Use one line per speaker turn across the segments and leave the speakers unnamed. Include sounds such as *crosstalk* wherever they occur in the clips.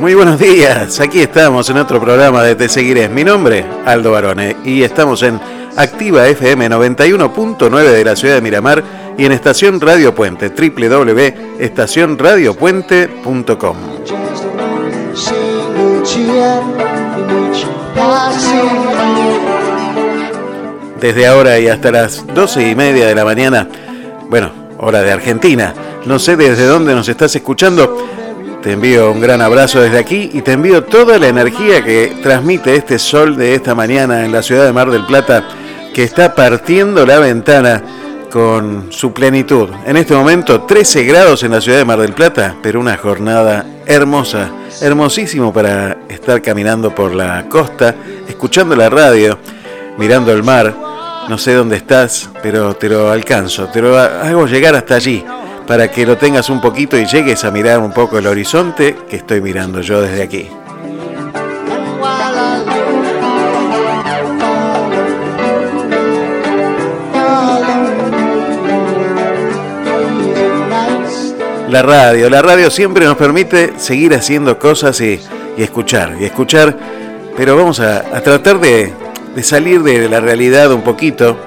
muy buenos días. Aquí estamos en otro programa de Te Seguiré. Mi nombre, Aldo Barone, y estamos en Activa FM 91.9 de la ciudad de Miramar y en Estación Radio Puente, www.estacionradiopuente.com. Desde ahora y hasta las doce y media de la mañana, bueno, hora de Argentina. No sé desde dónde nos estás escuchando, te envío un gran abrazo desde aquí y te envío toda la energía que transmite este sol de esta mañana en la ciudad de Mar del Plata, que está partiendo la ventana con su plenitud. En este momento 13 grados en la ciudad de Mar del Plata, pero una jornada hermosa, hermosísimo para estar caminando por la costa, escuchando la radio, mirando el mar. No sé dónde estás, pero te lo alcanzo, te lo hago llegar hasta allí para que lo tengas un poquito y llegues a mirar un poco el horizonte que estoy mirando yo desde aquí. La radio, la radio siempre nos permite seguir haciendo cosas y, escuchar, y escuchar, pero vamos a, tratar de, de salir de la realidad un poquito.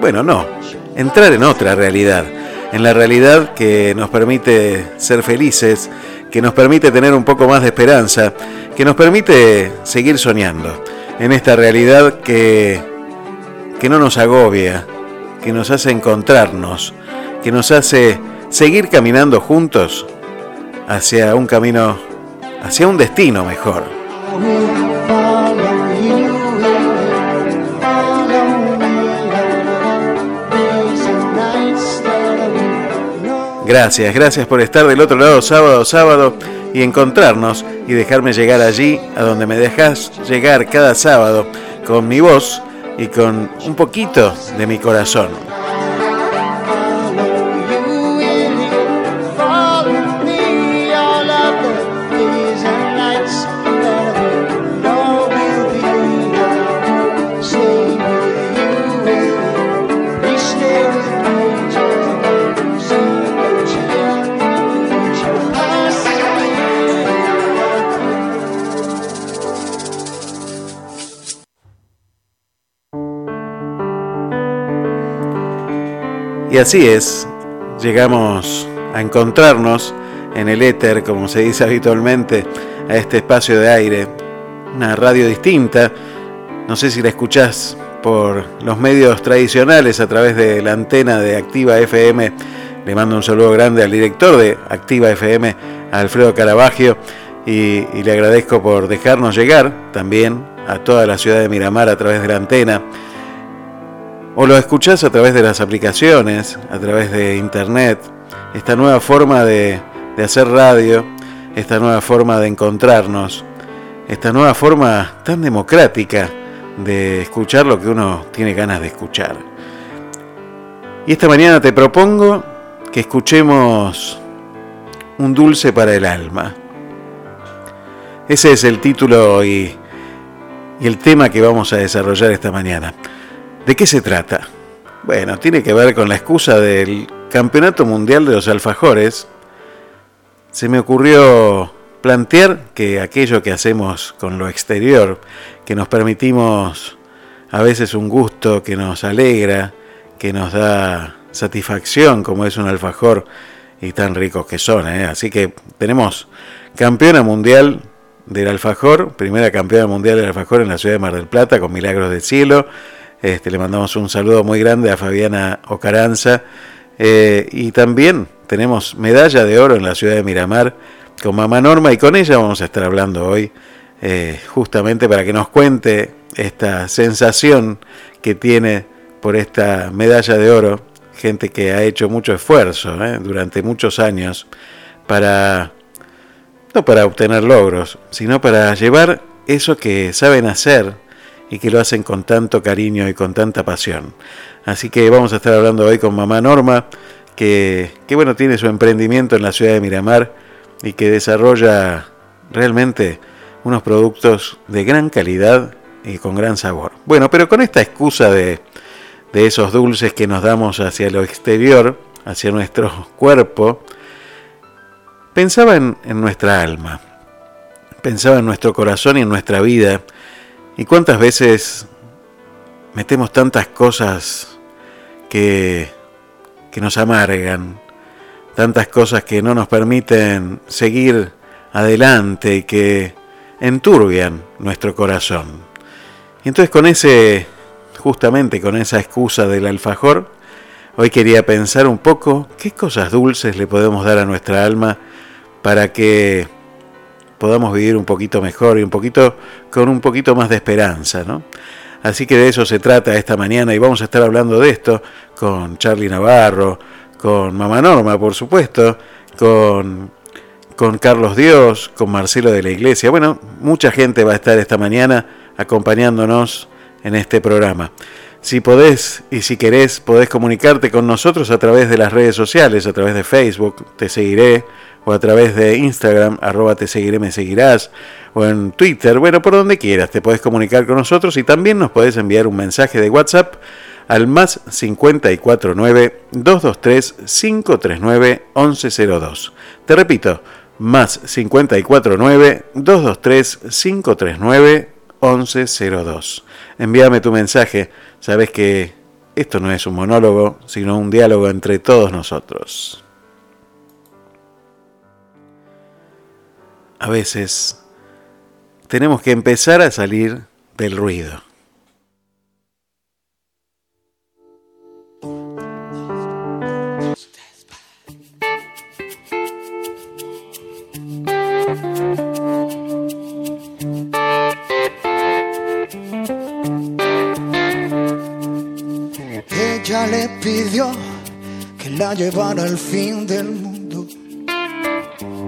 Bueno, no, entrar en otra realidad en la realidad que nos permite ser felices, que nos permite tener un poco más de esperanza, que nos permite seguir soñando, en esta realidad que, que no nos agobia, que nos hace encontrarnos, que nos hace seguir caminando juntos hacia un camino, hacia un destino mejor. Gracias, gracias por estar del otro lado sábado sábado y encontrarnos y dejarme llegar allí a donde me dejas llegar cada sábado con mi voz y con un poquito de mi corazón. Y así es, llegamos a encontrarnos en el éter, como se dice habitualmente, a este espacio de aire, una radio distinta. No sé si la escuchás por los medios tradicionales a través de la antena de Activa FM. Le mando un saludo grande al director de Activa FM, Alfredo Caravaggio, y, y le agradezco por dejarnos llegar también a toda la ciudad de Miramar a través de la antena o lo escuchás a través de las aplicaciones, a través de internet, esta nueva forma de, hacer radio, esta nueva forma de encontrarnos, esta nueva forma tan democrática de escuchar lo que uno tiene ganas de escuchar. Y esta mañana te propongo que escuchemos Un dulce para el alma. Ese es el título y el tema que vamos a desarrollar esta mañana. ¿De qué se trata? Bueno, tiene que ver con la excusa del Campeonato Mundial de los Alfajores. Se me ocurrió plantear que aquello que hacemos con lo exterior, que nos permitimos a veces un gusto que nos alegra, que nos da satisfacción, como es un alfajor y tan ricos que son. ¿eh? Así que tenemos campeona mundial del alfajor, primera campeona mundial del alfajor en la ciudad de Mar del Plata con Milagros del Cielo. Este, le mandamos un saludo muy grande a Fabiana Ocaranza. Eh, y también tenemos medalla de oro en la ciudad de Miramar con Mamá Norma y con ella vamos a estar hablando hoy eh, justamente para que nos cuente esta sensación que tiene por esta medalla de oro, gente que ha hecho mucho esfuerzo ¿eh? durante muchos años para no para obtener logros, sino para llevar eso que saben hacer y que lo hacen con tanto cariño y con tanta pasión. Así que vamos a estar hablando hoy con mamá Norma, que, que bueno, tiene su emprendimiento en la ciudad de Miramar y que desarrolla realmente unos productos de gran calidad y con gran sabor. Bueno, pero con esta excusa de, de esos dulces que nos damos hacia lo exterior, hacia nuestro *laughs* cuerpo, Pensaba en, nuestra alma, pensaba en nuestro corazón y en nuestra vida, y cuántas veces metemos tantas cosas que, que nos amargan, tantas cosas que no nos permiten seguir adelante y que enturbian nuestro corazón. Y entonces con ese, justamente con esa excusa del alfajor, hoy quería pensar un poco qué cosas dulces le podemos dar a nuestra alma para que podamos vivir un poquito mejor y un poquito con un poquito más de esperanza, ¿no? Así que de eso se trata esta mañana y vamos a estar hablando de esto con Charlie Navarro, con Mamá Norma, por supuesto, con, con Carlos Dios, con Marcelo de la Iglesia. Bueno, mucha gente va a estar esta mañana acompañándonos en este programa. Si podés y si querés, podés comunicarte con nosotros a través de las redes sociales, a través de Facebook, te seguiré, o a través de Instagram, arroba te seguiré, me seguirás, o en Twitter, bueno, por donde quieras, te puedes comunicar con nosotros y también nos puedes enviar un mensaje de WhatsApp al más 549 223 539 1102. Te repito, más 549 223 539 1102. Envíame tu mensaje, sabes que esto no es un monólogo, sino un diálogo entre todos nosotros. A veces tenemos que empezar a salir del ruido.
Ella le pidió que la llevara al fin del mundo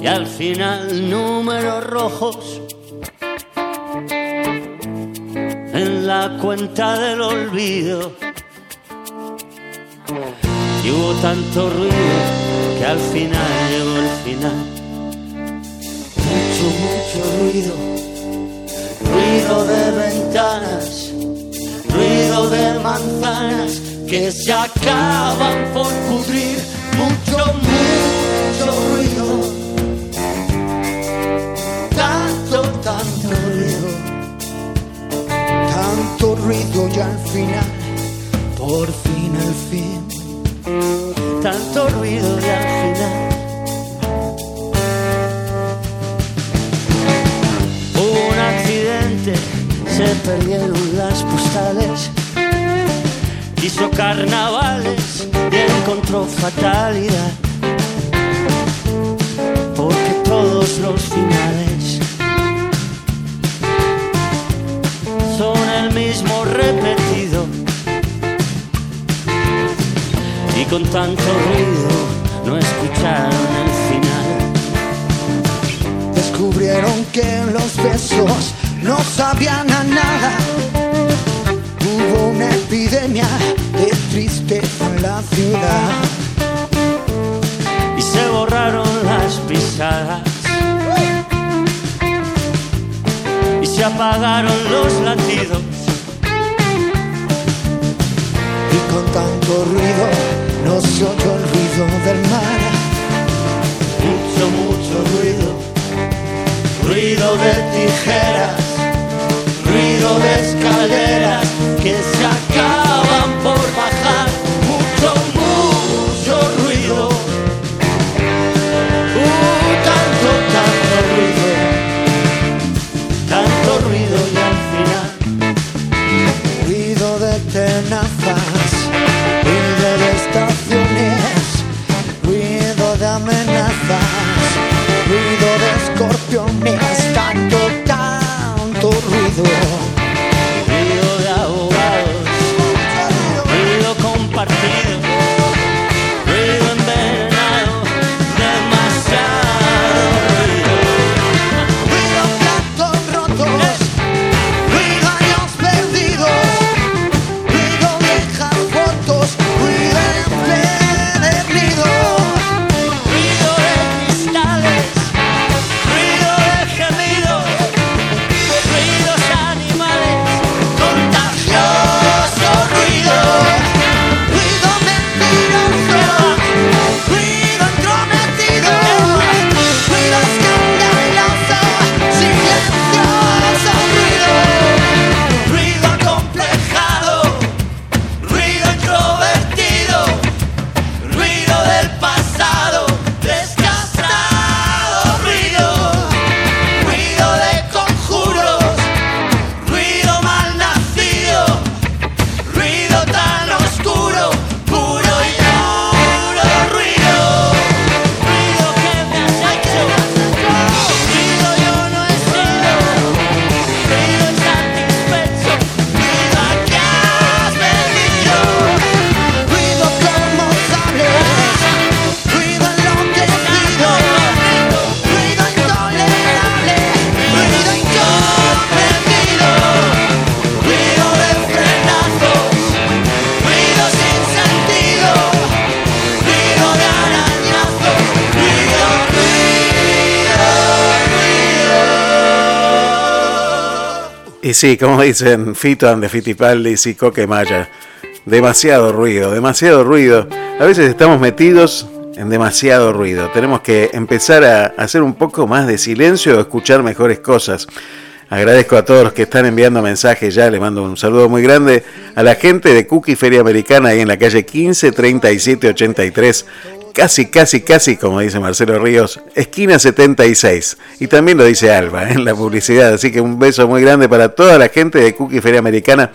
y al final números rojos en la cuenta del olvido. Y hubo tanto ruido que al final llegó el final. Mucho, mucho ruido, ruido de ventanas, ruido de manzanas que se acaban por pudrir. Mucho, mucho ruido ruido y al final, por fin al fin, tanto ruido y al final. Hubo un accidente, se perdieron las postales, hizo carnavales y encontró fatalidad, porque todos los finales
con tanto ruido no escucharon el final.
Descubrieron que los besos no sabían a nada. Hubo una epidemia de tristeza en la ciudad.
Y se borraron las pisadas. Y se apagaron los latidos.
Y con tanto ruido no se oyó el ruido del mar.
Mucho, mucho ruido. Ruido de tijeras. Ruido de escaleras que se acaban ruido
de escorpiones,
sí, como dicen Fito and the Fitipaldis y Coque Maya, demasiado ruido, demasiado ruido. A veces estamos metidos en demasiado ruido. Tenemos que empezar a hacer un poco más de silencio o escuchar mejores cosas. Agradezco a todos los que están enviando mensajes ya, le mando un saludo muy grande a la gente de Cookie Feria Americana ahí en la calle 15 37 83, casi, casi, casi, como dice Marcelo Ríos, esquina 76. Y también lo dice Alba en la publicidad, así que un beso muy grande para toda la gente de Cookie Feria Americana.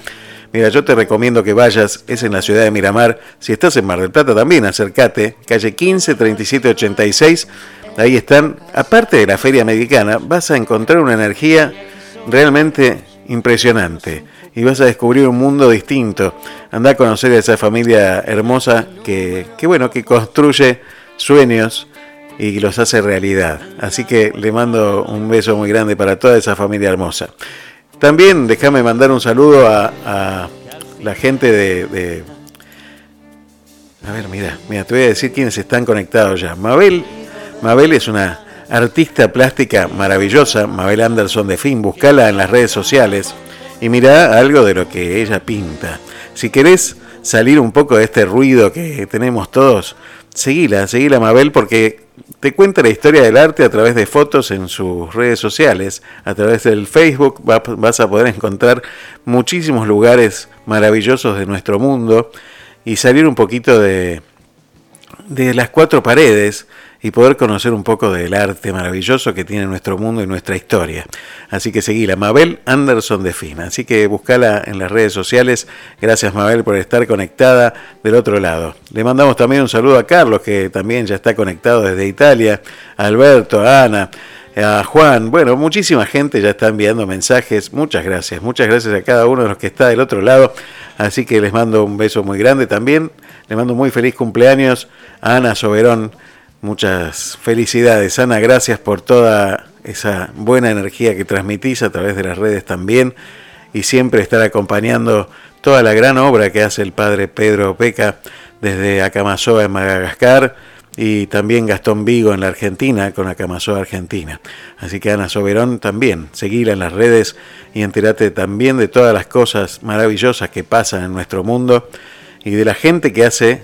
Mira, yo te recomiendo que vayas, es en la ciudad de Miramar. Si estás en Mar del Plata también, acércate, calle 15 37 86. Ahí están, aparte de la feria americana, vas a encontrar una energía realmente impresionante y vas a descubrir un mundo distinto. Anda a conocer a esa familia hermosa que, que bueno, que construye sueños y los hace realidad. Así que le mando un beso muy grande para toda esa familia hermosa. También déjame mandar un saludo a, la gente de, de- A ver, mira, mira, te voy a decir quiénes están conectados ya. Mabel, Mabel es una artista plástica maravillosa, Mabel Anderson de Fin, buscala en las redes sociales y mira algo de lo que ella pinta. Si querés salir un poco de este ruido que tenemos todos, seguila, seguila Mabel porque te cuenta la historia del arte a través de fotos en sus redes sociales, a través del Facebook va- vas a poder encontrar muchísimos lugares maravillosos de nuestro mundo y salir un poquito de, de las cuatro paredes y poder conocer un poco del arte maravilloso que tiene nuestro mundo y nuestra historia. Así que seguila, Mabel Anderson de Fina. Así que buscala en las redes sociales. Gracias Mabel por estar conectada del otro lado. Le mandamos también un saludo a Carlos, que también ya está conectado desde Italia, a Alberto, a Ana. a Juan, bueno, muchísima gente ya está enviando mensajes, muchas gracias, muchas gracias a cada uno de los que está del otro lado, así que les mando un beso muy grande también, les mando muy feliz cumpleaños a Ana Soberón, muchas felicidades Ana, gracias por toda esa buena energía que transmitís a través de las redes también. Y siempre estar acompañando toda la gran obra que hace el padre Pedro Peca desde Acamazoa en Madagascar y también Gastón Vigo en la Argentina con Acamazoa Argentina. Así que Ana Soberón también, seguila en las redes y entérate también de todas las cosas maravillosas que pasan en nuestro mundo y de la gente que hace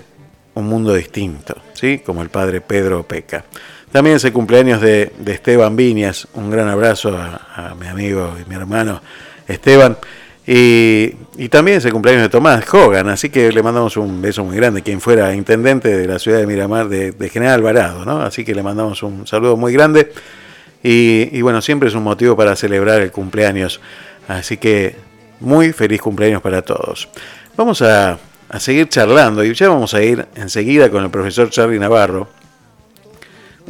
un mundo distinto, ¿sí? como el padre Pedro Peca. También es el cumpleaños de, Esteban Viñas, un gran abrazo a mi amigo y mi hermano Esteban. Y, también es el cumpleaños de Tomás Hogan, así que le mandamos un beso muy grande, quien fuera intendente de la ciudad de Miramar de, General Alvarado, ¿no? Así que le mandamos un saludo muy grande. Y, bueno, siempre es un motivo para celebrar el cumpleaños. Así que muy feliz cumpleaños para todos. Vamos a, a seguir charlando y ya vamos a ir enseguida con el profesor Charlie Navarro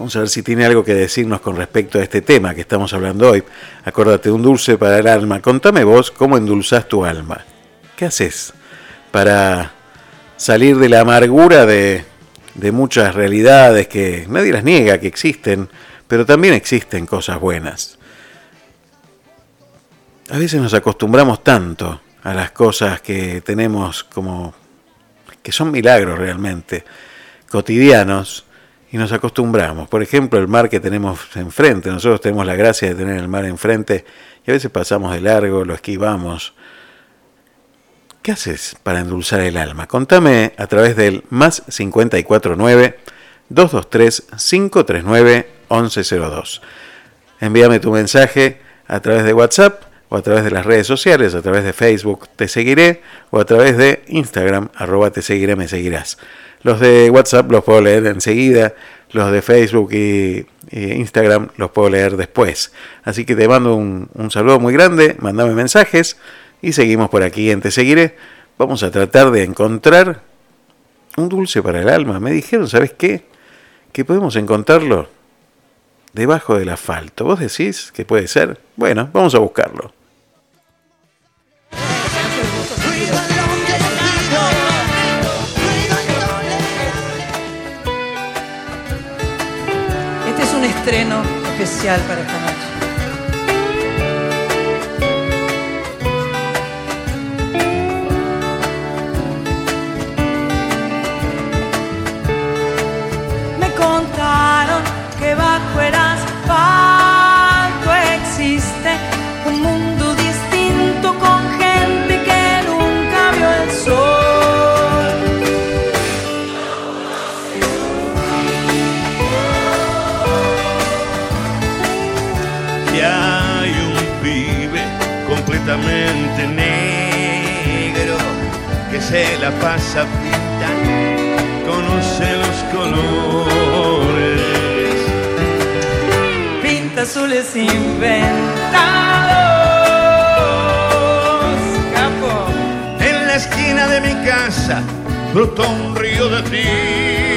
Vamos a ver si tiene algo que decirnos con respecto a este tema que estamos hablando hoy. Acuérdate, un dulce para el alma. Contame vos cómo endulzás tu alma. ¿Qué haces para salir de la amargura de, de muchas realidades que nadie las niega que existen, pero también existen cosas buenas? A veces nos acostumbramos tanto a las cosas que tenemos como son milagros realmente, cotidianos, y nos acostumbramos. Por ejemplo, el mar que tenemos enfrente, nosotros tenemos la gracia de tener el mar enfrente y a veces pasamos de largo, lo esquivamos. ¿Qué haces para endulzar el alma? Contame a través del más 549 223 539 1102. Envíame tu mensaje a través de WhatsApp o a través de las redes sociales, a través de Facebook te seguiré o a través de Instagram arroba te seguiré me seguirás. Los de WhatsApp los puedo leer enseguida, los de Facebook y, Instagram los puedo leer después. Así que te mando un, saludo muy grande, mandame mensajes y seguimos por aquí en Te Seguiré. Vamos a tratar de encontrar un dulce para el alma. Me dijeron, ¿sabes qué? Que podemos encontrarlo debajo del asfalto. ¿Vos decís que puede ser? Bueno, vamos a buscarlo.
Estreno especial para esta noche. Me contaron que bajo el asfalto
negro que se la pasa pintando, conoce los colores.
Pinta azules inventados, capo.
En la esquina de mi casa brotó un río de tinta.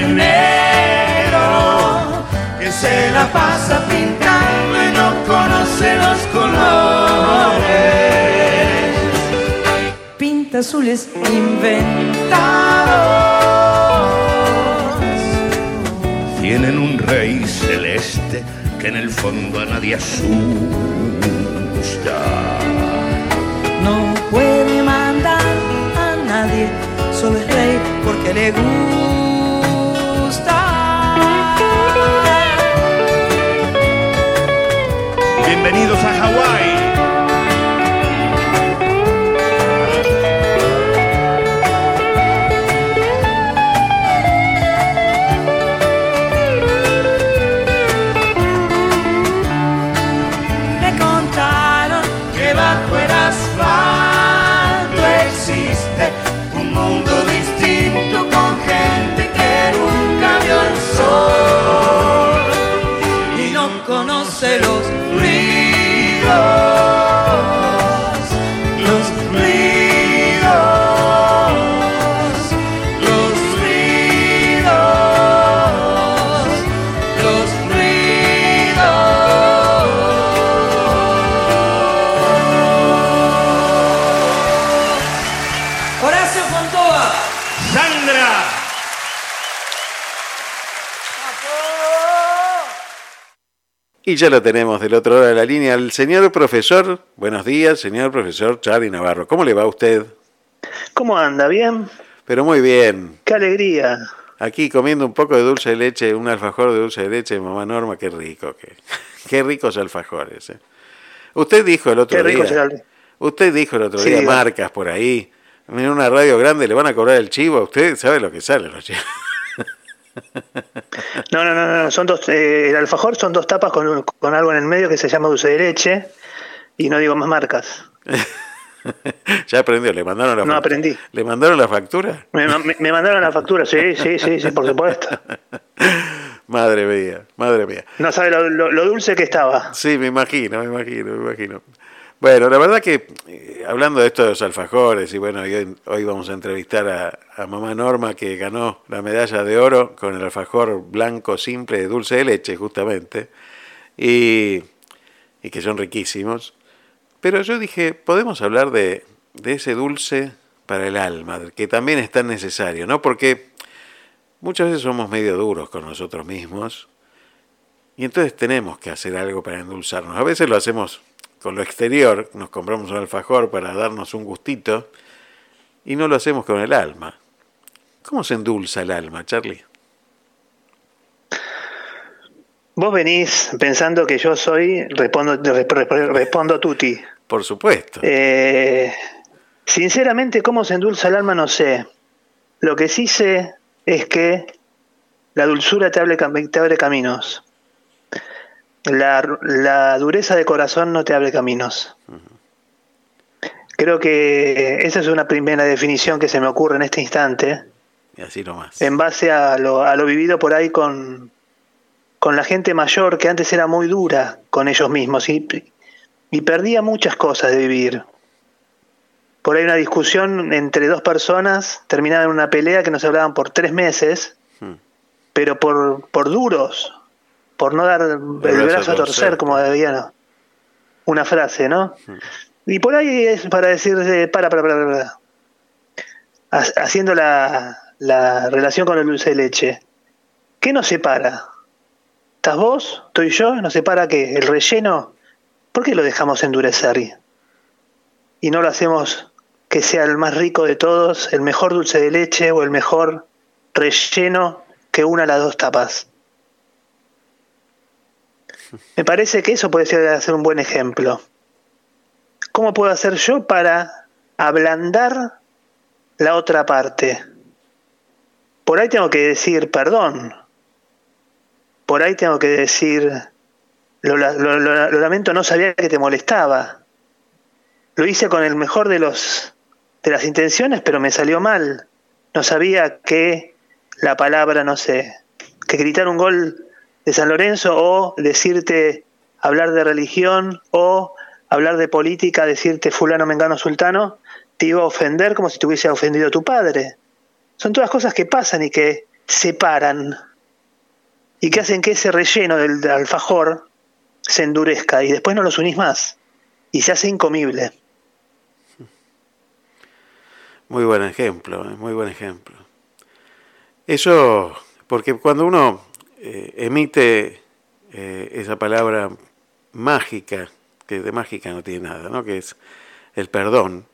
Negro que se la pasa pintando y no conoce los colores.
Pinta azules inventados.
Tienen un rey celeste que en el fondo a nadie asusta.
No puede mandar a nadie, solo es rey porque le gusta.
Bienvenidos a Hawái.
Y ya lo tenemos del otro lado de la línea, el señor profesor. Buenos días, señor profesor Charlie Navarro. ¿Cómo le va a usted?
¿Cómo anda? ¿Bien?
Pero muy bien.
¡Qué alegría!
Aquí comiendo un poco de dulce de leche, un alfajor de dulce de leche de mamá Norma, qué rico, qué, *laughs* qué ricos alfajores. ¿eh? Usted dijo el otro
Qué rico
día,
será
usted dijo el otro
Sí,
día marcas por ahí, en una radio grande le van a cobrar el chivo, usted sabe lo que sale los chivos.
No, no, no, no, son dos, eh, el alfajor son dos tapas con, con algo en el medio que se llama dulce de leche y no digo más marcas. *laughs*
ya aprendió, le mandaron la
No
factura.
aprendí.
¿Le mandaron la factura?
Me, me- me mandaron la factura, sí, sí, sí, sí, por supuesto. *laughs*
Madre mía, madre mía.
No sabe lo, lo- lo dulce que estaba.
Sí, me imagino, me imagino, me imagino. Bueno, la verdad que eh, hablando de esto de los alfajores, y bueno, hoy, hoy vamos a entrevistar a, mamá Norma que ganó la medalla de oro con el alfajor blanco simple de dulce de leche, justamente, y, que son riquísimos. Pero yo dije, podemos hablar de ese dulce para el alma, que también es tan necesario, ¿no? Porque muchas veces somos medio duros con nosotros mismos y entonces tenemos que hacer algo para endulzarnos. A veces lo hacemos con lo exterior, nos compramos un alfajor para darnos un gustito y no lo hacemos con el alma. ¿Cómo se endulza el alma, Charlie?
Vos venís pensando que yo soy, respondo, resp- resp- respondo tutti.
Por supuesto.
Eh, sinceramente, cómo se endulza el alma no sé. Lo que sí sé es que la dulzura te abre, cam- te abre caminos. La, la dureza de corazón no te abre caminos. Creo que esa es una primera definición que se me ocurre en este instante,
Y así nomás.
en base a lo, a lo vivido por ahí con, con la gente mayor que antes era muy dura con ellos mismos y, y perdía muchas cosas de vivir. Por ahí una discusión entre dos personas terminaba en una pelea que no se hablaban por tres meses,
Hmm.
pero por, por duros, por no dar el,
brazo
brazo
a
torcer,
torcer,
como
claro.
debía una frase, ¿no? Y por ahí es para decir, para, para, para, para. Ha- Haciendo la, la relación con el dulce de leche. ¿Qué nos separa? ¿Estás vos? ¿Estoy yo? ¿Nos separa qué? ¿El relleno? ¿Por qué lo dejamos endurecer? y- Y no lo hacemos que sea el más rico de todos, el mejor dulce de leche o el mejor relleno que una las dos tapas. Me parece que eso puede ser, un buen ejemplo. ¿Cómo puedo hacer yo para ablandar la otra parte? Por ahí tengo que decir perdón. Por ahí tengo que decir, lo- lo lamento, no sabía que te molestaba. Lo hice con el mejor de los de las intenciones, pero me salió mal. No sabía que la palabra, no sé, que gritar un gol de San Lorenzo o decirte hablar de religión o hablar de política, decirte fulano, mengano, sultano, te iba a ofender como si te hubiese ofendido tu padre. Son todas cosas que pasan y que separan y que hacen que ese relleno del, del alfajor se endurezca y después no los unís más y se hace incomible.
Muy buen ejemplo, eh, muy buen ejemplo. Eso, porque cuando uno eh, emite eh, esa palabra mágica, que de mágica no tiene nada, ¿no? que es el perdón,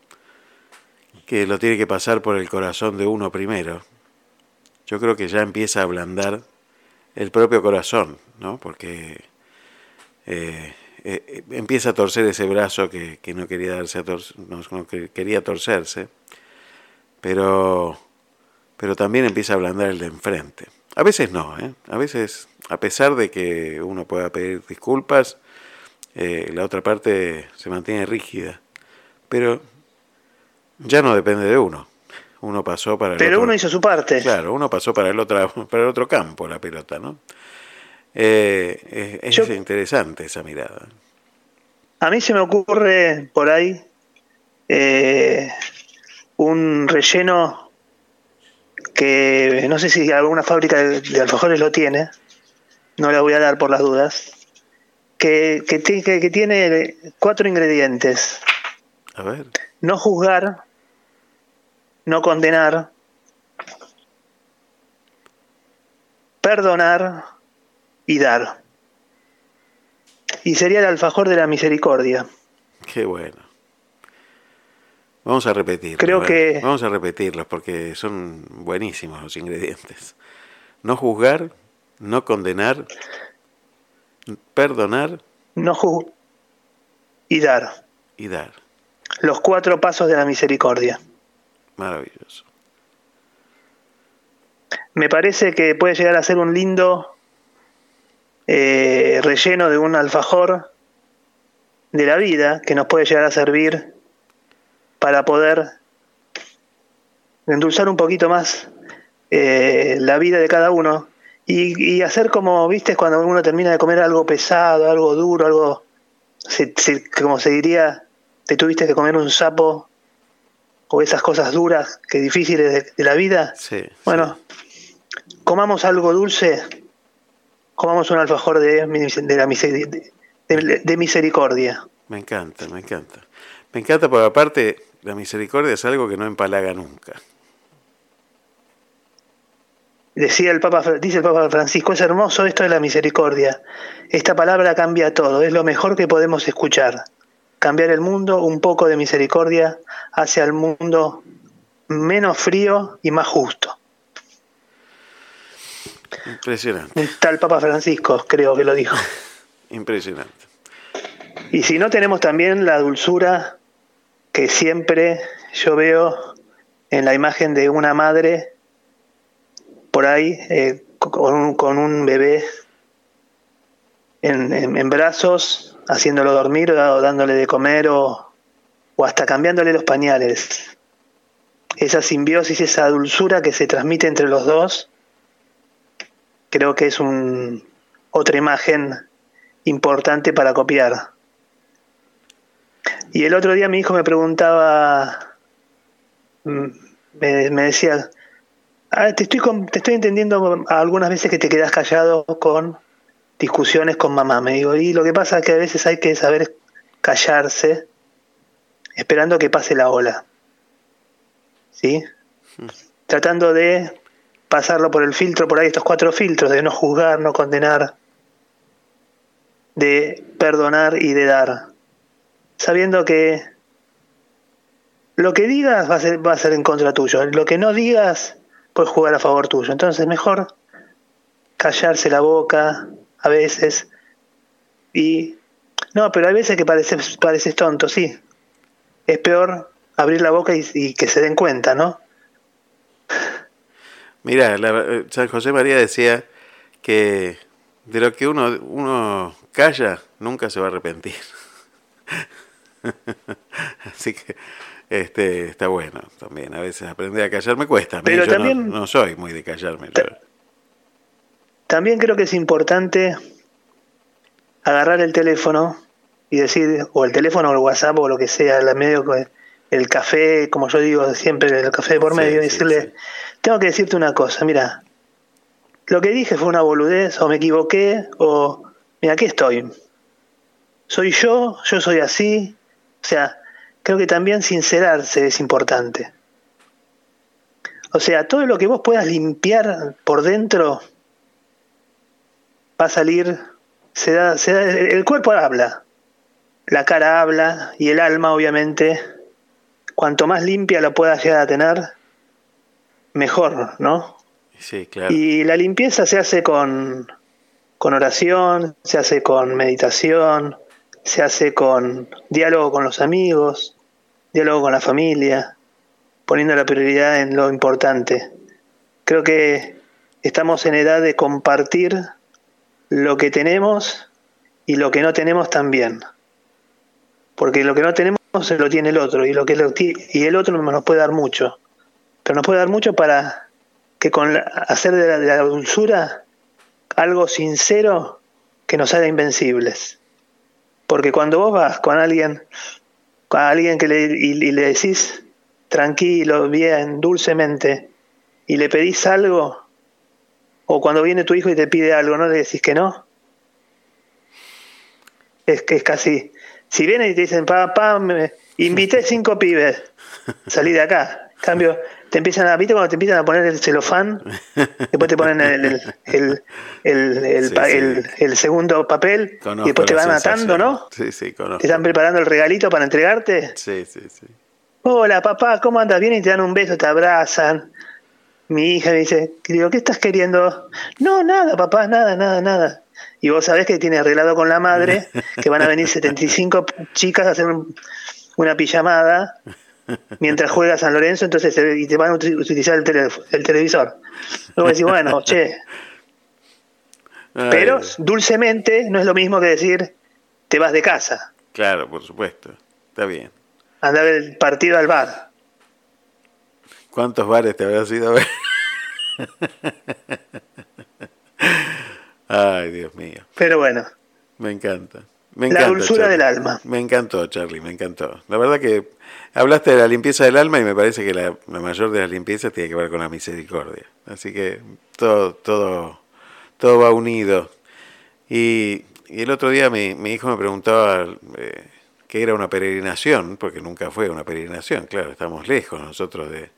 que lo tiene que pasar por el corazón de uno primero, yo creo que ya empieza a ablandar el propio corazón, ¿no? porque eh, empieza a torcer ese brazo que, que no quería darse a tor- no, no que quería torcerse pero, pero también empieza a ablandar el de enfrente. A veces no, ¿eh? a veces, a pesar de que uno pueda pedir disculpas, eh, la otra parte se mantiene rígida. Pero ya no depende de uno. Uno pasó para el
Pero
otro,
uno hizo su parte.
Claro, uno pasó para el otro, para el otro campo la pelota, ¿no? Eh, es,
Yo-
es interesante esa mirada.
A mí se me ocurre por ahí eh, un relleno que no sé si alguna fábrica de, de alfajores lo tiene, no la voy a dar por las dudas, que, que- que tiene cuatro ingredientes.
A ver,
No juzgar, no condenar, perdonar y dar. Y sería el alfajor de la misericordia.
qué bueno. Vamos a repetirlos.
Creo que-
Vamos a repetirlos porque son buenísimos los ingredientes. No juzgar, no condenar, perdonar
No juzgar y dar.
y dar.
Los cuatro pasos de la misericordia.
Maravilloso.
Me parece que puede llegar a ser un lindo eh, relleno de un alfajor de la vida que nos puede llegar a servir para poder endulzar un poquito más eh, la vida de cada uno y, y hacer como, viste, cuando uno termina de comer algo pesado, algo duro, algo, se- se- como se diría, te tuviste que comer un sapo o esas cosas duras que difíciles de- de la vida.
Sí. sí.
Bueno, comamos algo dulce, comamos un alfajor de, la miseri- de- de- de misericordia.
Me encanta, me encanta. Me encanta porque aparte la misericordia es algo que no empalaga nunca.
Decía el Papa, dice el Papa Francisco, es hermoso esto de la misericordia. Esta palabra cambia todo, es lo mejor que podemos escuchar. Cambiar el mundo, un poco de misericordia hacia el mundo menos frío y más justo.
Impresionante,
Un tal Papa Francisco creo que lo dijo. *laughs*
impresionante.
Y si no tenemos también la dulzura que siempre yo veo en la imagen de una madre por ahí eh, con, un, con un bebé en, brazos, haciéndolo dormir o dándole de comer o, o hasta cambiándole los pañales. Esa simbiosis, esa dulzura que se transmite entre los dos, creo que es un, otra imagen importante para copiar. Y el otro día mi hijo me preguntaba, mm, me, decía, "Ah, te, estoy, te estoy entendiendo algunas veces que te quedas callado con discusiones con mamá. Me digo, y lo que pasa es que a veces hay que saber callarse esperando que pase la ola. ¿Sí? Tratando de pasarlo por el filtro, por ahí estos cuatro filtros, de no juzgar, no condenar, de perdonar y de dar. Sabiendo que lo que digas va a ser, va a ser en contra tuyo. Lo que no digas puede jugar a favor tuyo. Entonces mejor callarse la boca a veces. Y no, pero hay veces que pareces, pareces tonto, sí. Es peor abrir la boca y, que se den cuenta, ¿no?
Mira, la- eh, San José María decía que de lo que uno, uno calla nunca se va a arrepentir. *laughs* *laughs* Así que este está bueno también. A veces aprender a callar me cuesta.
Pero
yo
también-
no, soy muy de callarme. yo.
También creo que es importante agarrar el teléfono y decir, o el teléfono o el WhatsApp o lo que sea, la medio el café, como yo digo siempre, el café por
Sí,
medio, y
sí,
decirle,
sí.
tengo que decirte una cosa, mira, lo que dije fue una boludez, o me equivoqué, o mira, aquí estoy. Soy yo, yo soy así. O sea, creo que también sincerarse es importante. O sea, todo lo que vos puedas limpiar por dentro va a salir, se da, se da- el cuerpo habla, la cara habla y el alma obviamente, cuanto más limpia la puedas llegar a tener, mejor, ¿no?
Sí, claro.
Y la limpieza se hace con, con oración, se hace con meditación, se hace con diálogo con los amigos, diálogo con la familia, poniendo la prioridad en lo importante. Creo que estamos en edad de compartir lo que tenemos y lo que no tenemos también. Porque lo que no tenemos se lo tiene el otro y lo que lo y el otro nos puede dar mucho. Pero nos puede dar mucho para que con la- hacer de la, de la dulzura algo sincero que nos haga invencibles. Porque cuando vos vas con alguien, con alguien que le, y, y le decís tranquilo, bien, dulcemente, y le pedís algo, o cuando viene tu hijo y te pide algo, ¿no le decís que no? Es que es casi, si vienen y te dicen, papá, me invité cinco pibes, salí de acá. En cambio, te empiezan a, ¿viste cuando te empiezan a poner el celofán? Después te ponen el, el, el, el, el
Sí,
pa-
sí.
el- el segundo papel
Conozco
y después te van atando. ¿no?
Sí, sí, conozco.
Te están preparando el regalito para entregarte.
Sí, sí, sí.
Hola, papá, ¿cómo andas? Vienen y te dan un beso, te abrazan. Mi hija me dice, digo, ¿qué estás queriendo? No, nada, papá, nada, nada, nada. Y vos sabés que tiene arreglado con la madre que van a venir 75 chicas a hacer un- una pijamada mientras juega San Lorenzo, entonces eh, y te van a uti- utilizar el, tele- el televisor. Luego decís, bueno, *laughs* che,
Ay,
pero dulcemente no es lo mismo que decir, te vas de casa,
Claro, por supuesto. Está bien.
anda a ver el partido al bar.
¿Cuántos bares te habrás ido a ver? Ay, Dios mío.
Pero bueno,
Me encanta. Me
La dulzura
Charlie.
del alma.
Me encantó, Charlie, me encantó. La verdad que hablaste de la limpieza del alma y me parece que la, mayor de las limpiezas tiene que ver con la misericordia. Así que todo, todo, todo va unido. Y, el otro día mi, mi hijo me preguntaba eh, qué era una peregrinación, porque nunca fue una peregrinación, claro, estamos lejos nosotros de,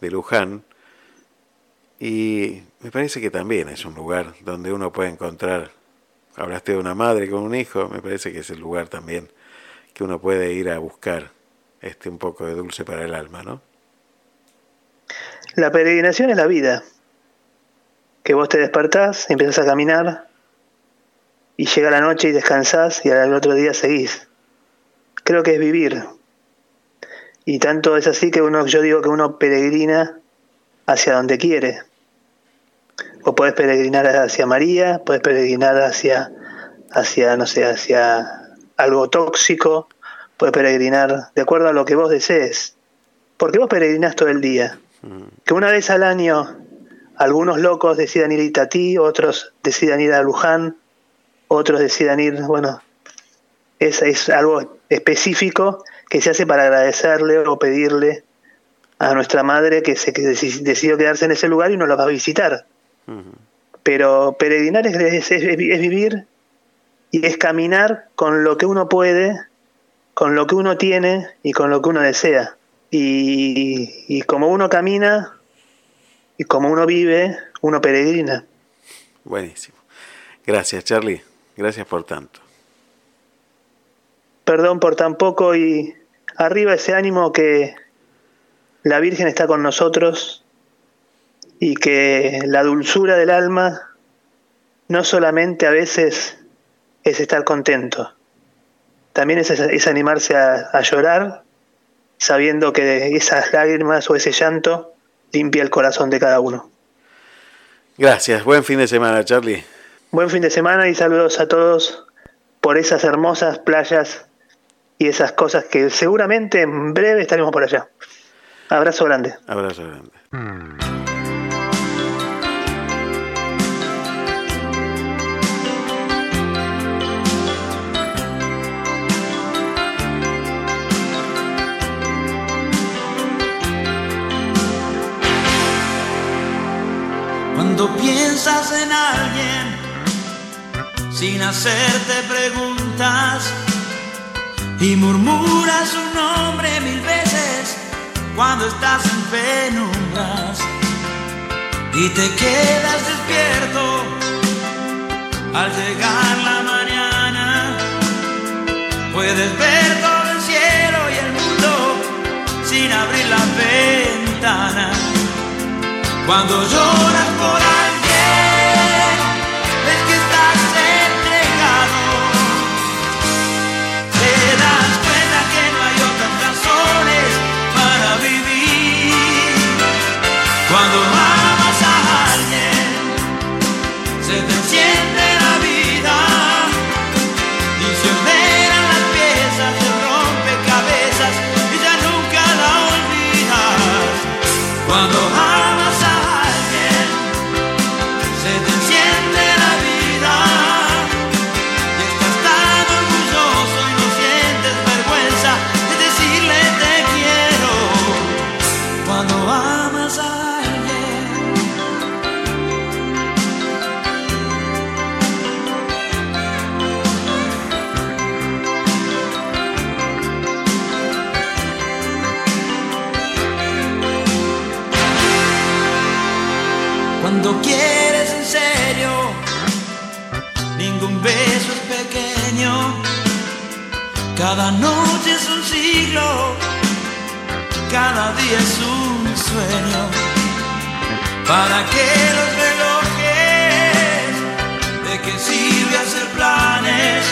de Luján. Y me parece que también es un lugar donde uno puede encontrar, hablaste de una madre con un hijo, me parece que es el lugar también que uno puede ir a buscar este un poco de dulce para el alma, ¿no?
La peregrinación es la vida. Que vos te despertás, empiezas a caminar y llega la noche y descansás y al otro día seguís. Creo que es vivir. Y tanto es así que uno, yo digo que uno peregrina hacia donde quiere. O puedes peregrinar hacia María, puedes peregrinar hacia, hacia, no sé, hacia algo tóxico, puedes peregrinar de acuerdo a lo que vos desees. Porque vos peregrinás todo el día que una vez al año algunos locos decidan ir a Itatí, otros decidan ir a Luján, otros decidan ir, bueno, es, es algo específico que se hace para agradecerle o pedirle a nuestra madre que se que decidió quedarse en ese lugar y nos lo va a visitar. Pero peregrinar es- es vivir y es caminar con lo que uno puede, con lo que uno tiene y con lo que uno desea. Y, y como uno camina y como uno vive, uno peregrina.
Buenísimo. Gracias, Charlie. Gracias por tanto.
Perdón por tan poco y arriba ese ánimo que la Virgen está con nosotros y que la dulzura del alma no solamente a veces es estar contento, también es, es animarse a, a llorar sabiendo que esas lágrimas o ese llanto limpia el corazón de cada uno.
Gracias. Buen fin de semana, Charlie.
Buen fin de semana y saludos a todos por esas hermosas playas y esas cosas que seguramente en breve estaremos por allá. Abrazo grande.
Abrazo grande.
Cuando piensas en alguien sin hacerte preguntas y murmuras su nombre mil veces cuando estás en penumbras y te quedas despierto al llegar la mañana puedes ver todo el cielo y el mundo sin abrir la ventana cuando lloras por alguien, Cada noche es un siglo, cada día es un sueño. ¿Para que los relojes? ¿De qué sirve hacer planes?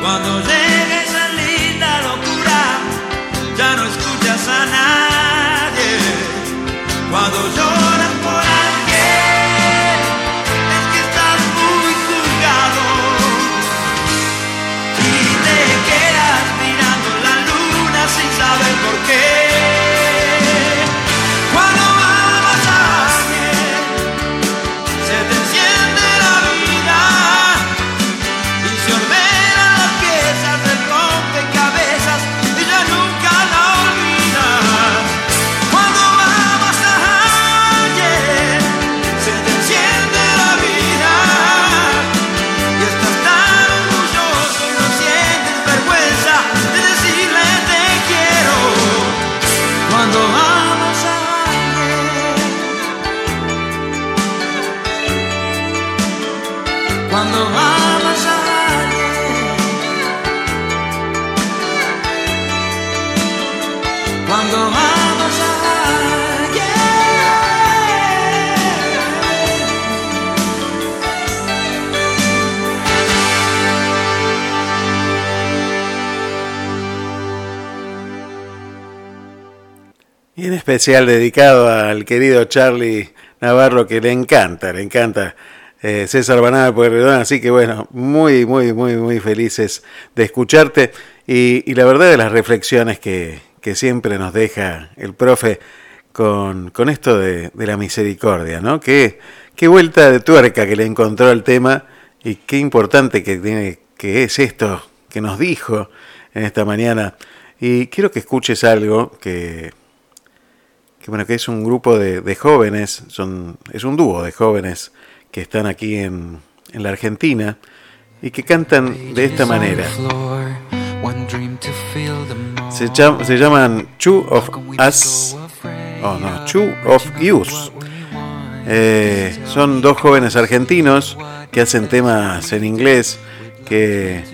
Cuando llegue esa linda locura, ya no escuchas a nadie. Cuando lloras
especial dedicado al querido Charlie Navarro, que le encanta, le encanta eh, César Banada Pueyrredón. Así que bueno, muy, muy, muy, muy felices de escucharte. Y, y la verdad de las reflexiones que, que siempre nos deja el profe con, con esto de, de la misericordia, ¿no? Qué, qué vuelta de tuerca que le encontró al tema y qué importante que, tiene, que es esto que nos dijo en esta mañana. Y quiero que escuches algo que, que bueno, que es un grupo de, de jóvenes, son, es un dúo de jóvenes que están aquí en, en la Argentina y que cantan de esta manera. Se, cham- se llaman Two of Us, oh no, Two of Yous. Eh, son dos jóvenes argentinos que hacen temas en inglés, que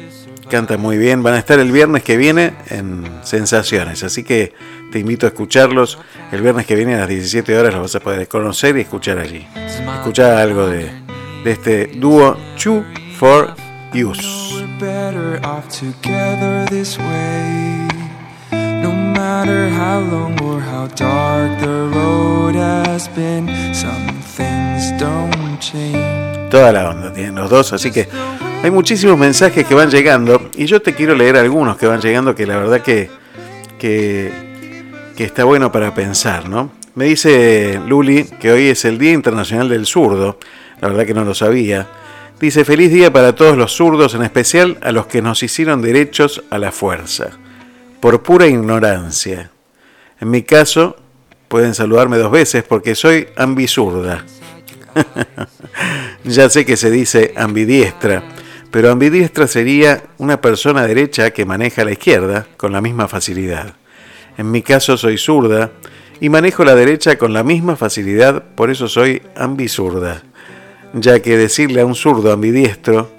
cantan muy bien. Van a estar el viernes que viene en Sensaciones, así que te invito a escucharlos. El viernes que viene a las 17 horas los vas a poder conocer y escuchar allí. Escuchar algo de, de este dúo Two for Use.
Matter how long or how dark the road has been, some things don't change.
Toda la onda tienen los dos, así que hay muchísimos mensajes que van llegando y yo te quiero leer algunos que van llegando que la verdad que, que, que está bueno para pensar, ¿no? Me dice Luli que hoy es el Día Internacional del Zurdo, la verdad que no lo sabía. Dice, feliz día para todos los zurdos, en especial a los que nos hicieron derechos a la fuerza, por pura ignorancia. En mi caso, pueden saludarme dos veces porque soy ambizurda. *laughs* ya sé que se dice ambidiestra, pero ambidiestra sería una persona derecha que maneja la izquierda con la misma facilidad. En mi caso soy zurda y manejo la derecha con la misma facilidad, por eso soy ambizurda, ya que decirle a un zurdo ambidiestro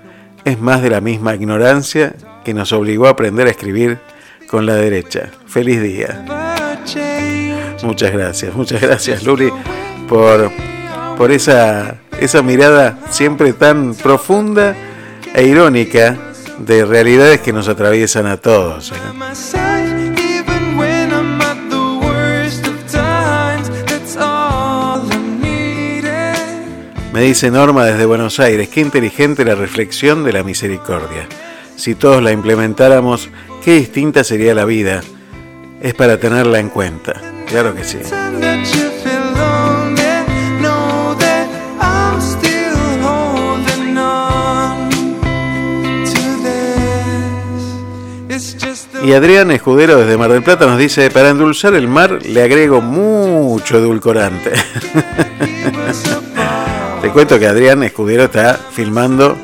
es más de la misma ignorancia que nos obligó a aprender a escribir con la derecha. Feliz día. Muchas gracias, muchas gracias Luli por, por esa, esa mirada siempre tan profunda e irónica de realidades que nos atraviesan a todos. ¿eh? Me dice Norma desde Buenos Aires, qué inteligente la reflexión de la misericordia. Si todos la implementáramos, qué distinta sería la vida. Es para tenerla en cuenta. Claro que sí. Y Adrián Escudero desde Mar del Plata nos dice, para endulzar el mar le agrego mucho edulcorante. *laughs* Te cuento que Adrián Escudero está filmando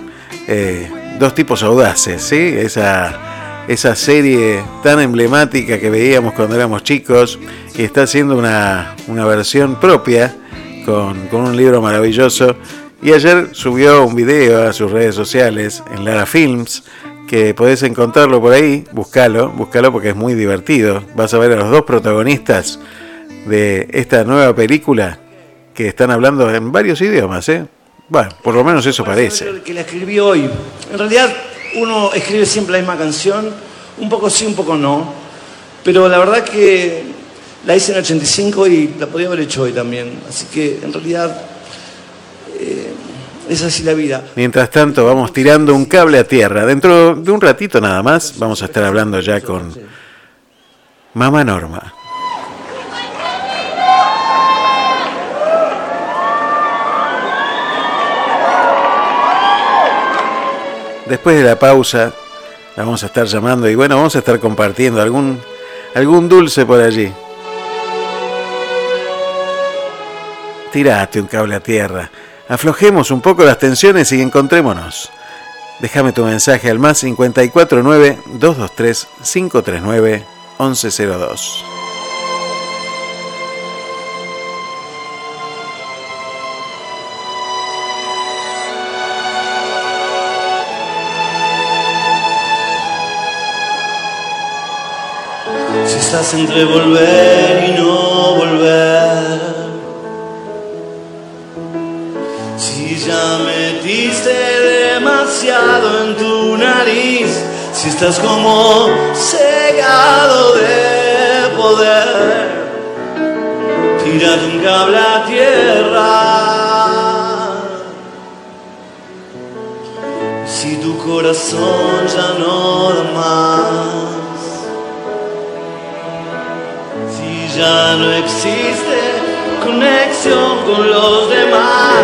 eh, dos tipos audaces, ¿sí? Esa, esa serie tan emblemática que veíamos cuando éramos chicos y está haciendo una, una versión propia con, con un libro maravilloso. Y ayer subió un video a sus redes sociales en Lara Films que podés encontrarlo por ahí, búscalo, búscalo porque es muy divertido. Vas a ver a los dos protagonistas de esta nueva película que están hablando en varios idiomas, ¿eh? Bueno, por lo menos eso parece.
Que la escribí hoy. En realidad, uno escribe siempre la misma canción, un poco sí, un poco no. Pero la verdad que la hice en 85 y la podía haber hecho hoy también. Así que en realidad eh, es así la vida.
Mientras tanto, vamos tirando un cable a tierra. Dentro de un ratito nada más, vamos a estar hablando ya con Mamá Norma. Después de la pausa, la vamos a estar llamando y bueno, vamos a estar compartiendo algún, algún dulce por allí. Tirate un cable a tierra. Aflojemos un poco las tensiones y encontrémonos. Déjame tu mensaje al más 549
estás entre volver y no volver. Si ya metiste demasiado en tu nariz. Si estás como cegado de poder. Tírate un cable a tierra. Si tu corazón ya no da más. Ya no existe conexión con los demás,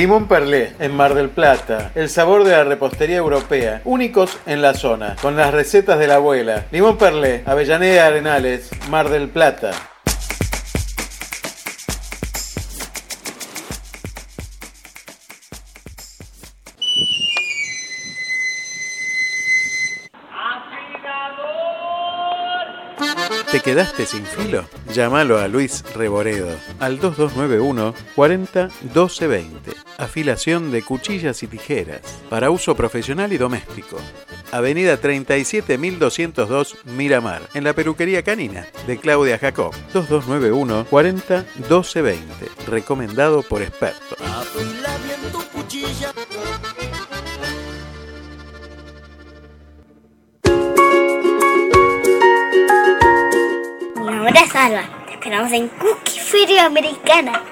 Limón Perlé, en Mar del Plata. El sabor de la repostería europea. Únicos en la zona. Con las recetas de la abuela. Limón Perlé, Avellaneda Arenales, Mar del Plata. ¿Te quedaste sin filo? Llámalo a Luis Reboredo al 2291 40 12 20. Afilación de cuchillas y tijeras para uso profesional y doméstico. Avenida 37202 Miramar, en la peluquería canina de Claudia Jacob. 2291 40 12 20. Recomendado por expertos.
Afila bien tu cuchilla.
Mi nombre es Alba. Te esperamos en Cookie Feria Americana.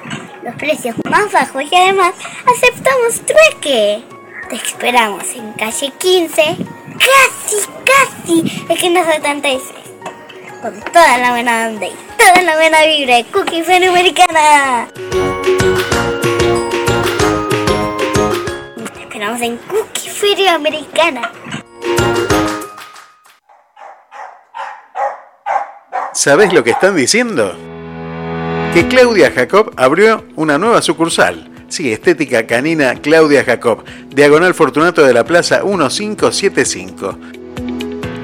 Precios más bajos y además aceptamos trueque. Te esperamos en calle 15, casi, casi, esquina 76. Con toda la buena onda y toda la buena vibra de Cookie Americana. Te esperamos en Cookie Feria Americana.
¿Sabés lo que están diciendo? Que Claudia Jacob abrió una nueva sucursal. Sí, Estética Canina Claudia Jacob, Diagonal Fortunato de la Plaza 1575.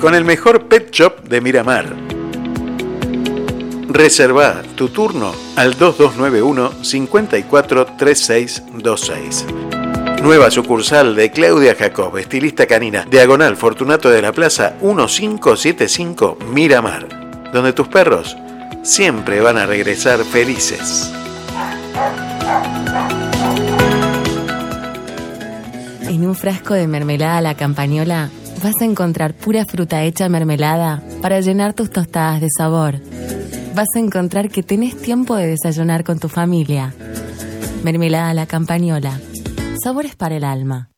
Con el mejor pet shop de Miramar. Reserva tu turno al 2291 543626. Nueva sucursal de Claudia Jacob, estilista canina, Diagonal Fortunato de la Plaza 1575 Miramar donde tus perros siempre van a regresar felices.
En un frasco de mermelada a la campañola vas a encontrar pura fruta hecha mermelada para llenar tus tostadas de sabor. Vas a encontrar que tenés tiempo de desayunar con tu familia. Mermelada a la campañola. Sabores para el alma.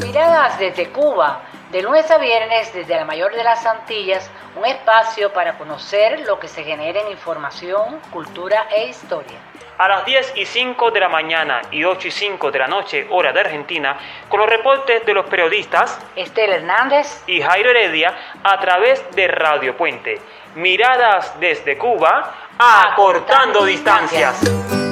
Miradas desde Cuba, de lunes a viernes desde la mayor de las Antillas, un espacio para conocer lo que se genera en información, cultura e historia.
A las 10 y 5 de la mañana y 8 y 5 de la noche, hora de Argentina, con los reportes de los periodistas
Estela Hernández
y Jairo Heredia a través de Radio Puente. Miradas desde Cuba, acortando distancias.
Ay,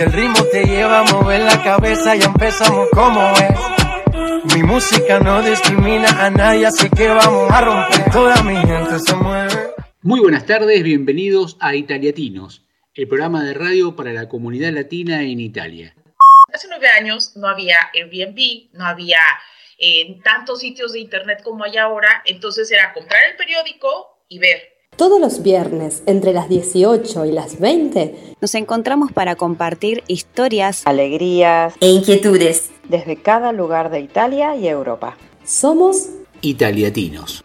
el ritmo te lleva a mover la cabeza, ya empezamos como es. Mi música no discrimina a nadie, así que vamos a romper. Toda mi gente se mueve.
Muy buenas tardes, bienvenidos a Italiatinos, el programa de radio para la comunidad latina en Italia.
Hace nueve años no había Airbnb, no había eh, tantos sitios de internet como hay ahora, entonces era comprar el periódico y ver.
Todos los viernes, entre las 18 y las 20,
Nos encontramos para compartir historias,
alegrías
e inquietudes.
desde cada lugar de Italia y Europa.
somos
Italiatinos.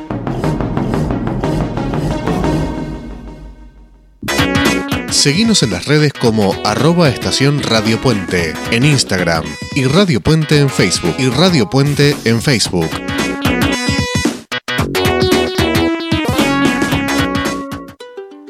Seguimos en las redes como arroba estación Radio Puente en Instagram y Radio Puente en Facebook y Radio Puente en Facebook.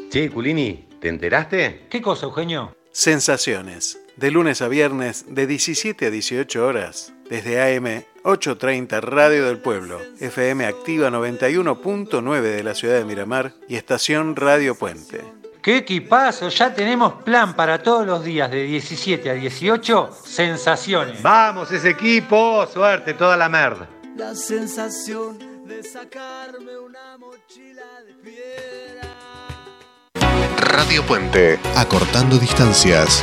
Che, Culini, ¿te enteraste?
¿Qué cosa, Eugenio?
Sensaciones. De lunes a viernes, de 17 a 18 horas, desde AM 830 Radio del Pueblo, FM Activa 91.9 de la ciudad de Miramar y Estación Radio Puente.
¡Qué equipazo! Ya tenemos plan para todos los días de 17 a 18. Sensaciones.
Vamos, ese equipo. Suerte, toda la merda.
La sensación de sacarme una mochila de piedra.
Radio Puente, acortando distancias.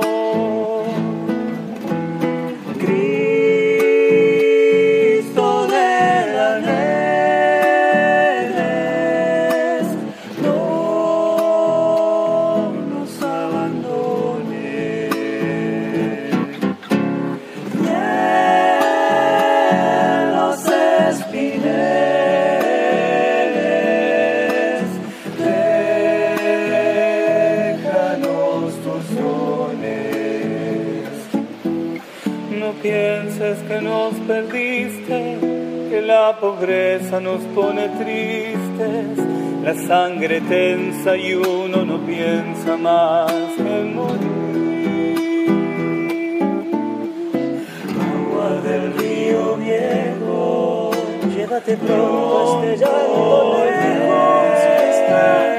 Pobreza nos pone tristes. La sangre tensa y uno no piensa más en morir. Agua del río viejo, llévate pronto este llanto lejos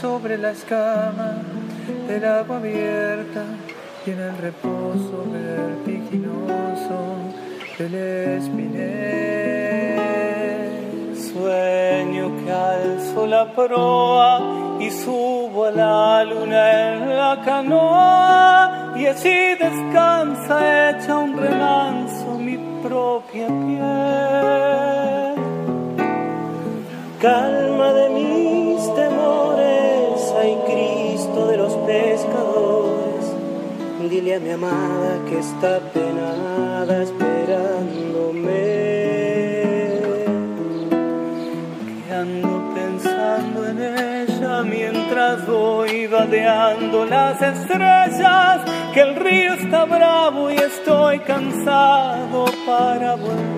sobre la escama del agua abierta y en el reposo vertiginoso del espinel. Sueño que alzo la proa y subo a la luna en la canoa y así descansa mi amada que está penada esperándome, que ando pensando en ella mientras voy vadeando las estrellas, que el río está bravo y estoy cansado para volver.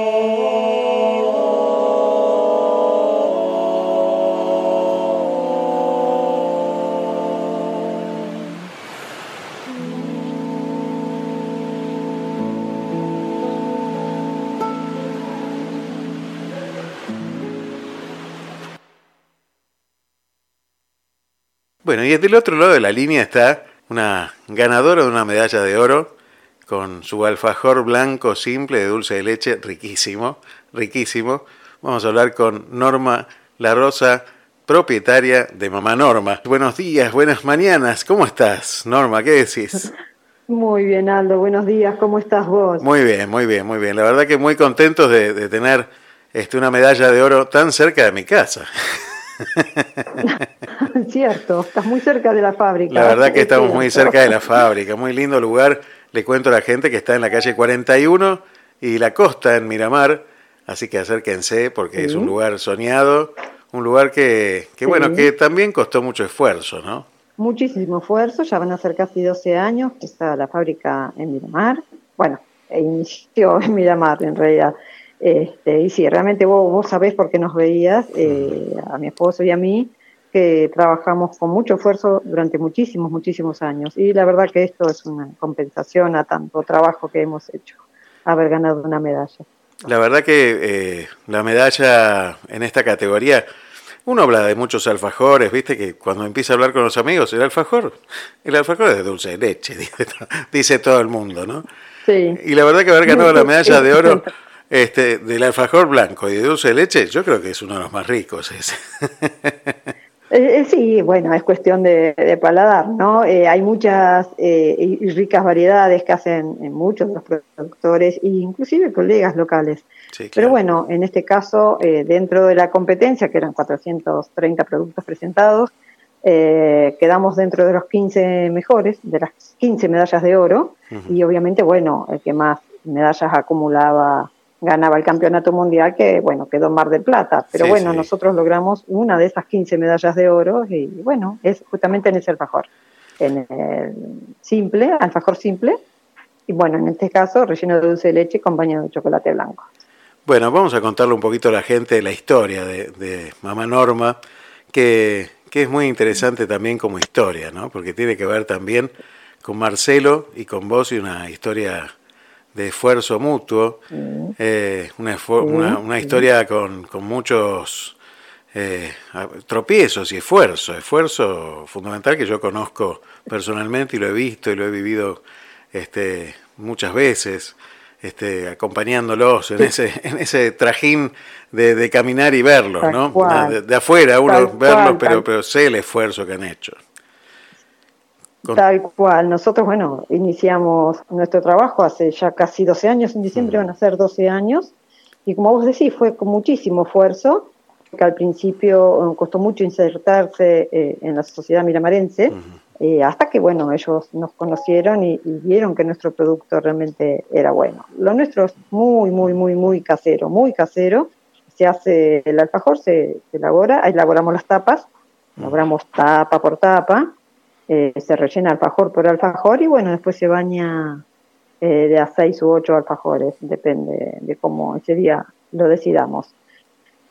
y del otro lado de la línea está una ganadora de una medalla de oro con su alfajor blanco simple de dulce de leche, riquísimo, riquísimo. Vamos a hablar con Norma La Rosa, propietaria de Mamá Norma. Buenos días, buenas mañanas. ¿Cómo estás, Norma? ¿Qué decís?
Muy bien, Aldo. Buenos días. ¿Cómo estás vos?
Muy bien, muy bien, muy bien. La verdad que muy contentos de, de tener este, una medalla de oro tan cerca de mi casa. *laughs*
Cierto, estás muy cerca de la fábrica.
La verdad que
Es
estamos muy cerca de la fábrica, muy lindo lugar. Le cuento a la gente que está en la calle 41 y la costa en Miramar, así que acérquense porque es un
Sí.
lugar soñado, un lugar que, que bueno,
Sí.
que también costó mucho esfuerzo, ¿no?
Muchísimo esfuerzo, ya van a ser casi 12 años que está la fábrica en Miramar. Bueno, e inició en Miramar en realidad. Este, y sí, realmente vos, vos sabés por qué nos veías, eh, a mi esposo y a mí, que trabajamos con mucho esfuerzo durante muchísimos, muchísimos años. Y la verdad que esto es una compensación a tanto trabajo que hemos hecho, haber ganado una medalla.
La verdad que eh, la medalla en esta categoría, uno habla de muchos alfajores, viste que cuando empieza a hablar con los amigos, el alfajor, el alfajor es de dulce de leche, dice, *laughs* dice todo el mundo, ¿no?
Sí.
Y la verdad que haber ganado la medalla de oro este, del alfajor blanco y de dulce de leche, yo creo que es uno de los más ricos ese. *laughs*
Eh, eh, sí, bueno, es cuestión de, de paladar, ¿no? Eh, hay muchas eh, y ricas variedades que hacen muchos de los productores e inclusive colegas locales. Pero bueno, en este caso, dentro de la competencia, que eran 430 productos presentados, eh, quedamos dentro de los 15 mejores, de las 15 medallas de oro, y obviamente, bueno, el que más medallas acumulaba ganaba el campeonato mundial, que bueno, quedó en Mar del Plata. Pero
Sí,
bueno,
sí.
nosotros logramos una de esas 15 medallas de oro, y bueno, es justamente en ese alfajor, en el simple, alfajor simple, y bueno, en este caso, relleno de dulce de leche acompañado de chocolate blanco.
Bueno, vamos a contarle un poquito a la gente la historia de, de Mamá Norma, que, que es muy interesante también como historia, ¿no? Porque tiene que ver también con Marcelo y con vos y una historia de esfuerzo mutuo, eh, una, esfu-
Sí,
una, una historia con, con muchos eh, tropiezos y esfuerzo, esfuerzo fundamental que yo conozco personalmente y lo he visto y lo he vivido este, muchas veces, este, acompañándolos en ese, *laughs* en ese trajín de, de caminar y verlos, ¿no? De, de afuera uno verlos, pero, pero sé el esfuerzo que han hecho. Con-
Tal cual. Nosotros, bueno, iniciamos nuestro trabajo hace ya casi 12 años, en diciembre van a ser 12 años, y como vos decís, fue con muchísimo esfuerzo, que al principio eh, costó mucho insertarse eh, en la sociedad miramarense, eh, hasta que, bueno, ellos nos conocieron y, y vieron que nuestro producto realmente era bueno. Lo nuestro es muy, muy, muy, muy casero, muy casero. Se hace el alfajor, se, se elabora, ahí elaboramos las tapas, elaboramos tapa por tapa, eh, se rellena alfajor por alfajor y bueno, después se baña eh, de a seis u ocho alfajores, depende de cómo ese día lo decidamos.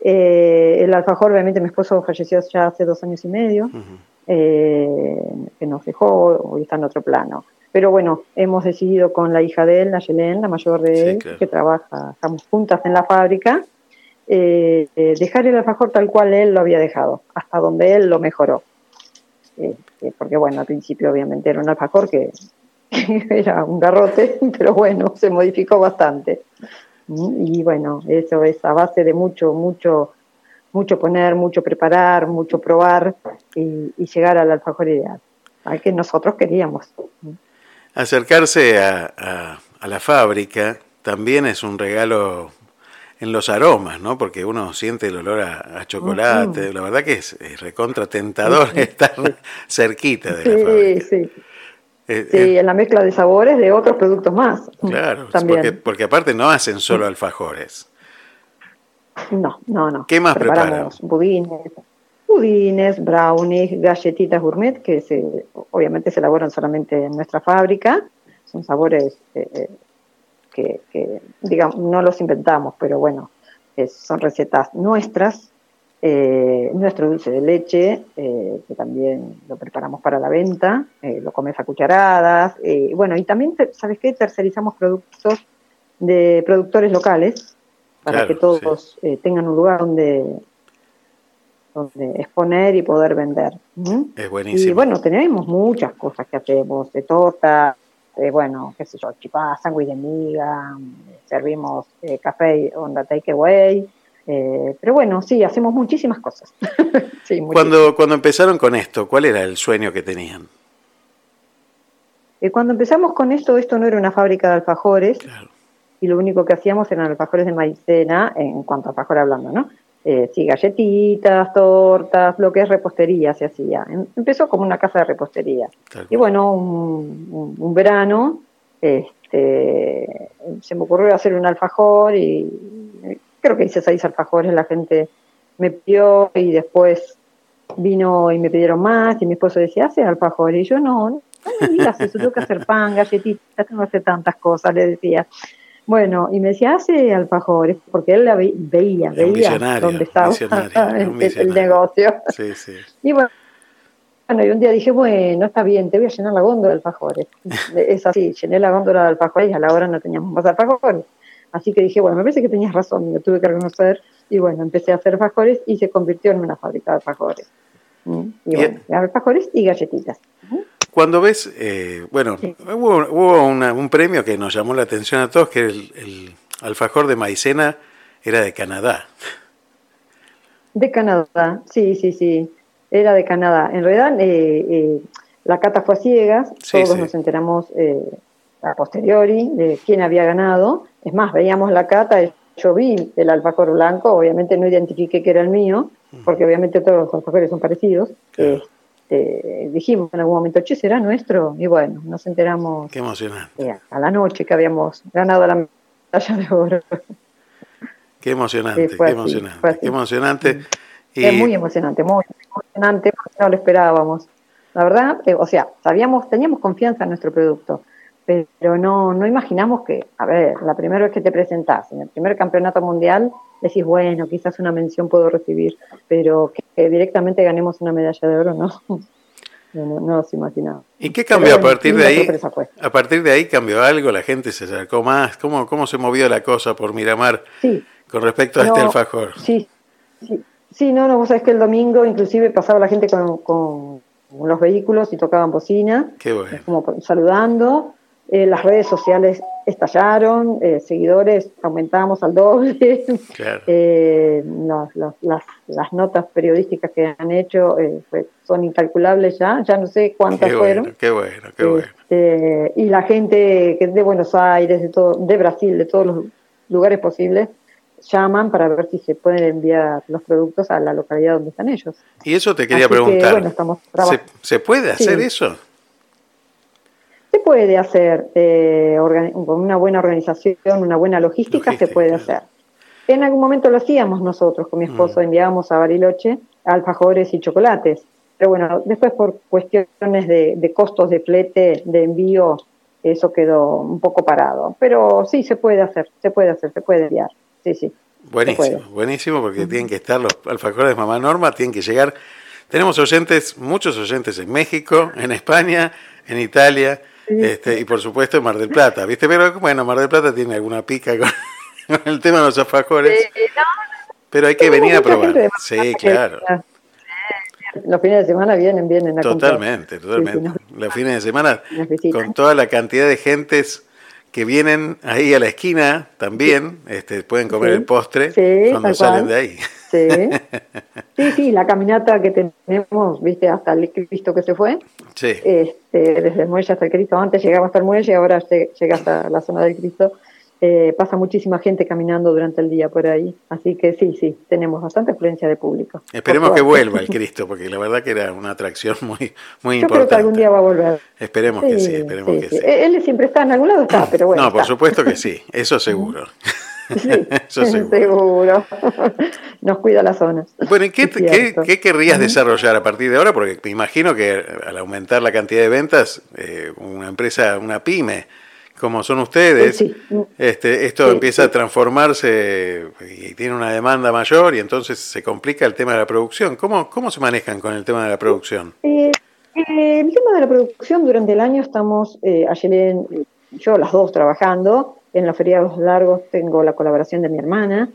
Eh, el alfajor, obviamente mi esposo falleció ya hace dos años y medio, que nos dejó, hoy está en otro plano. Pero bueno, hemos decidido con la hija de él, Nayelen, la mayor de él,
claro.
que trabaja, estamos juntas en la fábrica, eh, dejar el alfajor tal cual él lo había dejado, hasta donde él lo mejoró. Eh, porque bueno, al principio obviamente era un alfajor que *laughs* era un garrote, *laughs* pero bueno, se modificó bastante. Y bueno, eso es a base de mucho, mucho, mucho poner, mucho preparar, mucho probar y, y llegar al alfajor ideal, al que nosotros queríamos.
Acercarse a, a- a la fábrica también es un regalo en los aromas, ¿no? Porque uno siente el olor a, a chocolate. La verdad que es, es recontra tentador estar cerquita de la fábrica.
Sí, sí.
Eh,
Sí,
eh,
en la mezcla de sabores de otros productos más.
claro,
También.
porque, porque aparte no hacen solo alfajores.
No, no, no.
¿Qué más
Preparamos budines, budines, brownies, galletitas gourmet, que se, obviamente se elaboran solamente en nuestra fábrica. Son sabores eh, eh, que, que, digamos, no los inventamos, pero bueno, eh, son recetas nuestras. Eh, nuestro dulce de leche, eh, que también lo preparamos para la venta, eh, lo comes a cucharadas. bueno, y también, ¿sabes qué? Tercerizamos productos de productores locales para
Claro,
que todos tengan un lugar donde, donde exponer y poder vender. ¿Mm?
Es
Y
buenísimo.
bueno, tenemos muchas cosas que hacemos, de torta, de, bueno, qué sé yo, chipá, sándwich de miga, servimos eh, café onda takeaway, eh, pero bueno, sí, hacemos muchísimas cosas. *laughs* sí, muchísimas.
Cuando, cuando empezaron con esto, ¿cuál era el sueño que tenían?
Eh, cuando empezamos con esto, esto no era una fábrica de alfajores, y lo único que hacíamos eran alfajores de maicena, en cuanto a alfajor hablando, ¿no? Eh, sí, galletitas, tortas, lo que es repostería se hacía. Em- Empezó como una casa de repostería. Y bueno, un, un- un verano este, se me ocurrió hacer un alfajor y eh, creo que hice seis alfajores, la gente me pidió y después vino y me pidieron más y mi esposo decía, hace alfajor y yo no, no me digas eso, tengo que hacer pan, galletitas, tengo que hacer tantas cosas, le decía. Bueno, y me decía, hace alfajores, porque él la ve- veía, veía dónde estaba *laughs* el, negocio.
Sí, sí. *laughs*
Y bueno, bueno, y un día dije, bueno, está bien, te voy a llenar la góndola de alfajores. *laughs* Es así, llené la góndola de alfajores y a la hora no teníamos más alfajores. Así que dije, bueno, me parece que tenías razón, lo tuve que reconocer. Y bueno, empecé a hacer alfajores y se convirtió en una fábrica de alfajores. ¿Mm? Y bueno, alfajores y galletitas.
Cuando ves, eh, bueno, hubo, hubo una- un premio que nos llamó la atención a todos, que el, el alfajor de maicena era de Canadá.
De Canadá, sí, sí, sí. Era de Canadá. En realidad, eh, eh, la cata fue a ciegas,
Sí,
todos
sí.
nos enteramos eh, a posteriori de quién había ganado. Es más, veíamos la cata, yo vi el alfajor blanco, obviamente no identifiqué que era el mío, porque obviamente todos los alfajores son parecidos. Este, dijimos en algún momento, che, ¿será nuestro? Y bueno, nos enteramos
Qué emocionante,
eh, a la noche que habíamos ganado la medalla de oro.
qué emocionante,
Sí,
qué
así,
emocionante, qué emocionante. Y
Es muy emocionante, muy emocionante, porque no lo esperábamos. La verdad, eh, o sea, sabíamos, teníamos confianza en nuestro producto, pero no, no imaginamos que, a ver, la primera vez que te presentás en el primer campeonato mundial, decís, bueno, quizás una mención puedo recibir, pero que, que directamente ganemos una medalla de oro, no. *laughs* No, no.
¿Y qué cambió a
Pero
partir de ahí? A partir de ahí cambió algo, la gente se acercó más. ¿Cómo, cómo se movió la cosa por Miramar
Sí.
con respecto a este
No,
alfajor?
Sí, sí, sí, no, no, vos sabés que el domingo inclusive pasaba la gente con, con los vehículos y tocaban bocina,
Qué bueno.
como saludando. Eh, las redes sociales estallaron, eh, seguidores aumentamos al doble. *laughs*
Claro.
Eh, las, las, las, las notas periodísticas que han hecho eh, son incalculables ya, ya no sé cuántas
Qué
fueron.
qué bueno, qué bueno.
Este, y la gente que es de Buenos Aires, de, todo, de Brasil, de todos los lugares posibles, llaman para ver si se pueden enviar los productos a la localidad donde están ellos.
Y eso te quería
Así que,
preguntar.
bueno, estamos
¿Se, puede hacer
Sí.
eso?
Se puede hacer eh, con una buena organización, una buena logística, se puede hacer. En algún momento lo hacíamos nosotros con mi
Mm.
esposo, enviábamos a Bariloche alfajores y chocolates. Pero bueno, después por cuestiones de, de costos de flete, de envío, eso quedó un poco parado. Pero sí, se puede hacer, se puede hacer, se puede enviar. Sí, sí.
Buenísimo, buenísimo, porque tienen que estar los alfajores de Mamá Norma, tienen que llegar. Tenemos oyentes, muchos oyentes en México, en España, en Italia, este, y por supuesto Mar del Plata, ¿viste? Pero bueno, Mar del Plata tiene alguna pica con, *laughs* con el tema de los alfajores. Pero hay que venir a probar. Sí, claro.
Los fines de semana vienen, vienen a comprar.
Totalmente, totalmente. Los fines de semana, con toda la cantidad de gentes que vienen ahí a la esquina también, este, pueden comer
Sí,
el postre
sí,
cuando salen
cual.
de ahí.
Sí. sí, sí, la caminata que tenemos, viste, hasta el Cristo que se fue,
Sí.
este, desde el muelle hasta el Cristo, antes llegaba hasta el muelle, ahora lle- llega hasta la zona del Cristo, eh, pasa muchísima gente caminando durante el día por ahí. Así que sí, sí, tenemos bastante afluencia de público.
Esperemos que vuelva el *laughs* Cristo, porque la verdad que era una atracción muy, muy
Yo creo que algún
importante.
día va a volver.
Esperemos que sí, esperemos
sí,
que
sí.
sí.
Él siempre está, en algún lado está, pero bueno.
no, por supuesto que sí, *laughs* eso seguro. *laughs* eso seguro.
Seguro. Nos cuida las zonas.
Bueno, ¿y qué, qué, querrías desarrollar a partir de ahora? Porque me imagino que al aumentar la cantidad de ventas, eh, una empresa, una pyme, como son ustedes,
Sí.
este, esto
Sí,
empieza a transformarse y tiene una demanda mayor y entonces se complica el tema de la producción. ¿Cómo, cómo se manejan con el tema de la producción?
Eh, eh, el tema de la producción, durante el año estamos, eh, eh, yo las dos trabajando, en los feriados largos tengo la colaboración de mi hermana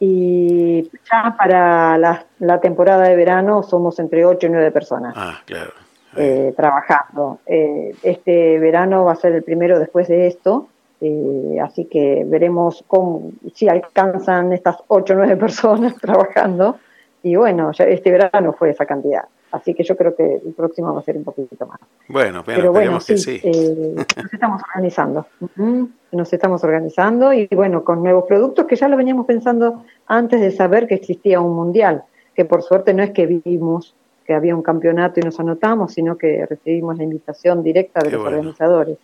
y ya para la, la temporada de verano somos entre 8 y 9 personas
Ah, claro.
Eh, trabajando. Eh, este verano va a ser el primero después de esto, eh, así que veremos cómo, si alcanzan estas 8 o 9 personas trabajando. Y bueno, ya este verano fue esa cantidad. Así que yo creo que el próximo va a ser un poquito más.
Bueno, bueno,
Pero bueno,
esperemos que
sí,
sí.
eh, nos estamos organizando. Nos estamos organizando y bueno, con nuevos productos que ya lo veníamos pensando antes de saber que existía un mundial, que por suerte no es que vimos que había un campeonato y nos anotamos, sino que recibimos la invitación directa de
Qué
los
bueno.
organizadores.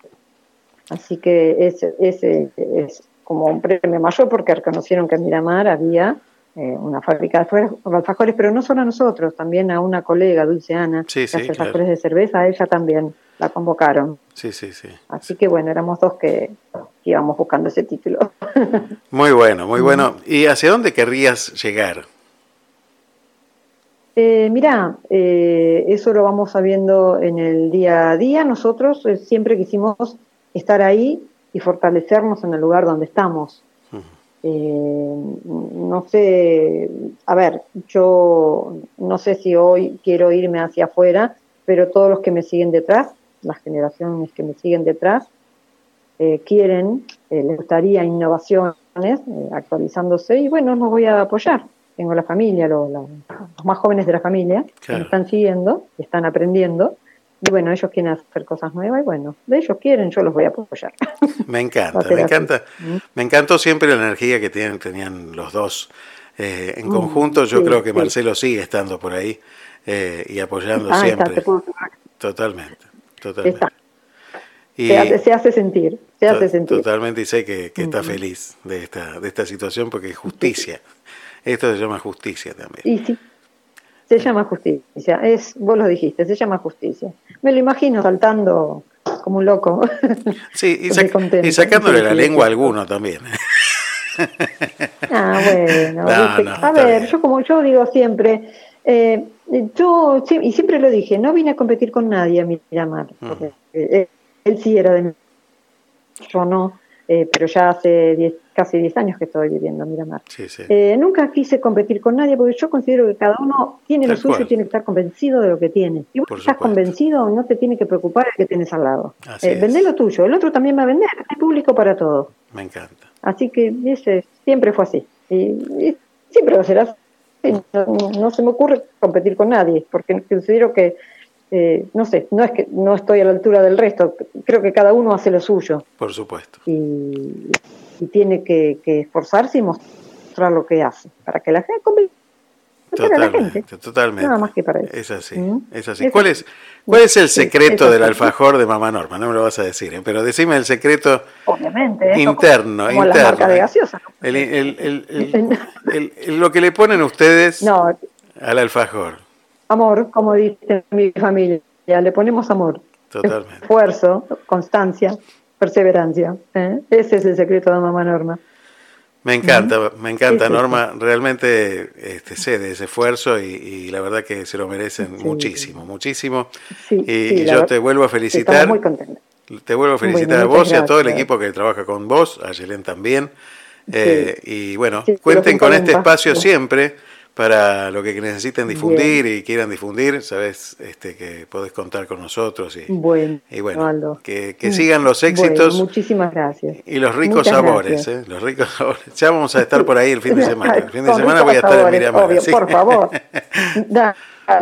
Así que ese, ese es como un premio mayor porque reconocieron que en Miramar había eh, una fábrica de alfajores- pero no solo a nosotros, también a una colega, Dulce Ana,
Sí,
que
sí,
hace
claro.
alfajores de cerveza, a ella también la convocaron.
Sí, sí, sí.
Así que bueno, éramos dos que íbamos buscando ese título. *laughs*
Muy bueno, muy bueno. ¿Y hacia dónde querrías llegar?
Eh, mirá, eh, eso lo vamos sabiendo en el día a día. Nosotros eh, siempre quisimos estar ahí y fortalecernos en el lugar donde estamos. Eh, no sé, a ver, yo no sé si hoy quiero irme hacia afuera, pero todos los que me siguen detrás, las generaciones que me siguen detrás, eh, quieren, les gustaría innovaciones, actualizándose, y bueno, los voy a apoyar. Tengo la familia, los más jóvenes de la familia, que
Claro.
me están siguiendo, que están aprendiendo, y bueno, ellos quieren hacer cosas nuevas, y bueno, de ellos quieren, yo los voy a apoyar. *laughs*
Me encanta, me encanta. Me encantó siempre la energía que tienen, tenían los dos eh, en
Mm,
conjunto. Yo
sí,
creo que
sí.
Marcelo sigue estando por ahí eh, y apoyando
Ah,
siempre. Totalmente, totalmente.
Está.
Y
Se, hace, se hace sentir, se hace sentir.
totalmente y sé que, que está
Ujú.
feliz de esta, de esta situación porque es justicia. *laughs* Esto se llama justicia también.
Y sí, se llama justicia. Es, vos lo dijiste, se llama justicia. Me lo imagino saltando como un loco. *laughs*
Sí, y, *laughs*
de
sac-
contento.
y sacándole la lengua a alguno también.
Ah, bueno. *laughs*
No,
viste.
no,
a ver,
bien.
yo como yo digo siempre, eh, yo, y siempre lo dije, no vine a competir con nadie a Miramar. Porque, eh, él sí era de yo no, eh, pero ya hace diez- casi 10 años que estoy viviendo en Miramar.
Sí, sí.
Eh, nunca quise competir con nadie porque yo considero que cada uno tiene lo suyo
cual.
y tiene que estar convencido de lo que tiene. Si vos
Por
estás
supuesto.
convencido, no te tiene que preocupar el que tienes al lado. Eh,
es.
vendé lo tuyo, el otro también va a vender, hay público para todo.
Me encanta.
Así que ese siempre fue así. Y, y siempre va a ser así. No, no se me ocurre competir con nadie, porque considero que, eh, no sé, no es que no estoy a la altura del resto, creo que cada uno hace lo suyo
Por supuesto.
y, y tiene que, que esforzarse y mostrar lo que hace, para que la gente la.
Totalmente, totalmente.
Nada más que para eso.
Es así,
¿Mm?
es así. ¿Cuál es, cuál es el secreto del alfajor de Mamá Norma? No me lo vas a decir, ¿eh? pero decime el secreto
Obviamente. eso
interno,
como, como
interno.
la marca de
¿eh?
gaseosa.
El- el- el- el- *laughs* el- el- lo que le ponen ustedes
No,
al alfajor.
Amor, como dice mi familia, le ponemos amor.
Totalmente.
esfuerzo, constancia, perseverancia. ¿eh? Ese es el secreto de Mamá Norma.
Me encanta, me encanta,
Sí, sí,
Norma. Realmente este, sé de ese esfuerzo y, y la verdad que se lo merecen muchísimo, muchísimo. Y yo te vuelvo a felicitar.
muy contentos.
Te vuelvo a felicitar
Bueno,
a vos y a todo el equipo que trabaja con vos, a Yelén también. Eh, y bueno, cuenten con este espacio siempre para lo que necesiten difundir
Bien.
y quieran difundir. Sabes este, que podés contar con nosotros y,
Bueno,
y bueno,
Aldo.
que, que sigan los éxitos
Bueno, muchísimas gracias.
y los ricos
Muchas
sabores. ¿eh? Los ricos sabores. Ya vamos a estar por ahí el fin de *laughs* semana. El fin de semana voy a estar en Miramar.
obvio,
así
por favor. *laughs*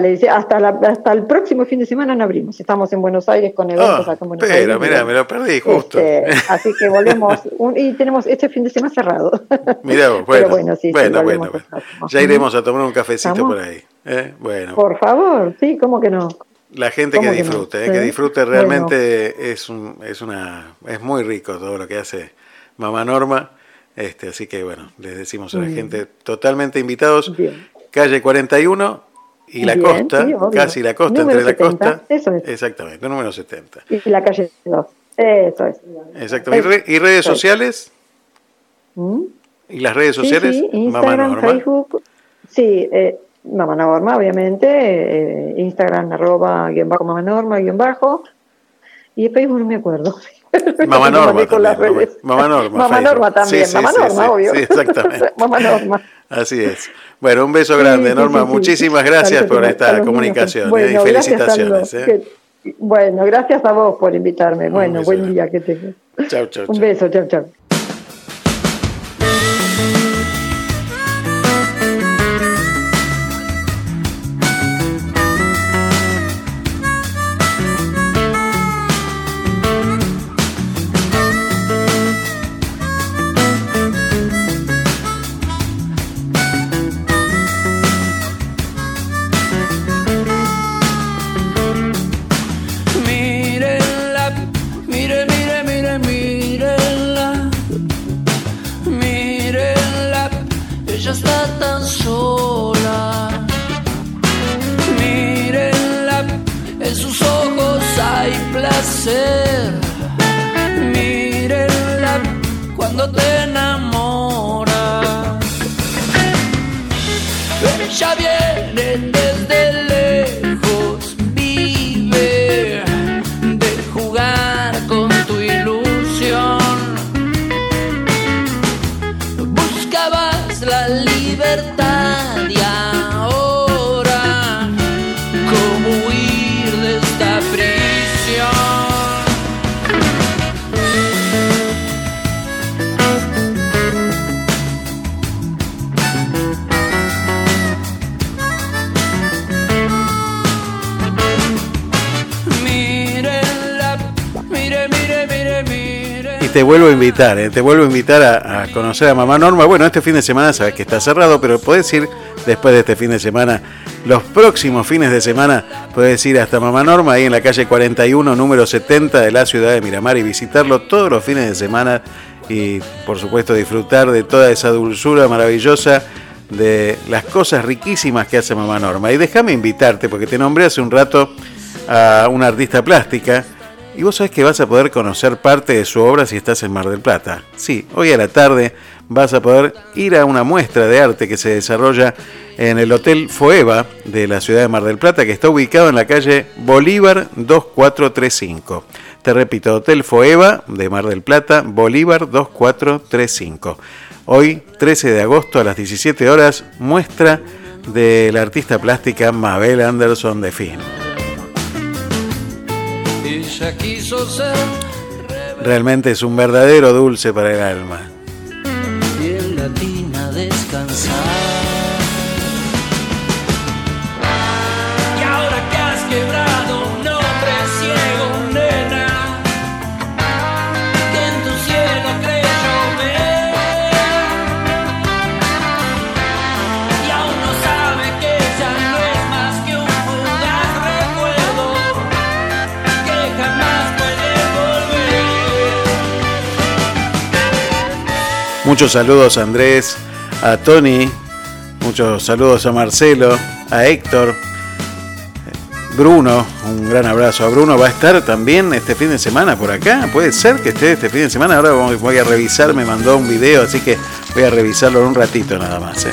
Dice, hasta, la- hasta el próximo fin de semana no abrimos. Estamos en Buenos Aires con eventos
Ah,
acá en Buenos
pero,
Aires.
mira, me lo perdí justo.
Este, *laughs* así que volvemos un- y tenemos este fin de semana cerrado. *laughs*
Mirá vos,
Pero
bueno,
bueno, sí, sí,
bueno,
volvemos
bueno,
próximo.
Ya iremos a tomar un cafecito
¿Estamos?
por ahí. ¿eh? Bueno,
Por favor, sí, ¿cómo que no?
la gente que
¿cómo que no?
disfrute, ¿eh?
Sí.
que disfrute realmente es un, es una, es muy rico todo lo que hace Mamá Norma. Este, así que bueno, les decimos a la
Mm.
gente totalmente invitados. Calle 41 y la
Bien,
costa,
sí,
casi la costa,
Número
entre la
70,
costa.
eso es.
Exactamente, número 70.
Y la calle 2. Eso es.
Exactamente. ¿Y, re- y redes
Eso
sociales?
¿Mm?
¿Y las redes sociales?
sí,
Mamá
Instagram,
Norma.
Facebook. Sí, eh, Mamá Norma, obviamente. eh, Instagram, arroba, guion bajo, Mamá Norma, guion bajo. Y Facebook no me acuerdo.
Mamá *laughs* Norma también. Mamá. Mamá Norma.
Mamá. Norma también. Mamá Norma, obvio.
sí, exactamente. *laughs*
Mamá Norma.
Así es. Bueno, un beso grande,
sí,
Norma.
sí, sí.
Muchísimas gracias por esta comunicación ¿eh?
Bueno,
y felicitaciones. ¿eh?
Que- bueno, gracias a vos por invitarme. Bueno, buen
grande.
día que tengas.
Chau, chau,
Un
chau.
beso, chao, chao.
¿Eh? te vuelvo a invitar a, a conocer a Mamá Norma. Bueno, este fin de semana sabes que está cerrado, pero podés ir después de este fin de semana. Los próximos fines de semana puedes ir hasta Mamá Norma, ahí en la calle 41, número 70 de la ciudad de Miramar y visitarlo todos los fines de semana y por supuesto disfrutar de toda esa dulzura maravillosa de las cosas riquísimas que hace Mamá Norma. Y déjame invitarte, porque te nombré hace un rato a una artista plástica y vos sabés que vas a poder conocer parte de su obra si estás en Mar del Plata. Sí, hoy a la tarde vas a poder ir a una muestra de arte que se desarrolla en el Hotel Foeva de la ciudad de Mar del Plata, que está ubicado en la calle Bolívar 2435. Te repito, Hotel Foeva de Mar del Plata, Bolívar 2435. Hoy, 13 de agosto a las 17 horas, muestra de la artista plástica Mabel Anderson de Fin.
Ella quiso ser
Realmente es un verdadero dulce para el alma.
descansar.
Muchos saludos a Andrés, a Tony, muchos saludos a Marcelo, a Héctor, Bruno, un gran abrazo a Bruno. Va a estar también este fin de semana por acá. Puede ser que esté este fin de semana. Ahora voy- a revisar, me mandó un video, así que voy a revisarlo en un ratito nada más. ¿eh?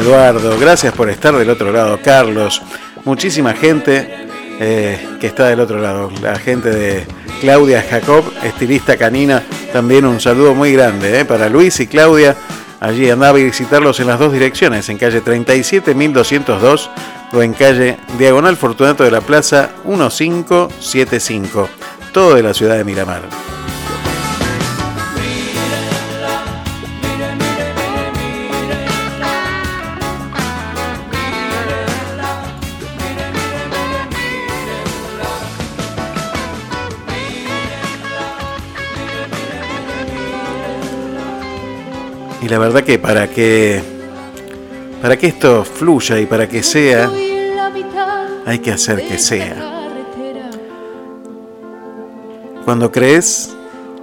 Eduardo, gracias por estar del otro lado. Carlos, muchísima gente eh, que está del otro lado. La gente de Claudia Jacob, estilista canina, también un saludo muy grande eh, para Luis y Claudia. Allí andaba a visitarlos en las dos direcciones, en calle 37202 o en calle Diagonal Fortunato de la Plaza 1575, todo de la ciudad de Miramar. La verdad que para que para que esto fluya y para que sea, hay que hacer que sea. Cuando crees,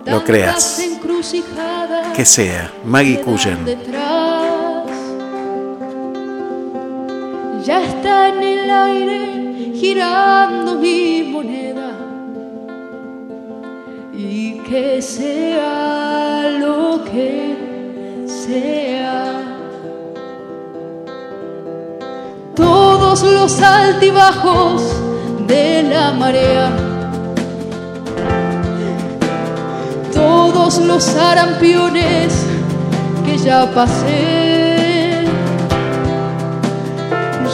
lo creas. Que sea. Maggie Cullen.
Ya está en el aire girando mi moneda. Y que sea lo que Todos los altibajos de la marea. Todos los arampiones que ya pasé.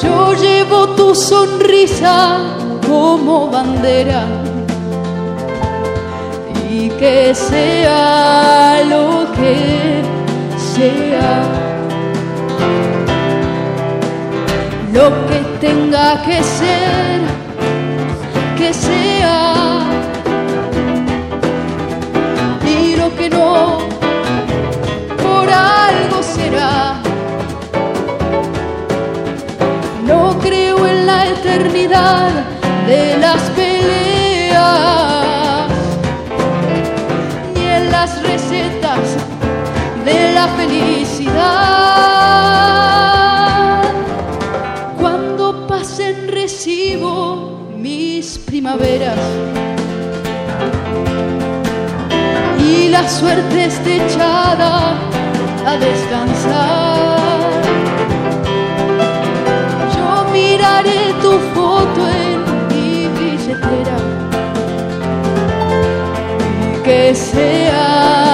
Yo llevo tu sonrisa como bandera y que sea lo que lo que tenga que ser, que sea, y lo que no, por algo será. No creo en la eternidad de las peleas ni en las recetas de la felicidad. Cuando pasen recibo mis primaveras y la suerte esté echada a descansar. Yo miraré tu foto en mi billetera y que sea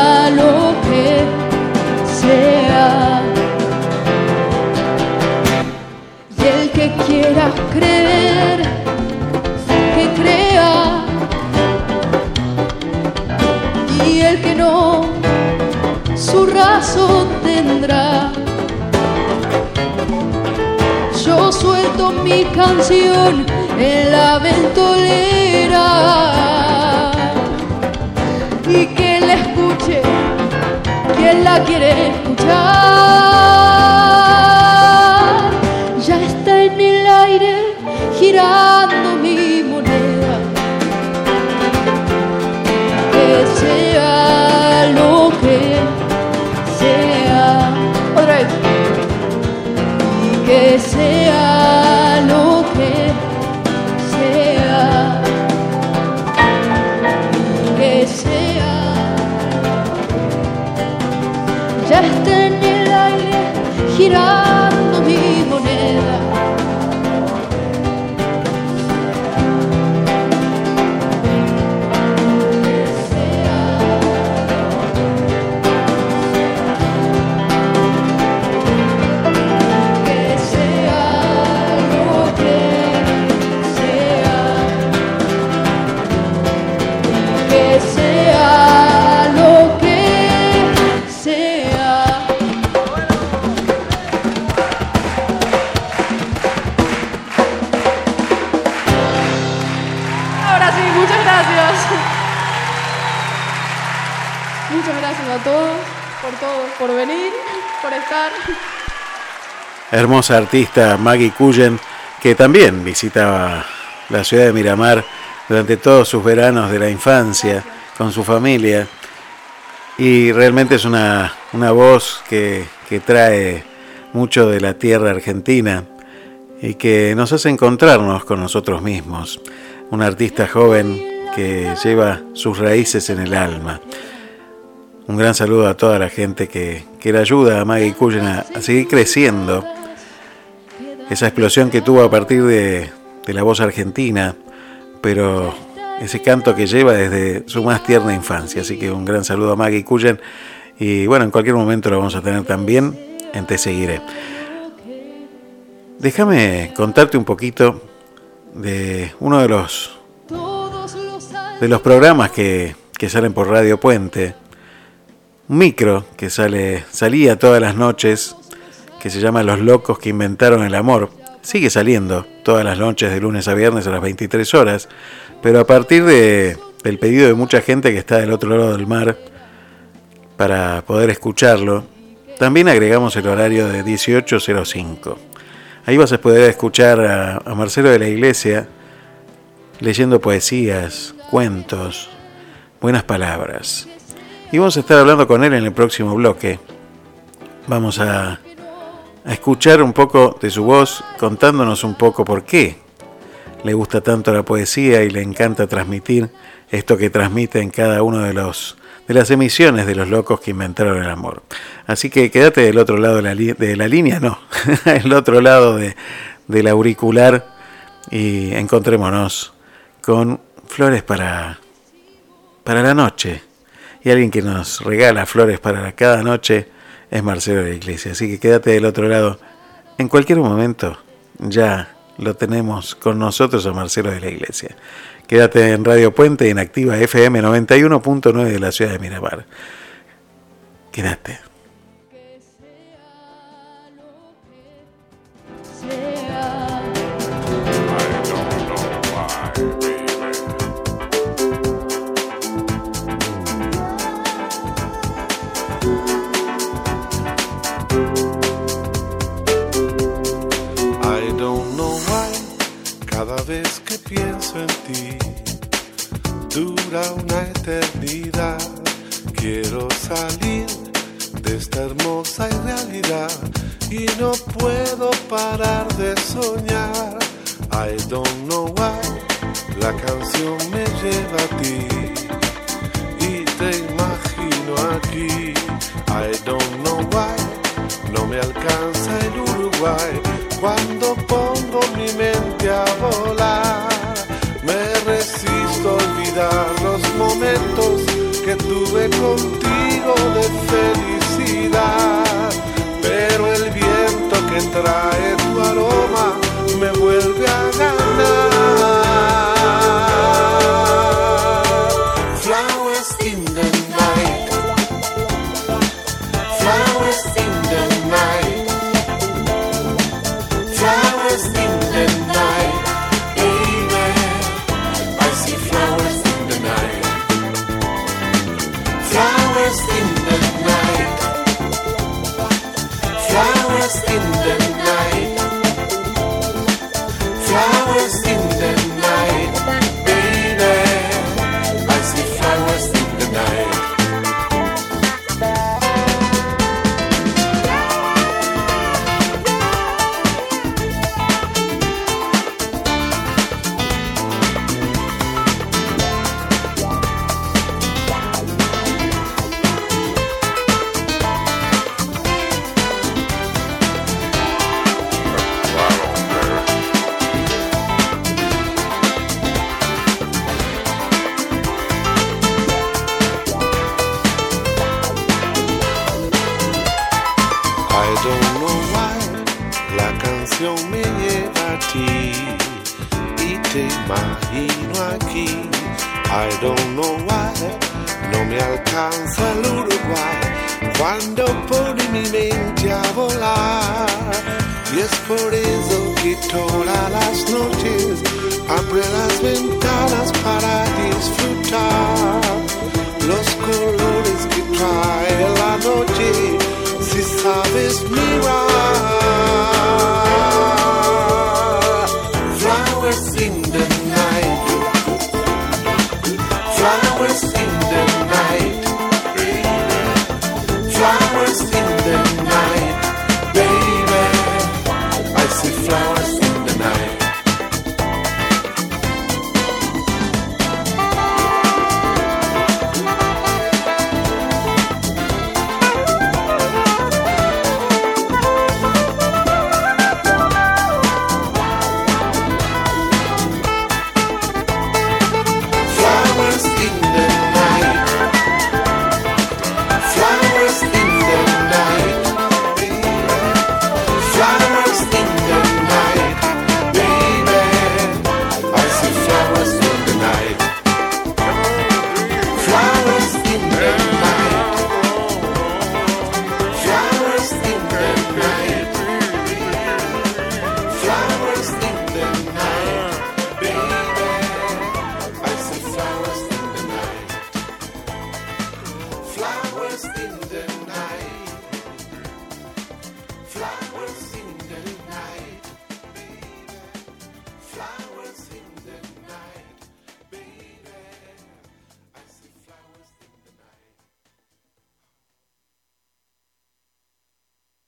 su razón tendrá. Yo suelto mi canción en la ventolera y que la escuche quien la quiere escuchar. Ya está en el aire girando girando por venir, por estar.
Hermosa artista Maggie Cullen, que también visitaba la ciudad de Miramar durante todos sus veranos de la infancia con su familia. Y realmente es una, una voz que, que trae mucho de la tierra argentina y que nos hace encontrarnos con nosotros mismos. Un artista joven que lleva sus raíces en el alma. Un gran saludo a toda la gente que, que le ayuda a Maggie Cullen a, seguir creciendo. Esa explosión que tuvo a partir de, de la voz argentina, pero ese canto que lleva desde su más tierna infancia. Así que un gran saludo a Maggie Cullen. Y bueno, en cualquier momento lo vamos a tener también en Te Seguiré. Déjame contarte un poquito de uno de los de los programas que, que salen por Radio Puente. Micro que sale, salía todas las noches, que se llama Los locos que inventaron el amor. Sigue saliendo todas las noches de lunes a viernes a las 23 horas, pero a partir de, del pedido de mucha gente que está del otro lado del mar para poder escucharlo, también agregamos el horario de 18.05. Ahí vas a poder escuchar a Marcelo de la Iglesia leyendo poesías, cuentos, buenas palabras. Y vamos a estar hablando con él en el próximo bloque. Vamos a, a escuchar un poco de su voz contándonos un poco por qué le gusta tanto la poesía y le encanta transmitir esto que transmite en cada uno de los de las emisiones de los locos que inventaron el amor. Así que quédate del otro lado de la, de la línea, no, *laughs* el otro lado de, del auricular y encontrémonos con flores para, para la noche. Y alguien que nos regala flores para cada noche es Marcelo de la Iglesia. Así que quédate del otro lado. En cualquier momento ya lo tenemos con nosotros a Marcelo de la Iglesia. Quédate en Radio Puente en Activa FM 91.9 de la ciudad de Miramar. Quédate.
En ti, dura una eternidad. Quiero salir de esta hermosa irrealidad y no puedo parar de soñar. I don't know why, la canción me lleva a ti y te imagino aquí. I don't know why, no me alcanza el Uruguay cuando pongo mi mente a volar. Los momentos que tuve contigo de felicidad. Pero el viento que trae tu aroma me vuelve a ganar.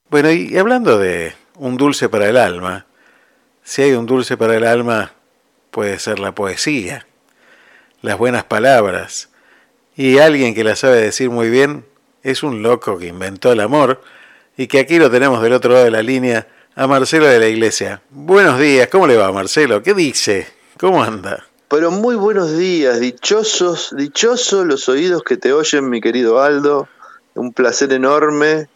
Bueno, y hablando de un dulce para el alma, si hay un dulce para el alma, puede ser la poesía, las buenas palabras. Y alguien que la sabe decir muy bien es un loco que inventó el amor y que aquí lo tenemos del otro lado de la línea a Marcelo de la Iglesia. Buenos días, ¿cómo le va Marcelo? ¿Qué dice? ¿Cómo anda?
Pero muy buenos días, dichosos, dichosos los oídos que te oyen, mi querido Aldo. Un placer enorme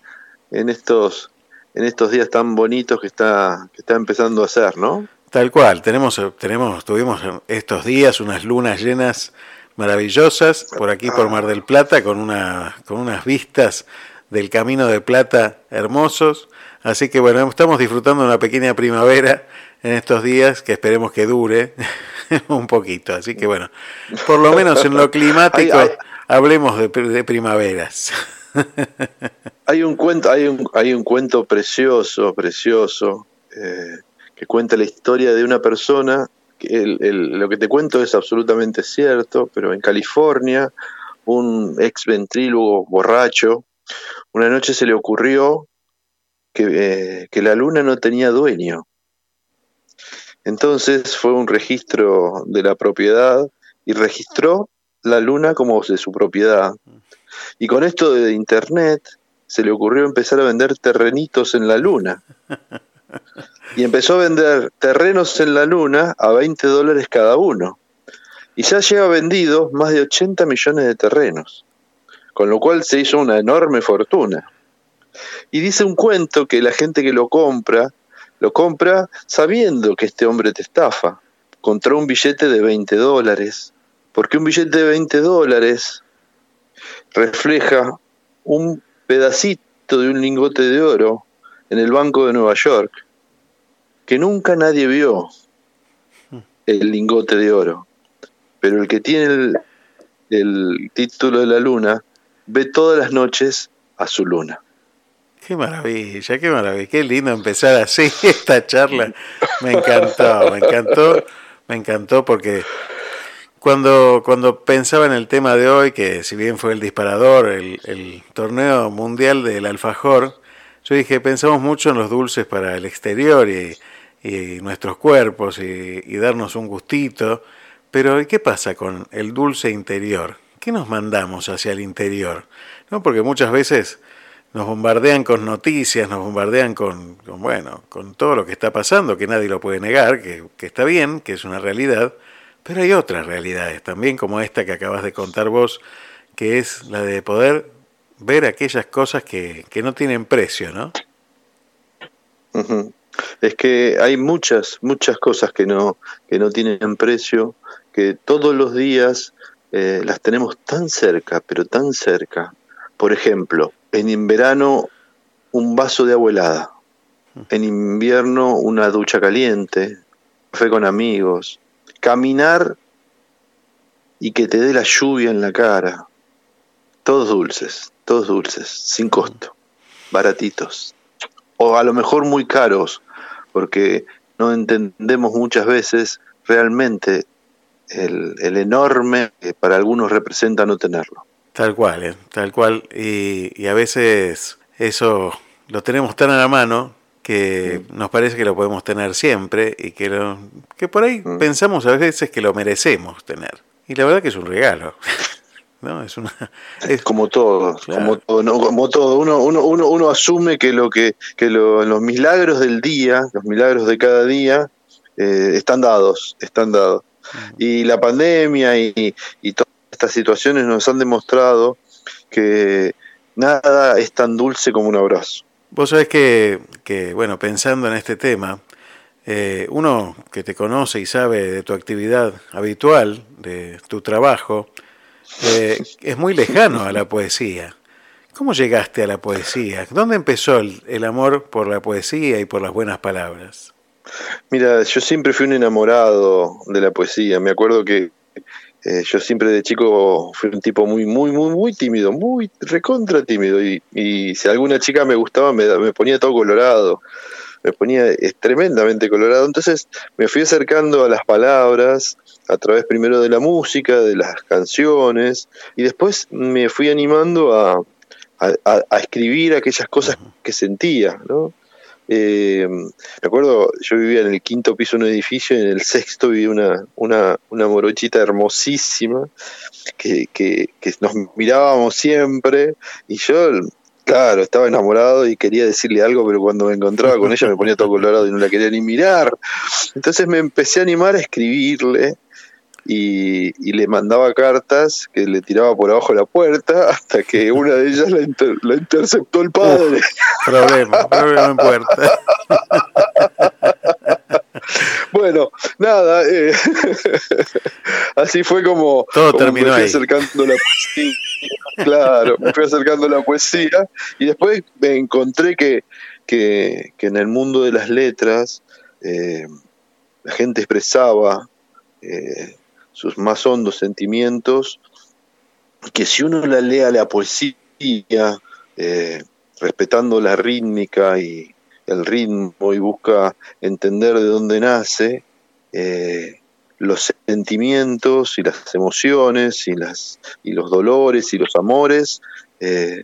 en estos, en estos días tan bonitos que está, que está empezando a hacer, ¿no?
Tal cual, tenemos, tenemos, tuvimos estos días unas lunas llenas maravillosas por aquí por Mar del Plata con una, con unas vistas del Camino de Plata hermosos. Así que bueno, estamos disfrutando de una pequeña primavera en estos días que esperemos que dure *laughs* un poquito. Así que bueno, por lo menos en lo climático
Ay, ay.
hablemos de, de primaveras. *laughs*
Hay un cuento, hay un, hay un cuento precioso, precioso, eh, que cuenta la historia de una persona. Que el- el- lo que te cuento es absolutamente cierto, pero en California, un ex ventrílogo borracho, una noche se le ocurrió que, eh, que la luna no tenía dueño. Entonces fue un registro de la propiedad y registró la luna como de su propiedad. Y con esto de internet se le ocurrió empezar a vender terrenitos en la luna. Y empezó a vender terrenos en la luna a 20 dólares cada uno. Y ya lleva vendido más de 80 millones de terrenos. Con lo cual se hizo una enorme fortuna. Y dice un cuento que la gente que lo compra, lo compra sabiendo que este hombre te estafa. Contra un billete de 20 dólares. Porque un billete de 20 dólares refleja un pedacito de un lingote de oro en el Banco de Nueva York que nunca nadie vio el lingote de oro. Pero el que tiene el, título de la luna ve todas las noches a su luna.
Qué maravilla, qué maravilla, qué lindo empezar así *laughs* esta charla. Me encantó, me encantó, me encantó porque cuando, cuando pensaba en el tema de hoy, que si bien fue el disparador, el, torneo mundial del alfajor, yo dije, pensamos mucho en los dulces para el exterior y, nuestros cuerpos y, y darnos un gustito, pero ¿y qué pasa con el dulce interior? ¿Qué nos mandamos hacia el interior? ¿No? Porque muchas veces nos bombardean con noticias, nos bombardean con, con, bueno, con todo lo que está pasando, que nadie lo puede negar, que, que está bien, que es una realidad, pero hay otras realidades también, como esta que acabas de contar vos, que es la de poder ver aquellas cosas que, que no tienen precio, ¿no?
Es que hay muchas, muchas cosas que no, que no tienen precio, que todos los días eh, las tenemos tan cerca, pero tan cerca. Por ejemplo, en verano un vaso de agua helada, en invierno una ducha caliente, café con amigos, caminar y que te dé la lluvia en la cara. Todos dulces, todos dulces, sin costo, baratitos. O a lo mejor muy caros, porque no entendemos muchas veces realmente el, el enorme que para algunos representa no tenerlo.
Tal cual, ¿eh? tal cual. Y, y a veces eso lo tenemos tan a la mano que nos parece que lo podemos tener siempre y que, lo, que por ahí pensamos a veces que lo merecemos tener. Y la verdad que es un regalo. *laughs* ¿no? Es una,
es como todo, como todo, ¿no? como todo. Uno, uno, uno, uno asume que lo que, que lo- los milagros del día, los milagros de cada día, eh, están dados, están dados. Y la pandemia y, y todas estas situaciones nos han demostrado que nada es tan dulce como un abrazo.
Vos sabés que, que, bueno, pensando en este tema, eh, uno que te conoce y sabe de tu actividad habitual, de tu trabajo, eh, es muy lejano a la poesía. ¿Cómo llegaste a la poesía? ¿Dónde empezó el, el amor por la poesía y por las buenas palabras?
Mira, yo siempre fui un enamorado de la poesía. Me acuerdo que eh, yo siempre de chico fui un tipo muy, muy, muy, muy tímido, muy recontra tímido. Y, y si alguna chica me gustaba, me, me ponía todo colorado. Me ponía es, tremendamente colorado. Entonces me fui acercando a las palabras a través primero de la música, de las canciones, y después me fui animando a, a, a- a escribir aquellas cosas que sentía, ¿no? Eh, acuerdo, yo vivía en el quinto piso de un edificio y en el sexto vivía una, una, una morochita hermosísima que, que, que nos mirábamos siempre y yo, claro, estaba enamorado y quería decirle algo, pero cuando me encontraba con ella me ponía todo colorado y no la quería ni mirar. Entonces me empecé a animar a escribirle y, y le mandaba cartas que le tiraba por abajo de la puerta *laughs* hasta que una de ellas la, inter- la interceptó el padre.
Problema, problema en puerta. *laughs*
Bueno, nada, eh, *laughs* así fue como,
Todo
como
terminó
me fui
ahí.
acercando la poesía. Claro, me fui acercando la poesía y después me encontré que, que, que en el mundo de las letras eh, la gente expresaba eh, sus más hondos sentimientos que si uno la lea la poesía eh, respetando la rítmica y el ritmo y busca entender de dónde nace eh, los sentimientos y las emociones y las y los dolores y los amores eh,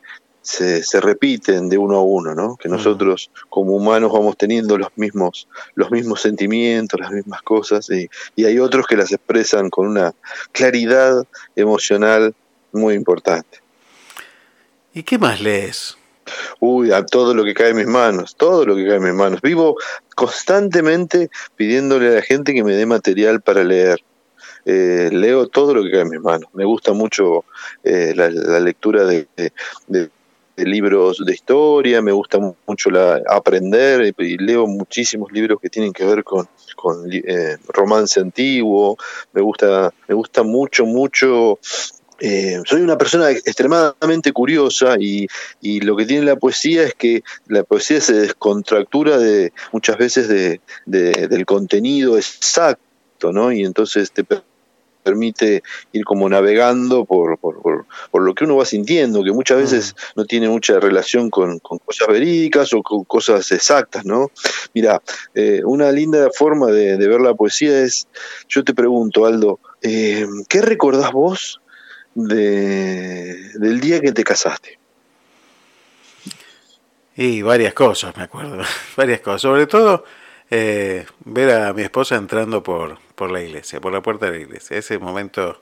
se, se repiten de uno a uno, ¿no? Que nosotros como humanos vamos teniendo los mismos los mismos sentimientos, las mismas cosas y, y hay otros que las expresan con una claridad emocional muy importante.
¿Y qué más lees?
Uy, a todo lo que cae en mis manos, todo lo que cae en mis manos. Vivo constantemente pidiéndole a la gente que me dé material para leer. Eh, leo todo lo que cae en mis manos. Me gusta mucho eh, la, la lectura de, de- de- de libros de historia, me gusta mu- mucho la, aprender y, y leo muchísimos libros que tienen que ver con, eh, romance antiguo. Me gusta, me gusta mucho, mucho eh, soy una persona extremadamente curiosa y, y lo que tiene la poesía es que la poesía se descontractura de muchas veces de, de- del contenido exacto, ¿no? Y entonces te permite ir como navegando por, por, por- por lo que uno va sintiendo, que muchas veces no tiene mucha relación con, con cosas verídicas o con cosas exactas, ¿no? Mira, eh, una linda forma de, de ver la poesía es, yo te pregunto, Aldo, eh, ¿qué recordás vos de, del día que te casaste?
Y varias cosas, me acuerdo. *laughs* varias cosas. Sobre todo eh, ver a mi esposa entrando por, por la iglesia, por la puerta de la iglesia. Ese momento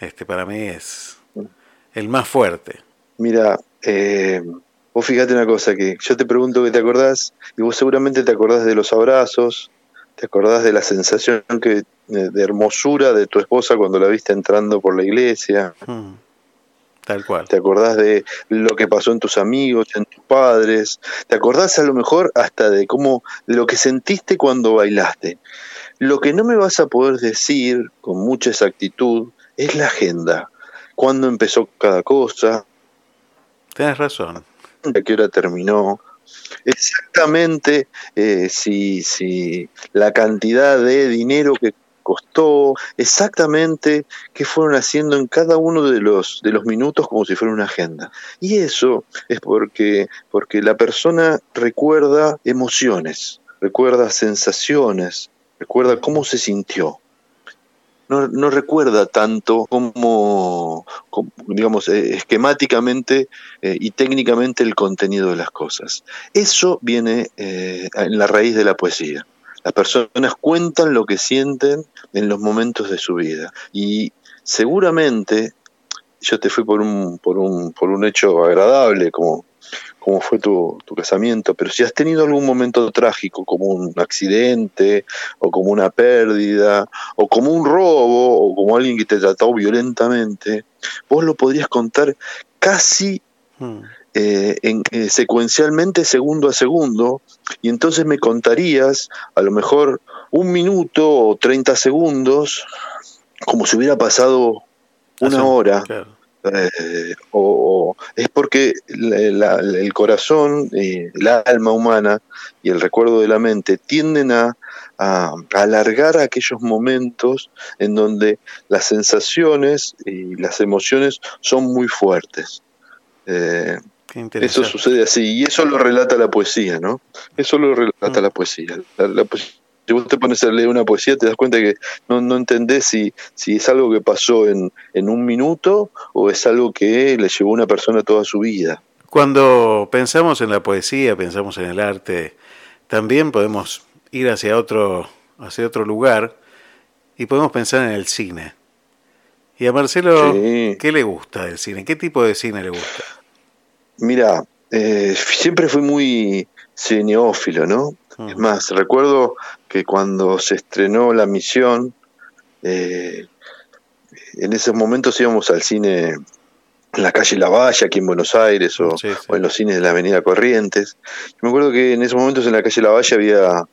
este, para mí es el más fuerte.
Mira, eh, vos fíjate una cosa, que yo te pregunto que te acordás, y vos seguramente te acordás de los abrazos, te acordás de la sensación que, de, hermosura de tu esposa cuando la viste entrando por la iglesia,
Mm, Tal cual.
te acordás de lo que pasó en tus amigos, en tus padres, te acordás a lo mejor hasta de cómo, de lo que sentiste cuando bailaste. Lo que no me vas a poder decir con mucha exactitud es la agenda, cuándo empezó cada cosa,
Tienes razón.
a qué hora terminó, exactamente eh, si, si la cantidad de dinero que costó, exactamente qué fueron haciendo en cada uno de los, de los minutos como si fuera una agenda. Y eso es porque, porque la persona recuerda emociones, recuerda sensaciones, recuerda cómo se sintió. No, recuerda tanto como, como, digamos, eh, esquemáticamente eh, y técnicamente el contenido de las cosas. Eso viene eh, en la raíz de la poesía. Las personas cuentan lo que sienten en los momentos de su vida. Y seguramente, yo te fui por un, por un, por un hecho agradable, como, como fue tu, tu casamiento, pero si has tenido algún momento trágico, como un accidente, o como una pérdida, o como un robo, o como alguien que te trató violentamente, vos lo podrías contar casi
Mm,
eh, en, eh, secuencialmente segundo a segundo y entonces me contarías a lo mejor un minuto o 30 segundos como si hubiera pasado una hora
claro.
Eh, o, o- es porque la- la- el corazón, eh, el alma humana y el recuerdo de la mente tienden a, a alargar aquellos momentos en donde las sensaciones y las emociones son muy fuertes. Eh, eso sucede así, y eso lo relata la poesía, ¿no? Eso lo relata la poesía. La, la poesía- si vos te pones a leer una poesía, te das cuenta que no, no entendés si, si es algo que pasó en, en un minuto o es algo que le llevó a una persona toda su vida.
Cuando pensamos en la poesía, pensamos en el arte, también podemos ir hacia otro, hacia otro lugar y podemos pensar en el cine. Y a Marcelo,
Sí.
¿qué le gusta del cine? ¿Qué tipo de cine le gusta?
Mira, eh, siempre fui muy cineófilo, ¿no? Es más, recuerdo que cuando se estrenó La Misión, eh, en esos momentos íbamos al cine en la calle Lavalle, aquí en Buenos Aires, o, o en los cines de la Avenida Corrientes. Me acuerdo que en esos momentos en la calle Lavalle había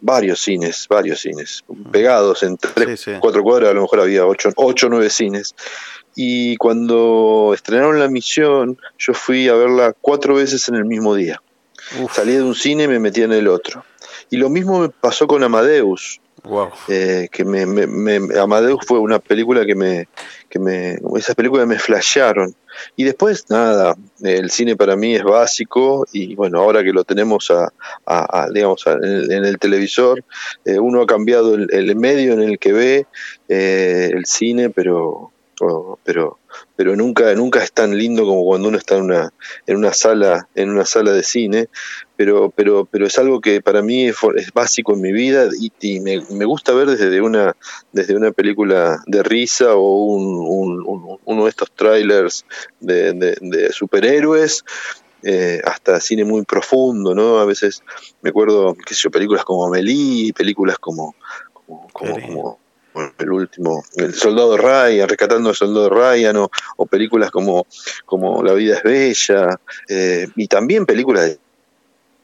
varios cines, varios cines, pegados en tres, cuatro cuadras, a lo mejor había ocho, ocho, nueve cines. Y cuando estrenaron La Misión, yo fui a verla cuatro veces en el mismo día. Salí de un cine y me metí en el otro. Y lo mismo me pasó con Amadeus.
Wow.
Eh, que me, me- me- Amadeus fue una película que me, que me, esas películas me flashearon. Y después, nada, el cine para mí es básico y bueno, ahora que lo tenemos a, a- a, digamos, a- en, el, en el televisor, eh, uno ha cambiado el, el medio en el que ve eh, el cine, pero, o- pero, pero nunca, nunca es tan lindo como cuando uno está en una, en una sala, en una sala de cine pero, pero, pero es algo que para mí es, básico en mi vida y, y me, me gusta ver desde una, desde una película de risa o un, un- un- uno de estos trailers de, de- de superhéroes eh, hasta cine muy profundo, ¿no? A veces me acuerdo, qué sé yo, películas como Amelie, películas como, como, como- como, bueno, el último, El Soldado Ryan, Rescatando al Soldado Ryan, o, o películas como, como La vida es bella, eh, y también películas de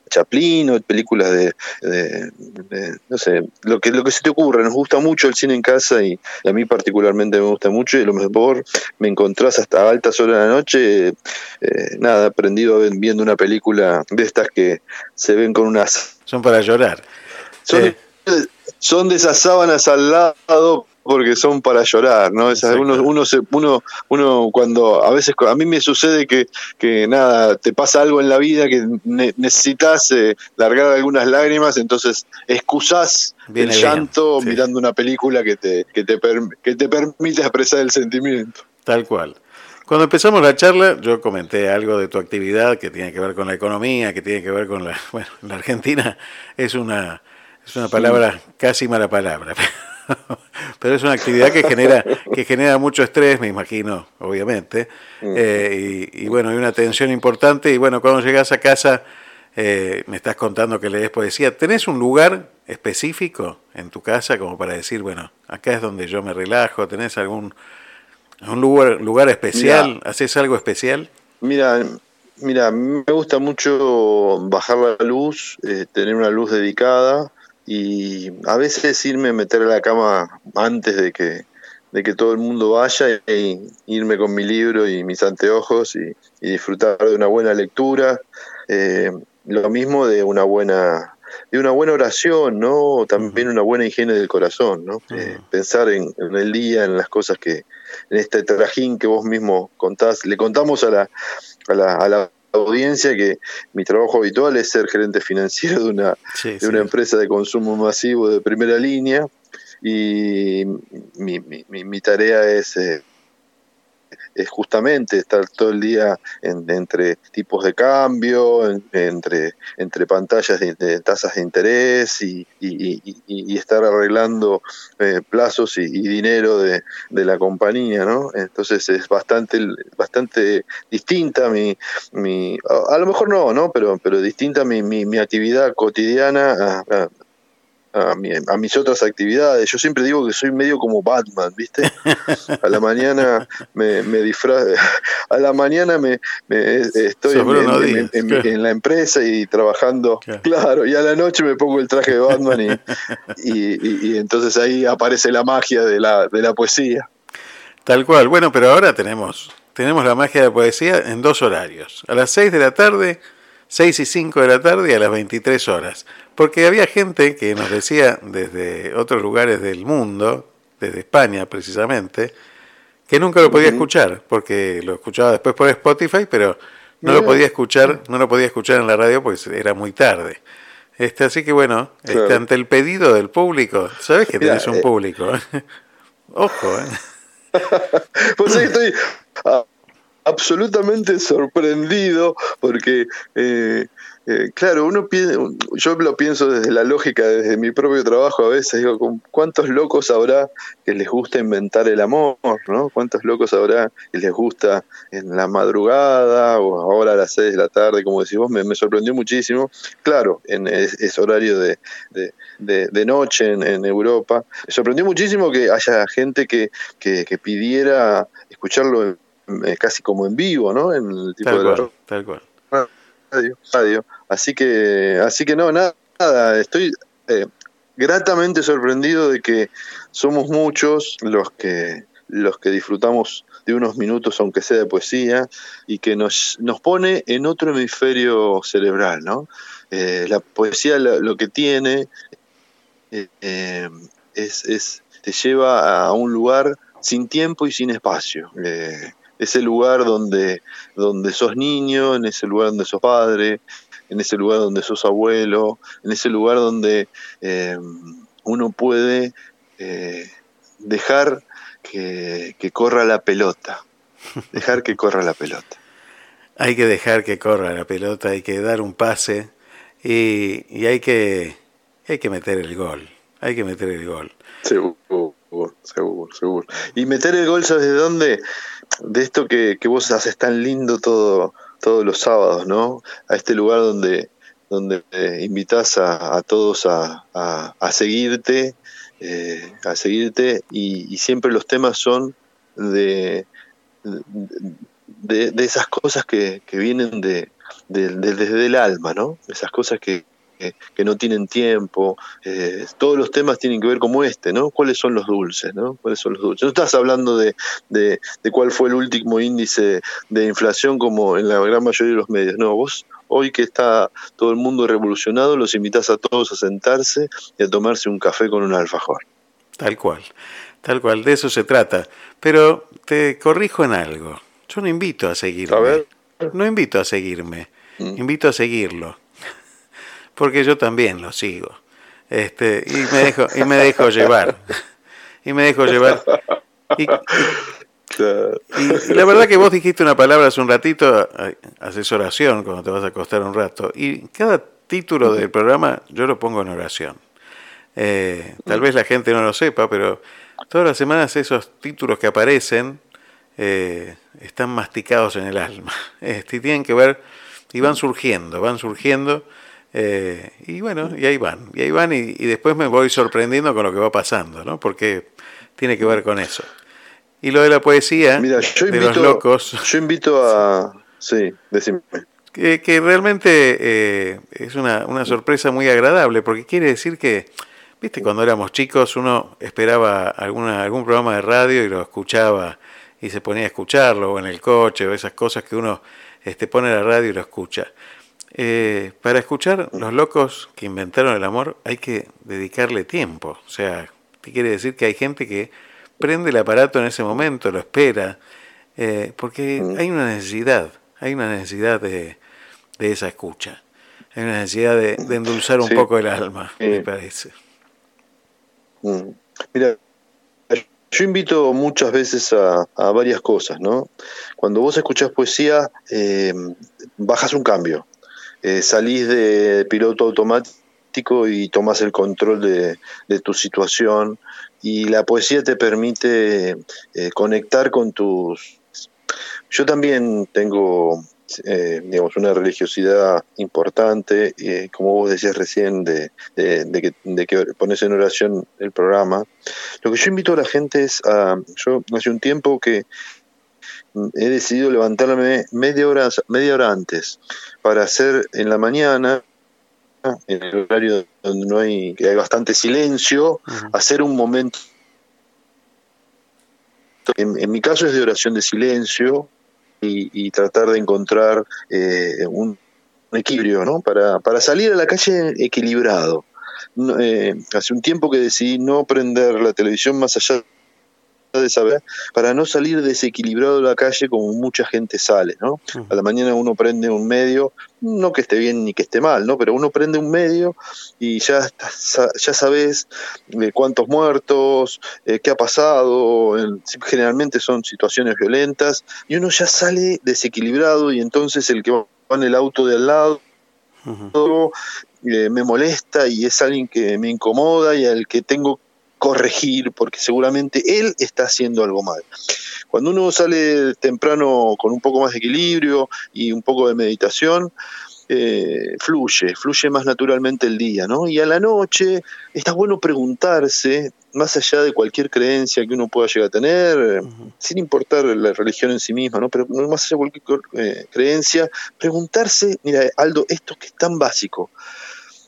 Chaplin o películas de, de- de- no sé, lo que, lo que se te ocurra. Nos gusta mucho el cine en casa y, y a mí particularmente me gusta mucho y a lo mejor me encontrás hasta altas horas de la noche, eh, nada, prendido viendo una película de estas que se ven con unas...
Son para llorar.
Son,
Eh,
son de esas sábanas al lado porque son para llorar, ¿no? Esas- uno, uno, se, uno, uno cuando a veces a mí me sucede que, que nada, te pasa algo en la vida que ne- necesitas eh, largar algunas lágrimas, entonces excusás el
bien,
llanto mirando una película que te, que te, que te permite expresar el sentimiento.
Tal cual. Cuando empezamos la charla, yo comenté algo de tu actividad que tiene que ver con la economía, que tiene que ver con la. *laughs* Bueno, la Argentina es una, es una palabra, casi mala palabra, *laughs* pero es una actividad que genera, que genera mucho estrés, me imagino, obviamente. Eh, y, y bueno, hay una tensión importante. Y bueno, cuando llegas a casa, eh, me estás contando que lees poesía. ¿Tenés un lugar específico en tu casa como para decir, bueno, acá es donde yo me relajo? ¿Tenés algún un lugar, lugar especial? ¿Haces algo especial?
Mira, mira, me gusta mucho bajar la luz, eh, tener una luz dedicada y a veces irme a meter a la cama antes de que, de que todo el mundo vaya e irme con mi libro y mis anteojos y, y disfrutar de una buena lectura. Eh, lo mismo de una buena de una buena oración, ¿no? También una buena higiene del corazón, ¿no? Eh, pensar en, en el día, en las cosas que, en este trajín que vos mismo contás. Le contamos a la, a la, a la audiencia que mi trabajo habitual es ser gerente financiero de una,
Sí,
de una empresa de consumo masivo de primera línea. Y mi, mi, mi- mi tarea es, eh, es justamente estar todo el día en- entre tipos de cambio, en- entre, entre pantallas de, tasas de interés y, y- estar arreglando eh, plazos y, dinero de, de la compañía, ¿no? Entonces es bastante, bastante distinta mi, mi a, lo mejor no, ¿no? Pero, pero distinta mi, mi, mi actividad cotidiana a- a mi- a mis otras actividades. Yo siempre digo que soy medio como Batman, ¿viste? A la mañana me, me disfrazo, *laughs* a la mañana me, me- estoy en, en-
Díaz,
en-
claro.
en la empresa y trabajando, claro. y a la noche me pongo el traje de Batman y, y, y- y entonces ahí aparece la magia de la, de la poesía.
Tal cual. Bueno, pero ahora tenemos, tenemos la magia de la poesía en dos horarios. A las 6 de la tarde, 6 y 5 de la tarde y a las 23 horas. Porque había gente que nos decía desde otros lugares del mundo, desde España precisamente, que nunca lo podía escuchar, porque lo escuchaba después por Spotify, pero no lo podía escuchar, no lo podía escuchar en la radio porque era muy tarde. Este, así que bueno, este, ante el pedido del público, sabes que
Mira,
tenés un
eh,
público. *laughs* Ojo, ¿eh? *laughs*
Pues sí, estoy. Absolutamente sorprendido porque eh, eh, claro, uno piensa, yo lo pienso desde la lógica, desde mi propio trabajo a veces, digo, ¿con ¿cuántos locos habrá que les gusta inventar el amor? ¿no? ¿Cuántos locos habrá que les gusta en la madrugada o ahora a las 6 de la tarde, como decís vos? Me, sorprendió muchísimo. Claro, en es, horario de, de, de, noche en, en, Europa. Me sorprendió muchísimo que haya gente que, que, que pidiera escucharlo eh, casi como en vivo, ¿no? En el tipo
tal
de
cual, tal cual
radio, radio. Así que, así que no, nada, estoy eh, gratamente sorprendido de que somos muchos los que los que disfrutamos de unos minutos, aunque sea de poesía, y que nos, nos pone en otro hemisferio cerebral, ¿no? Eh, la poesía lo, que tiene eh, es, es, te lleva a un lugar sin tiempo y sin espacio. Eh, ese lugar donde, donde sos niño, en ese lugar donde sos padre, en ese lugar donde sos abuelo, en ese lugar donde eh, uno puede eh, dejar que, corra la pelota, dejar que corra la pelota. *laughs*
Hay que dejar que corra la pelota, hay que dar un pase y, y hay, que, hay que meter el gol, hay que meter el gol.
Seguro, seguro, seguro. Y meter el gol, ¿sabes de dónde? de esto que, que vos haces tan lindo todo, todos los sábados, ¿no? A este lugar donde, donde eh, invitas a, a, todos a, a, seguirte, eh, a seguirte y, y, siempre los temas son de, de, de esas cosas que, que vienen de, desde el alma, ¿no? Esas cosas que, que, no tienen tiempo. Eh, todos los temas tienen que ver como este, ¿no? ¿Cuáles son los dulces, ¿no? ¿Cuáles son los dulces? No estás hablando de, de, de cuál fue el último índice de inflación como en la gran mayoría de los medios. No, vos hoy que está todo el mundo revolucionado, los invitas a todos a sentarse y a tomarse un café con un alfajor.
Tal cual, tal cual, de eso se trata. Pero te corrijo en algo. Yo no invito a seguirme.
A ver.
No invito a seguirme. Invito a seguirlo porque yo también lo sigo. Este, y me dejo, y me dejo llevar. *laughs* Y me dejo llevar. Y, la verdad que vos dijiste una palabra hace un ratito, haces oración cuando te vas a acostar un rato. Y cada título del programa yo lo pongo en oración. Eh, tal vez la gente no lo sepa, pero todas las semanas esos títulos que aparecen eh, están masticados en el alma. *laughs* Este, y tienen que ver, y van surgiendo, van surgiendo eh, y bueno, y ahí van, y ahí van, y, después me voy sorprendiendo con lo que va pasando, ¿no? Porque tiene que ver con eso. Y lo de la poesía,
Mira, yo
de
invito,
los locos.
Yo invito a. Sí, decime.
Que, que realmente eh, es una, una sorpresa muy agradable, porque quiere decir que, viste, cuando éramos chicos uno esperaba alguna, algún programa de radio y lo escuchaba y se ponía a escucharlo, o en el coche, o esas cosas que uno este, pone la radio y lo escucha. Eh, para escuchar los locos que inventaron el amor hay que dedicarle tiempo. O sea, ¿qué quiere decir? Que hay gente que prende el aparato en ese momento, lo espera, eh, porque hay una necesidad, hay una necesidad de, de esa escucha. Hay una necesidad de, de endulzar un
Sí.
poco el alma, me parece.
Mm. Mira, yo invito muchas veces a, a varias cosas, ¿no? Cuando vos escuchás poesía, eh, bajas un cambio. Eh, salís de piloto automático y tomás el control de, tu situación y la poesía te permite eh, conectar con tus... Yo también tengo, eh, digamos, una religiosidad importante, eh, como vos decías recién, de, que, de que pones en oración el programa. Lo que yo invito a la gente es a... Yo hace un tiempo que he decidido levantarme media hora, media hora antes para hacer en la mañana, en el horario donde no hay, que hay bastante silencio, hacer un momento. En, en mi caso es de oración de silencio y, y tratar de encontrar eh, un, un equilibrio, ¿no? Para, para salir a la calle equilibrado. No, eh, hace un tiempo que decidí no prender la televisión más allá de saber para no salir desequilibrado de la calle como mucha gente sale, ¿no? A la mañana uno prende un medio, no que esté bien ni que esté mal, ¿no? Pero uno prende un medio y ya ya sabes eh, cuántos muertos, eh, qué ha pasado, en- generalmente son situaciones violentas y uno ya sale desequilibrado y entonces el que va en el auto de al lado eh, me molesta y es alguien que me incomoda y al que tengo corregir porque seguramente él está haciendo algo mal. Cuando uno sale temprano con un poco más de equilibrio y un poco de meditación, eh, fluye, fluye más naturalmente el día, ¿no? Y a la noche está bueno preguntarse, más allá de cualquier creencia que uno pueda llegar a tener, sin importar la religión en sí misma, ¿no? Pero más allá de cualquier eh, creencia, preguntarse, mira, Aldo, esto que es tan básico,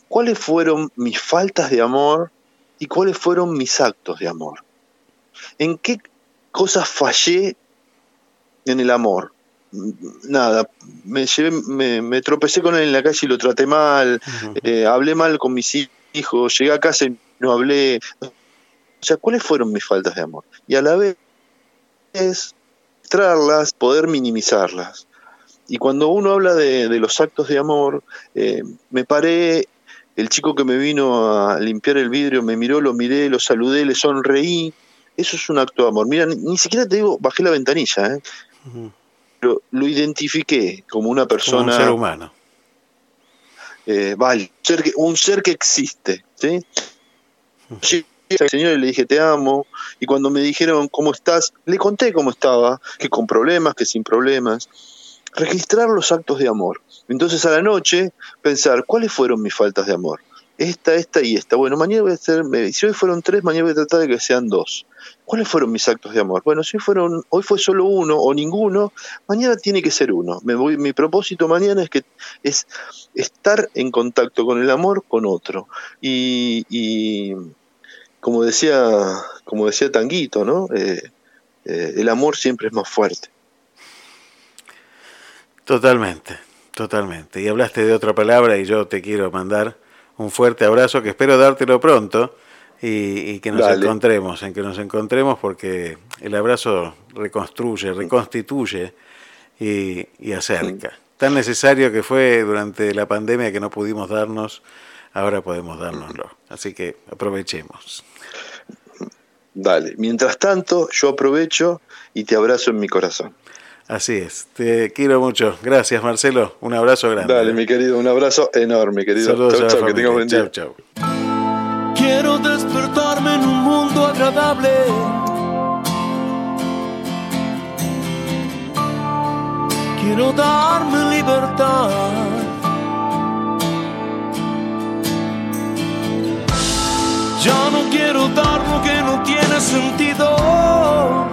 ¿cuáles fueron mis faltas de amor y cuáles fueron mis actos de amor? ¿En qué cosas fallé en el amor? Nada, me, llevé, me, me tropecé con él en la calle y lo traté mal, eh, hablé mal con mis hijos, llegué a casa y no hablé. O sea, ¿cuáles fueron mis faltas de amor? Y a la vez es traerlas, poder minimizarlas. Y cuando uno habla de, de los actos de amor, eh, me paré, el chico que me vino a limpiar el vidrio me miró, lo miré, lo saludé, le sonreí. Eso es un acto de amor. Mira, ni, ni siquiera te digo, bajé la ventanilla, ¿eh? pero lo identifiqué como una
Como
persona
un ser humano.
eh, vale, ser que- un ser que existe, ¿sí? Llegué al señor y le dije te amo, y cuando me dijeron cómo estás, le conté cómo estaba, que con problemas, que sin problemas. Registrar los actos de amor. Entonces a la noche pensar cuáles fueron mis faltas de amor. Esta, esta y esta. Bueno, mañana voy a hacer, si hoy fueron tres, mañana voy a tratar de que sean dos. ¿Cuáles fueron mis actos de amor? Bueno, si fueron, hoy fue solo uno o ninguno, mañana tiene que ser uno. Me voy, mi propósito mañana es que es estar en contacto con el amor con otro. Y, y como decía, como decía Tanguito, ¿no? Eh, eh, el amor siempre es más fuerte.
Totalmente, totalmente. Y hablaste de otra palabra y yo te quiero mandar un fuerte abrazo que espero dártelo pronto y, y que nos
Dale.
encontremos, en que nos encontremos porque el abrazo reconstruye, reconstituye y, y acerca. Tan necesario que fue durante la pandemia que no pudimos darnos, ahora podemos dárnoslo. Así que aprovechemos.
Dale. Mientras tanto, yo aprovecho y te abrazo en mi corazón.
Así es, te quiero mucho. Gracias Marcelo, un abrazo grande.
Dale, mi querido, un abrazo enorme, querido.
Saludos
Chau,
a la
chau, que tengas buen día.
Chau, chau.
Quiero despertarme en un mundo agradable. Quiero darme libertad. Ya no quiero dar lo que no tiene sentido.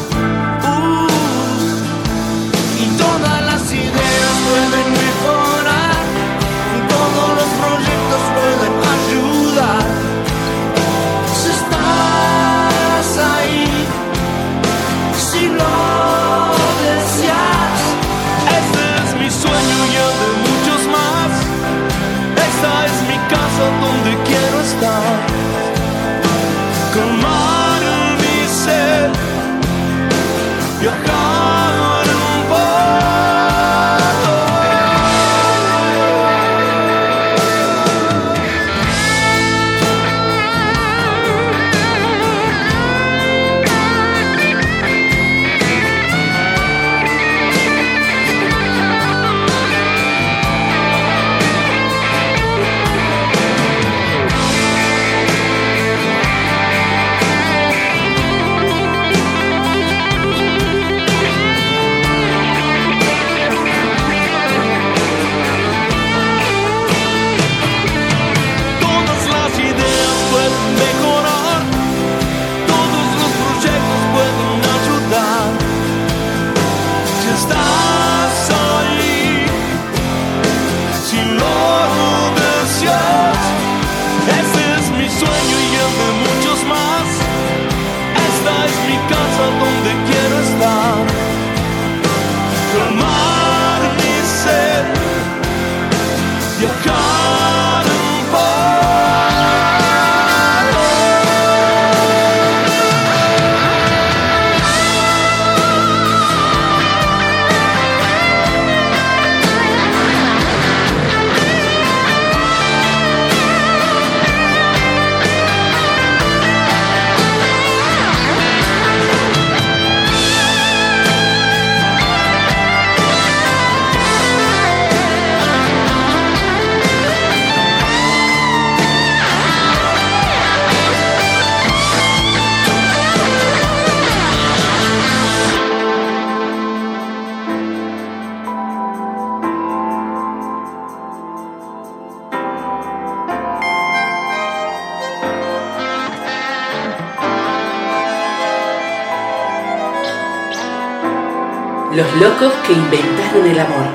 Locos que inventaron el amor.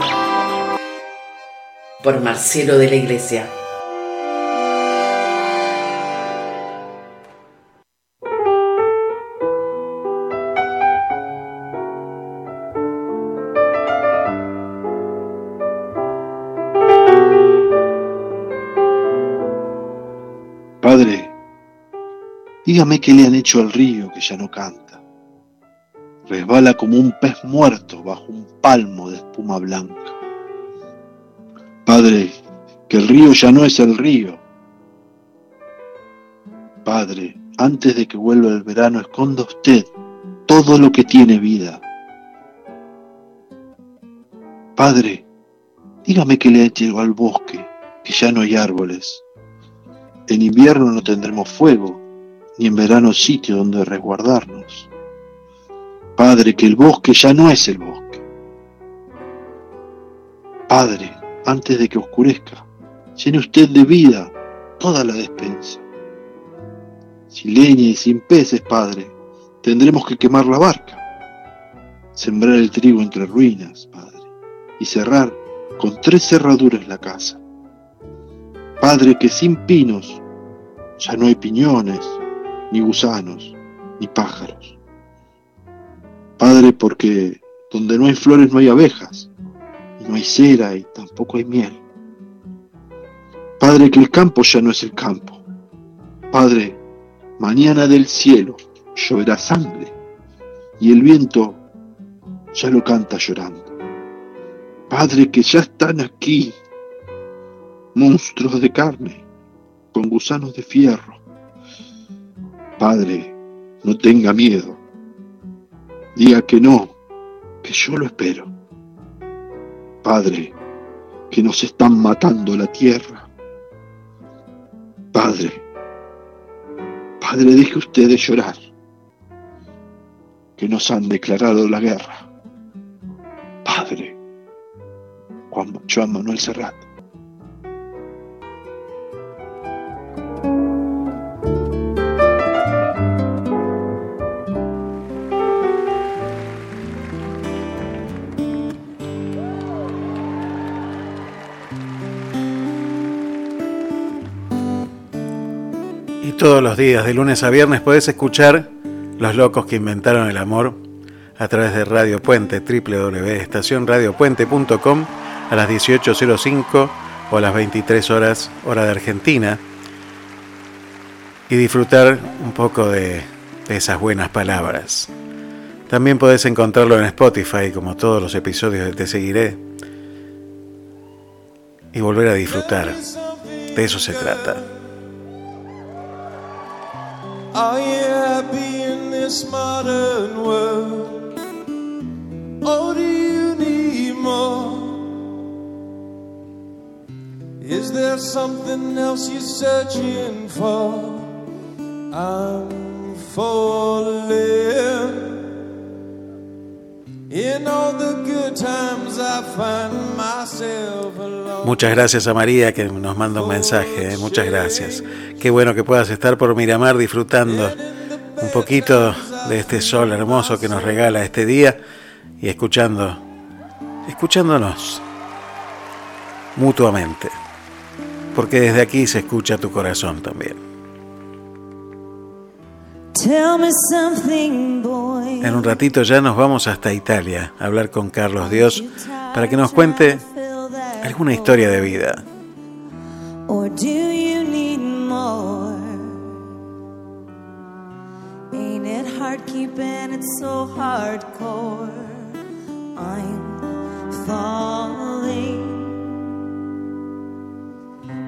Por Marcelo de la Iglesia.
Padre, dígame qué le han hecho al río que ya no canta. Resbala como un pez muerto bajo un palmo de espuma blanca. Padre, que el río ya no es el río. Padre, antes de que vuelva el verano, esconda usted todo lo que tiene vida. Padre, dígame qué le hecho al bosque, que ya no hay árboles. En invierno no tendremos fuego, ni en verano sitio donde resguardarnos. Padre, que el bosque ya no es el bosque. Padre, antes de que oscurezca, llene usted de vida toda la despensa. Sin leña y sin peces, Padre, tendremos que quemar la barca, sembrar el trigo entre ruinas, Padre, y cerrar con tres cerraduras la casa. Padre, que sin pinos ya no hay piñones, ni gusanos, ni pájaros. Padre, porque donde no hay flores no hay abejas, y no hay cera y tampoco hay miel. Padre, que el campo ya no es el campo. Padre, mañana del cielo lloverá sangre, y el viento ya lo canta llorando. Padre, que ya están aquí monstruos de carne, con gusanos de fierro. Padre, no tenga miedo. Diga que no, que yo lo espero. Padre, que nos están matando la tierra. Padre, Padre, deje usted de llorar, que nos han declarado la guerra. Padre, Juan Joan Manuel Serrat.
Todos los días, de lunes a viernes, podés escuchar Los Locos que Inventaron el Amor a través de Radio Puente, www.estacionradiopuente.com a las 18.05 o a las 23 horas, hora de Argentina, y disfrutar un poco de, de esas buenas palabras. También podés encontrarlo en Spotify, como todos los episodios de Te Seguiré, y volver a disfrutar. De eso se trata.
Are you happy in this modern world? Or do you need more? Is there something else you're searching for? I'm falling.
Muchas gracias a María que nos manda un mensaje, ¿eh? muchas gracias. Qué bueno que puedas estar por Miramar disfrutando un poquito de este sol hermoso que nos regala este día y escuchando, escuchándonos mutuamente, porque desde aquí se escucha tu corazón también. En un ratito ya nos vamos hasta Italia a hablar con Carlos Dios para que nos cuente alguna historia de vida.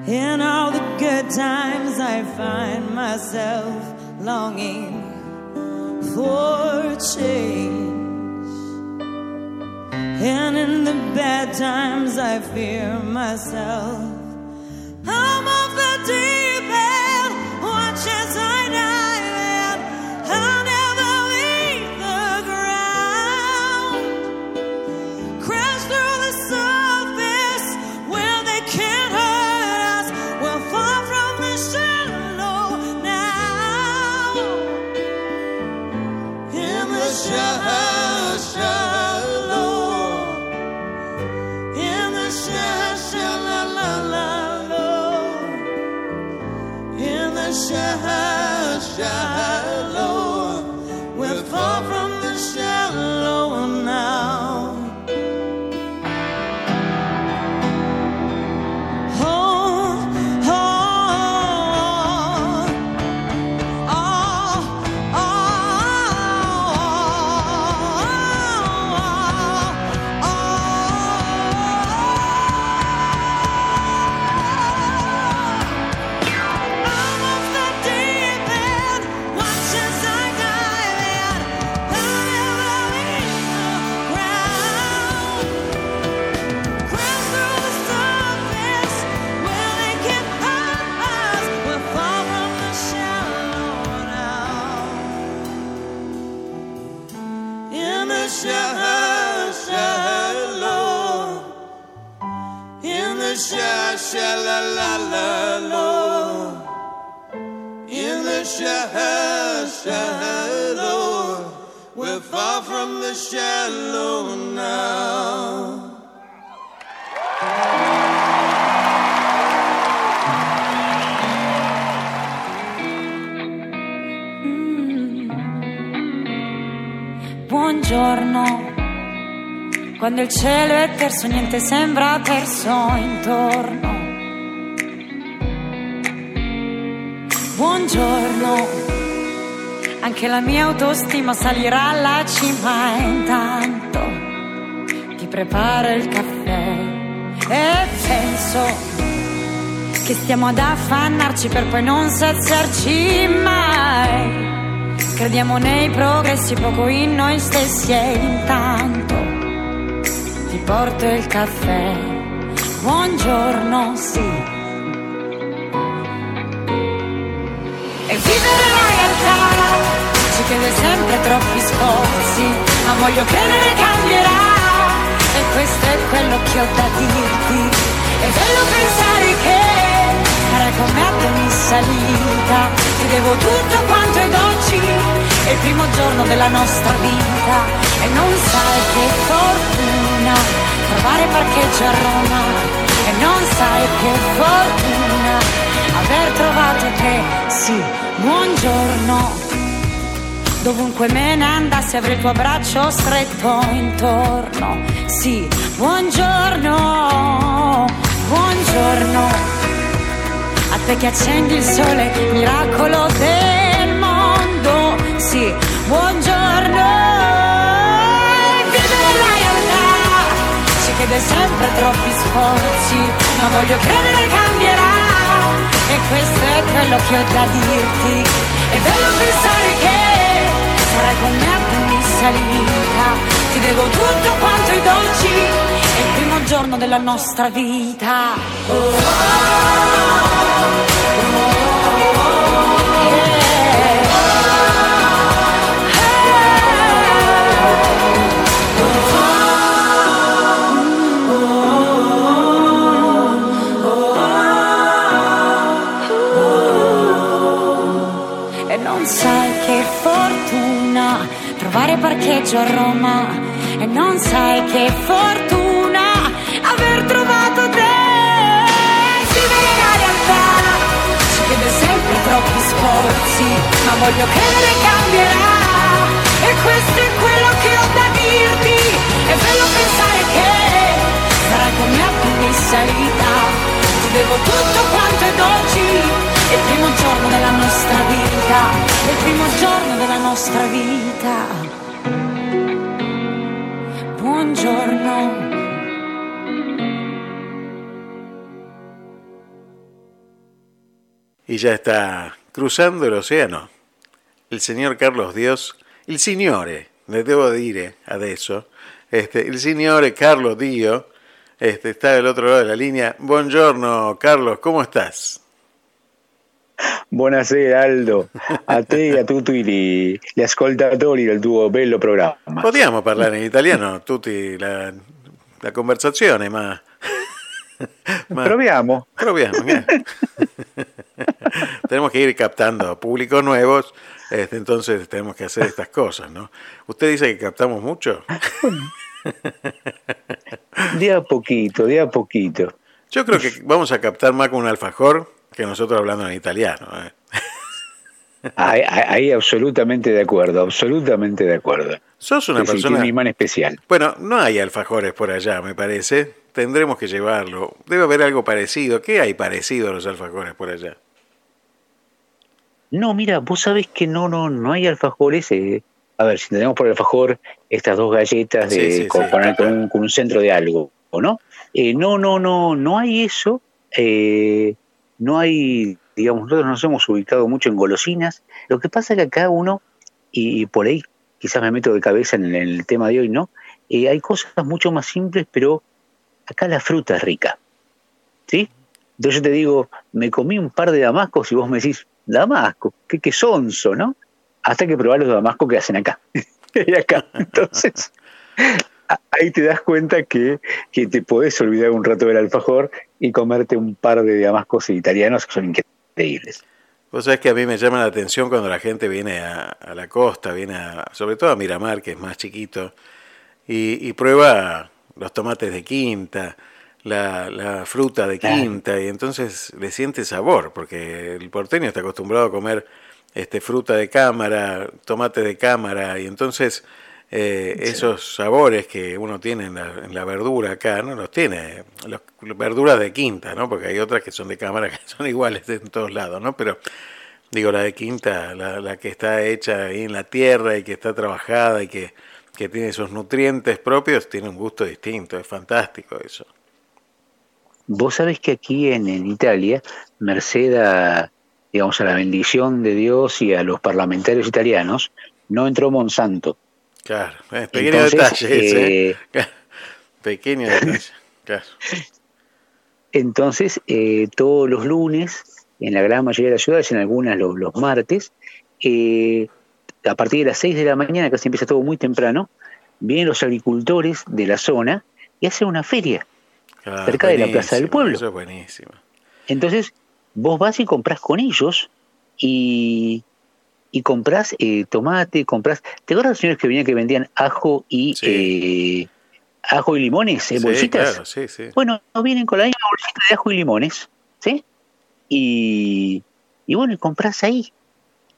In all the good times, I find myself longing for change. And in the bad times, I fear myself. I'm off the deep
la la la lo. In the sha shallow, we're far from the shallow now.
Buongiorno. Quando il cielo è terso, niente sembra terso intorno. Buongiorno. Anche la mia autostima salirà alla cima intanto ti preparo il caffè e penso che stiamo ad affannarci per poi non saziarci mai. Crediamo nei progressi, poco in noi stessi e intanto ti porto il caffè. Buongiorno, sì. Chiede sempre troppi sforzi, ma voglio credere cambierà. E questo è quello che ho da dirti. È bello pensare che sarai come a ogni salita. Ti devo tutto quanto ed oggi è il primo giorno della nostra vita. E non sai che fortuna trovare parcheggio a Roma. E non sai che fortuna aver trovato te. Sì, buongiorno. Dovunque me ne andassi avrei il tuo braccio stretto intorno. Sì, buongiorno, buongiorno. A te che accendi il sole, miracolo del mondo. Sì, buongiorno. Ci chiede sempre troppi sforzi, ma voglio credere cambierà. E questo è quello che ho da dirti. È bello pensare che sarai con me a ogni salita. Ti devo tutto quanto i dolci. È il primo giorno della nostra vita. E trovare parcheggio a Roma. E non sai che fortuna aver trovato te. Vivere la realtà ci chiede sempre troppi sforzi, ma voglio credere cambierà. E questo è quello che ho da dirti. È bello pensare che sarai con me a salita. Ti devo tutto quanto ed oggi è il primo giorno della nostra vita. È il primo giorno della nostra vita. Buongiorno.
Y ya está cruzando el océano. El señor Carlos Dios, il signore, le devo dire adesso, este, il signore Carlos Dio, este, está del otro lado de la línea. Buongiorno Carlos, ¿cómo estás?
Buonasera Aldo, a te e a tutti gli, gli ascoltatori del tuo bello programma.
Potremmo parlare in italiano tutti la, la conversazione, ma... *laughs* ma
Proviamo.
Proviamo. eh. *laughs* tenemos que ir captando públicos nuevos, este, entonces tenemos que hacer estas cosas, ¿no? ¿Usted dice que captamos mucho?
De a poquito, de a poquito.
Yo creo que vamos a captar más con un alfajor que nosotros hablando en italiano. ¿eh?
Ahí, ahí absolutamente de acuerdo, absolutamente de acuerdo.
Sos una persona...
tiene un imán especial.
Bueno, no hay alfajores por allá, me parece. Tendremos que llevarlo. Debe haber algo parecido. ¿Qué hay parecido a los alfajores por allá?
No, mira, vos sabés que no, no, no hay alfajores. eh. A ver, si tenemos por alfajor estas dos galletas de,
Sí, sí,
con,
sí.
con- con un, con un centro de algo, ¿no? Eh, no, no, no, no hay eso. eh, no hay, digamos, nosotros nos hemos ubicado mucho en golosinas. Lo que pasa es que acá uno, y, y por ahí quizás me meto de cabeza en el, en el tema de hoy, ¿no? Eh, hay cosas mucho más simples, pero acá la fruta es rica. ¿Sí? Entonces yo te digo, me comí un par de damascos y vos me decís, damasco, qué, qué sonso, ¿no? Hasta que probás los damascos que hacen acá. *laughs* *laughs* Entonces, ahí te das cuenta que, que te podés olvidar un rato del alfajor y comerte un par de damascos italianos que son increíbles.
Vos sabés que a mí me llama la atención cuando la gente viene a, a la costa, viene a, sobre todo a Miramar, que es más chiquito, y, y prueba los tomates de quinta, la, la fruta de
Claro.
quinta, y entonces le siente sabor, porque el porteño está acostumbrado a comer este, fruta de cámara, tomate de cámara, y entonces eh, esos sabores que uno tiene en la, en la verdura acá, no los tiene, las verduras de quinta, ¿no? Porque hay otras que son de cámara que son *laughs* iguales en todos lados, ¿no? Pero digo, la de quinta, la, la que está hecha ahí en la tierra y que está trabajada y que, que tiene sus nutrientes propios, tiene un gusto distinto, es fantástico eso.
Vos sabés que aquí en, en Italia, merced a, digamos, a la bendición de Dios y a los parlamentarios italianos, no entró Monsanto.
Claro, eh, pequeño
Entonces,
detalle ese,
eh,
¿eh? *laughs* Pequeño detalle, claro.
Entonces, eh, todos los lunes, en la gran mayoría de las ciudades, en algunas los, los martes, a partir de las 6 de la mañana, casi empieza todo muy temprano, vienen los agricultores de la zona y hacen una feria
Claro,
cerca de la Plaza del Pueblo.
Eso es buenísimo.
Entonces, vos vas y compras con ellos y, y compras eh, tomate, compras... ¿Te acuerdas los señores que venían que vendían ajo y eh, ajo y limones en
Sí,
bolsitas?
claro, sí, sí.
Bueno, vienen con la misma bolsita de ajo y limones, ¿sí? Y, y bueno, y compras ahí.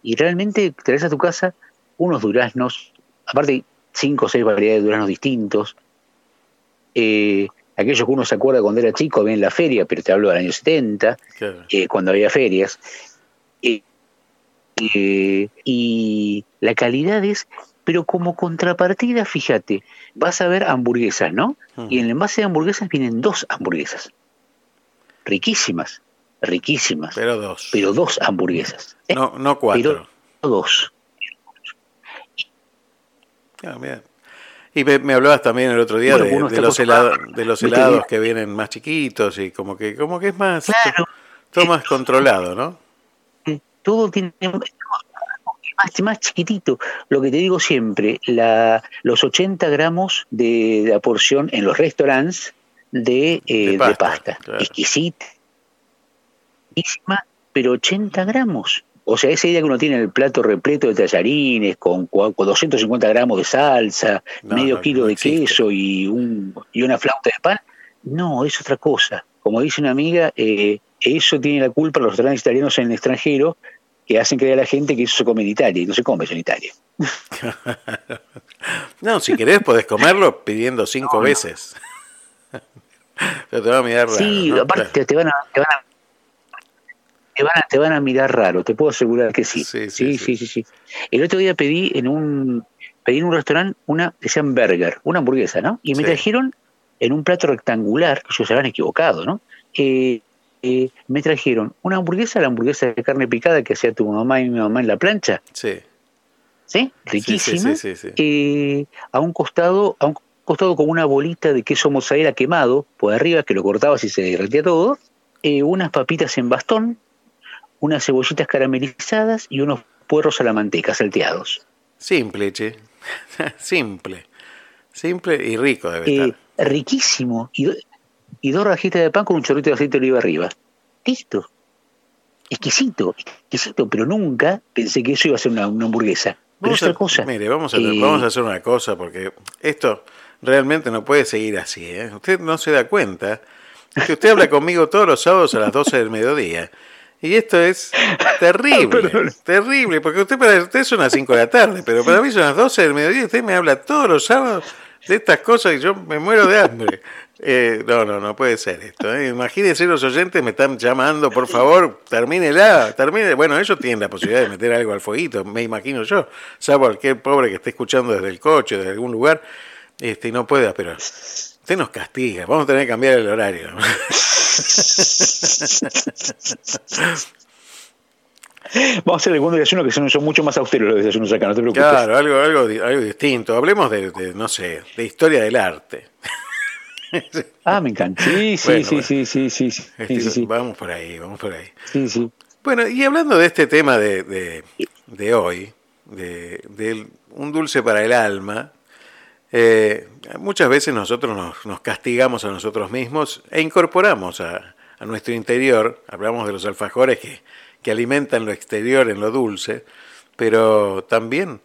Y realmente traes a tu casa unos duraznos, aparte cinco o seis variedades de duraznos distintos. Eh, aquellos que uno se acuerda cuando era chico, había en la feria, pero te hablo del año 70,
Claro.
eh, cuando había ferias. Eh, y la calidad es, pero como contrapartida, fíjate, vas a ver hamburguesas, ¿no? Y en el envase de hamburguesas vienen dos hamburguesas. Riquísimas, riquísimas.
Pero dos.
Pero dos hamburguesas. ¿eh?
No, no cuatro.
Pero dos.
Ah. Y me, me hablabas también el otro día
Bueno,
de, los de los helados que vienen más chiquitos y como que como que es más todo más controlado, ¿no?
Todo tiene más, más chiquitito. Lo que te digo siempre, la, los 80 gramos de la porción en los restaurantes de, eh, de pasta, exquisita, pero 80 gramos. O sea, esa idea que uno tiene el plato repleto de tallarines, con, con 250 gramos de salsa,
No,
medio
no,
kilo
no
de queso y, un, y una flauta de pan, no, es otra cosa. Como dice una amiga, eh, eso tiene la culpa los restaurantes italianos en el extranjero que hacen creer a la gente que eso se come en Italia y no se come eso en Italia. *laughs*
No, si querés podés comerlo pidiendo cinco veces. *laughs* Pero te va a mirar raro.
sí,
¿no?
aparte te van a, te van a te van a, te van a mirar raro, te puedo asegurar que sí. Sí, sí, sí, sí. El otro día pedí en un pedí en un restaurante una que se llama burger, una hamburguesa, ¿no? Y me trajeron en un plato rectangular, que ellos se habían equivocado, ¿no? Eh, eh, me trajeron una hamburguesa, la hamburguesa de carne picada que hacía tu mamá y mi mamá en la plancha,
Sí.
¿sí? Riquísima.
sí, sí, sí.
eh, a un costado, a un costado con una bolita de queso mozzarella quemado por arriba, que lo cortabas y se derretía todo, eh, unas papitas en bastón, unas cebollitas caramelizadas y unos puerros a la manteca salteados.
Simple, che. *laughs* Simple. Simple y rico debe
Eh,
estar.
riquísimo. Y, y dos rajitas de pan con un chorrito de aceite de oliva arriba. Listo. Exquisito, exquisito, pero nunca pensé que eso iba a ser una, una hamburguesa. Pero
Vamos a,
cosa.
Mire, vamos a,
Eh,
vamos a hacer una cosa porque esto realmente no puede seguir así. ¿eh? Usted no se da cuenta que usted habla conmigo todos los sábados a las 12 del mediodía. Y esto es terrible, *laughs* terrible, porque usted para usted son las 5 de la tarde, pero para mí son las 12 del mediodía y usted me habla todos los sábados de estas cosas y yo me muero de hambre. Eh, no, no, no puede ser esto. ¿eh? Imagínense los oyentes me están llamando, por favor, termínela, termine. Bueno, ellos tienen la posibilidad de meter algo al fueguito, me imagino yo, salvo cualquier pobre que esté escuchando desde el coche, desde algún lugar, este, y no pueda, pero usted nos castiga, vamos a tener que cambiar el horario. *laughs*
Vamos a hacer algunos desayunos que son, son mucho más austeros los desayunos acá, no te preocupes.
Claro, algo, algo, algo distinto. Hablemos de, de, no sé, de historia del arte. *laughs*
Ah, me encanta. Sí, sí,
Bueno,
sí,
bueno.
sí, sí, sí, *laughs* sí, sí, sí.
Vamos por ahí, vamos por ahí.
Sí, sí.
Bueno, y hablando de este tema de, de, de hoy, de, de un dulce para el alma, Eh, muchas veces nosotros nos, nos, castigamos a nosotros mismos e incorporamos a, a, nuestro interior, hablamos de los alfajores que, que alimentan lo exterior en lo dulce, pero también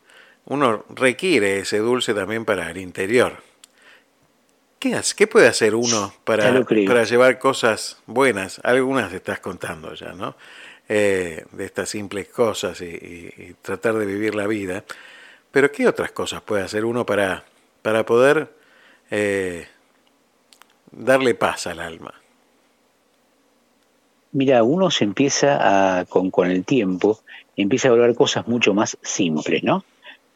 uno requiere ese dulce también para el interior. ¿Qué, hace? ¿Qué puede hacer uno para, para llevar cosas buenas? Algunas estás contando ya, ¿no? Eh, de estas simples cosas y, y, y, tratar de vivir la vida. Pero ¿qué otras cosas puede hacer uno para, para poder eh, darle paz al alma?
Mira, uno se empieza a, con, con el tiempo, empieza a valorar cosas mucho más simples, ¿no?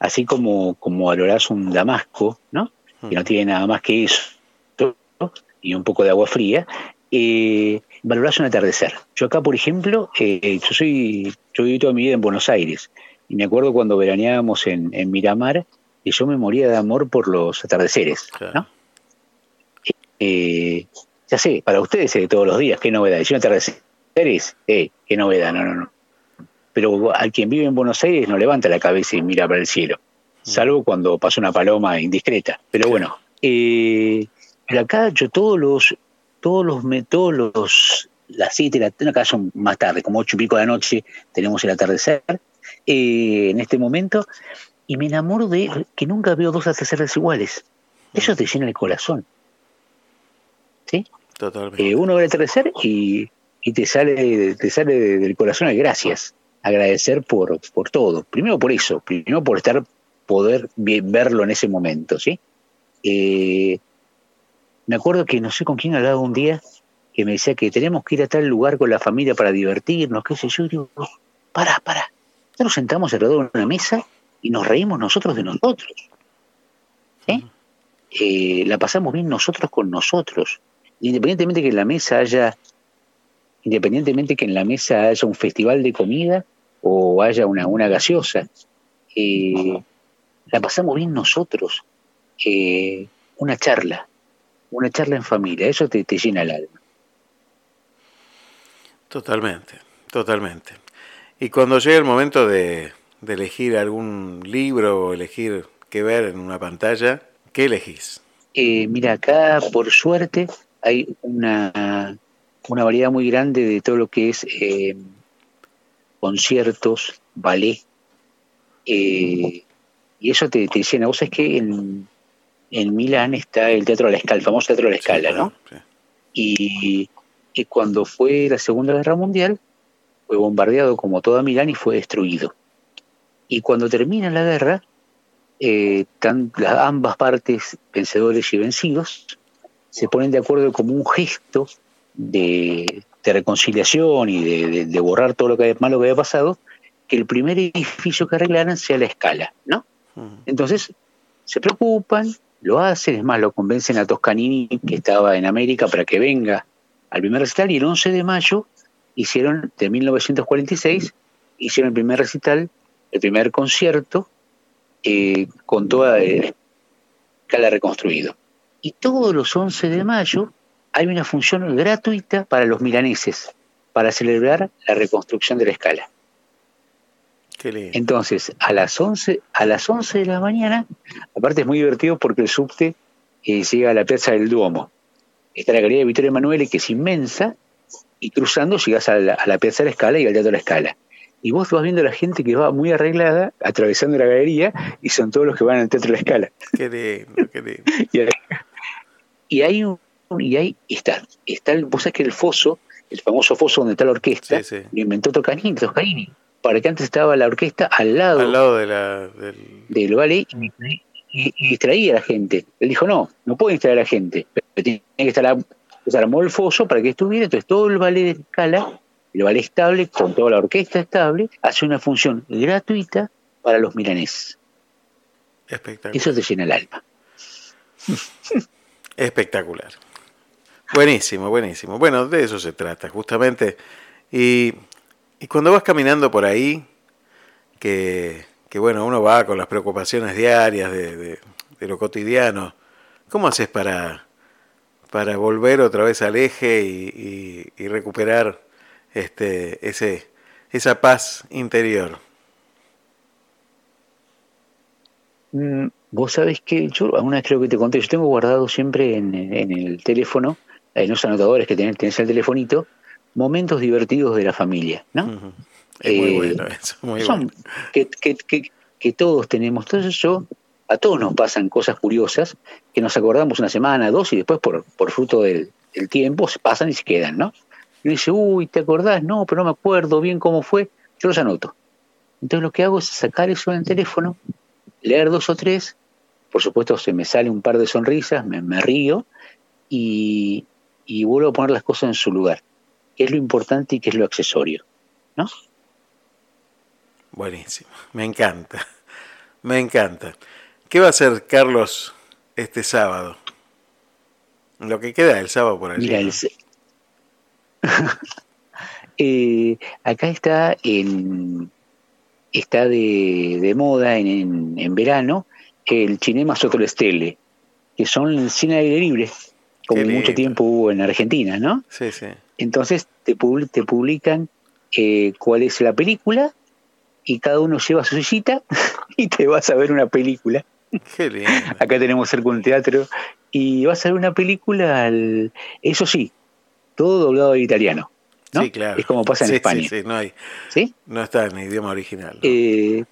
Así como, como valorás un damasco, ¿no? Que no tiene nada más que eso, y un poco de agua fría, eh, valorás un atardecer. Yo acá, por ejemplo, eh, yo soy, yo viví toda mi vida en Buenos Aires, y me acuerdo cuando veraneábamos en, en Miramar, y yo me moría de amor por los atardeceres, ¿no? Eh, ya sé, para ustedes es de todos los días, qué novedad. Si un atardeceres, eh, qué novedad, no, no, no. Pero al quien vive en Buenos Aires no levanta la cabeza y mira para el cielo, salvo cuando pasa una paloma indiscreta. Pero bueno, eh, pero acá yo todos los, todos los, todos los, las siete de la acá son más tarde, como ocho y pico de la noche, tenemos el atardecer. Eh, en este momento, y me enamoro de que nunca veo dos atardeceres iguales. Eso te llena el corazón. ¿Sí?
Totalmente.
Eh, uno ve el atardecer y, y te sale, te sale del corazón el gracias. Agradecer por, por todo. Primero por eso, primero por estar, poder verlo en ese momento, ¿sí? Eh, me acuerdo que no sé con quién hablaba un día que me decía que tenemos que ir a tal lugar con la familia para divertirnos, qué sé yo, y digo, para, para. Nos sentamos alrededor de una mesa y nos reímos nosotros de nosotros. ¿Sí? Eh, la pasamos bien nosotros con nosotros. Independientemente que en la mesa haya, independientemente que en la mesa haya un festival de comida o haya una, una gaseosa, eh, la pasamos bien nosotros. Eh, una charla, una charla en familia, eso te, te llena el alma.
Totalmente, totalmente. Y cuando llega el momento de, de elegir algún libro o elegir qué ver en una pantalla, ¿qué elegís?
Eh, mira, acá por suerte hay una, una variedad muy grande de todo lo que es eh, conciertos, ballet, eh, y eso te, te llena. Vos sabés que en, en Milán está el Teatro de la Scala, el famoso Teatro de la Scala, sí, ¿no? Sí. Y, y cuando fue la Segunda Guerra Mundial, fue bombardeado como toda Milán y fue destruido. Y cuando termina la guerra, eh, tan, las, ambas partes, vencedores y vencidos, se ponen de acuerdo como un gesto de, de reconciliación y de, de, de, borrar todo lo que malo que había pasado, que el primer edificio que arreglaran sea la escala, ¿no? Entonces, se preocupan, lo hacen, es más, lo convencen a Toscanini, que estaba en América, para que venga al primer recital, y el 11 de mayo hicieron, de 1946, hicieron el primer recital el primer concierto eh, con toda eh, escala reconstruido. Y todos los 11 de mayo hay una función gratuita para los milaneses, para celebrar la reconstrucción de la escala. Entonces, a las 11, a las 11 de la mañana, aparte es muy divertido porque el subte eh, llega a la Plaza del Duomo. Está la galería de Vittorio Emanuele, que es inmensa, y cruzando llegas a la, a la Plaza de la Escala y al Teatro de la Escala y vos vas viendo a la gente que va muy arreglada, atravesando la galería, y son todos los que van al Teatro de la Escala.
Qué lindo, qué lindo. *laughs*
y, hay, y hay un, y ahí está, está el, vos sabés que el foso, el famoso foso donde está la orquesta, sí, sí. lo inventó Toscanini, Toscanini, para que antes estaba la orquesta al lado,
al lado de la, del...
del ballet y, y, y, distraía a la gente. Él dijo, no, no puede distraer a la gente, tiene que estar la, armó el foso para que estuviera, entonces todo el ballet de escala el ballet estable, con toda la orquesta estable, hace una función gratuita para los milaneses.
Espectacular.
Eso te llena el alma. *laughs*
Espectacular. Buenísimo, buenísimo. Bueno, de eso se trata, justamente. Y, y cuando vas caminando por ahí, que, que, bueno, uno va con las preocupaciones diarias de, lo cotidiano, ¿cómo haces para, para volver otra vez al eje y, recuperar este, ese, esa paz interior?
Mm, Vos sabés que yo, alguna creo que te conté, yo tengo guardado siempre en, en el teléfono, en los anotadores que tenés, tenés el telefonito, momentos divertidos de la familia, ¿no?
Es muy
Eh,
bueno eso, muy
son-
bueno.
que, que, que, que todos tenemos. Entonces yo, a todos nos pasan cosas curiosas que nos acordamos una semana, dos y después por, por fruto del, del tiempo se pasan y se quedan, ¿no? Y uno dice, uy, ¿te acordás? No, pero no me acuerdo bien cómo fue. Yo los anoto. Entonces lo que hago es sacar eso en el teléfono, leer dos o tres, por supuesto se me sale un par de sonrisas, me, me río y, y vuelvo a poner las cosas en su lugar, que es lo importante y que es lo accesorio, ¿no?
Buenísimo, me encanta, me encanta. ¿Qué va a hacer Carlos este sábado? Lo que queda del sábado por allí.
Mira,
¿no?
el *laughs* Eh, acá está en está de, de moda en, en, en verano el Cinema Sotto Stelle, que son el cine aire libre, como
Qué
mucho tiempo hubo en Argentina, ¿no?
Sí, sí.
Entonces te, publi- te publican eh, cuál es la película y cada uno lleva su sillita *laughs* y te vas a ver una película.
Qué.
Acá tenemos cerca un teatro y vas a ver una película, al- eso sí, todo doblado al italiano. ¿no?
Sí, claro.
Es como pasa en
Sí,
España.
Sí, sí, no, hay,
¿Sí?
no está en idioma original. ¿no?
Eh,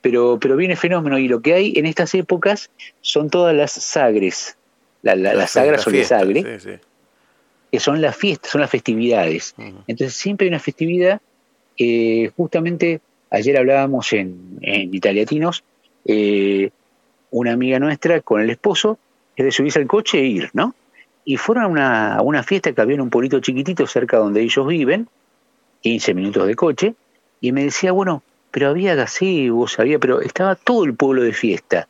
pero, pero viene fenómeno y lo que hay en estas épocas son todas las sagres, la, la- las
fe-
sagras
la fiesta,
sagre,
sí, sí.
Que son las fiestas, son las festividades. Entonces siempre hay una festividad. eh, justamente ayer hablábamos en, en Italiatinos, eh, una amiga nuestra con el esposo es de subirse al coche e ir, ¿no? Y fueron a una, a una fiesta que había en un pueblito chiquitito cerca donde ellos viven, 15 minutos de coche, y me decía, bueno, pero había gazebos, había, pero estaba todo el pueblo de fiesta,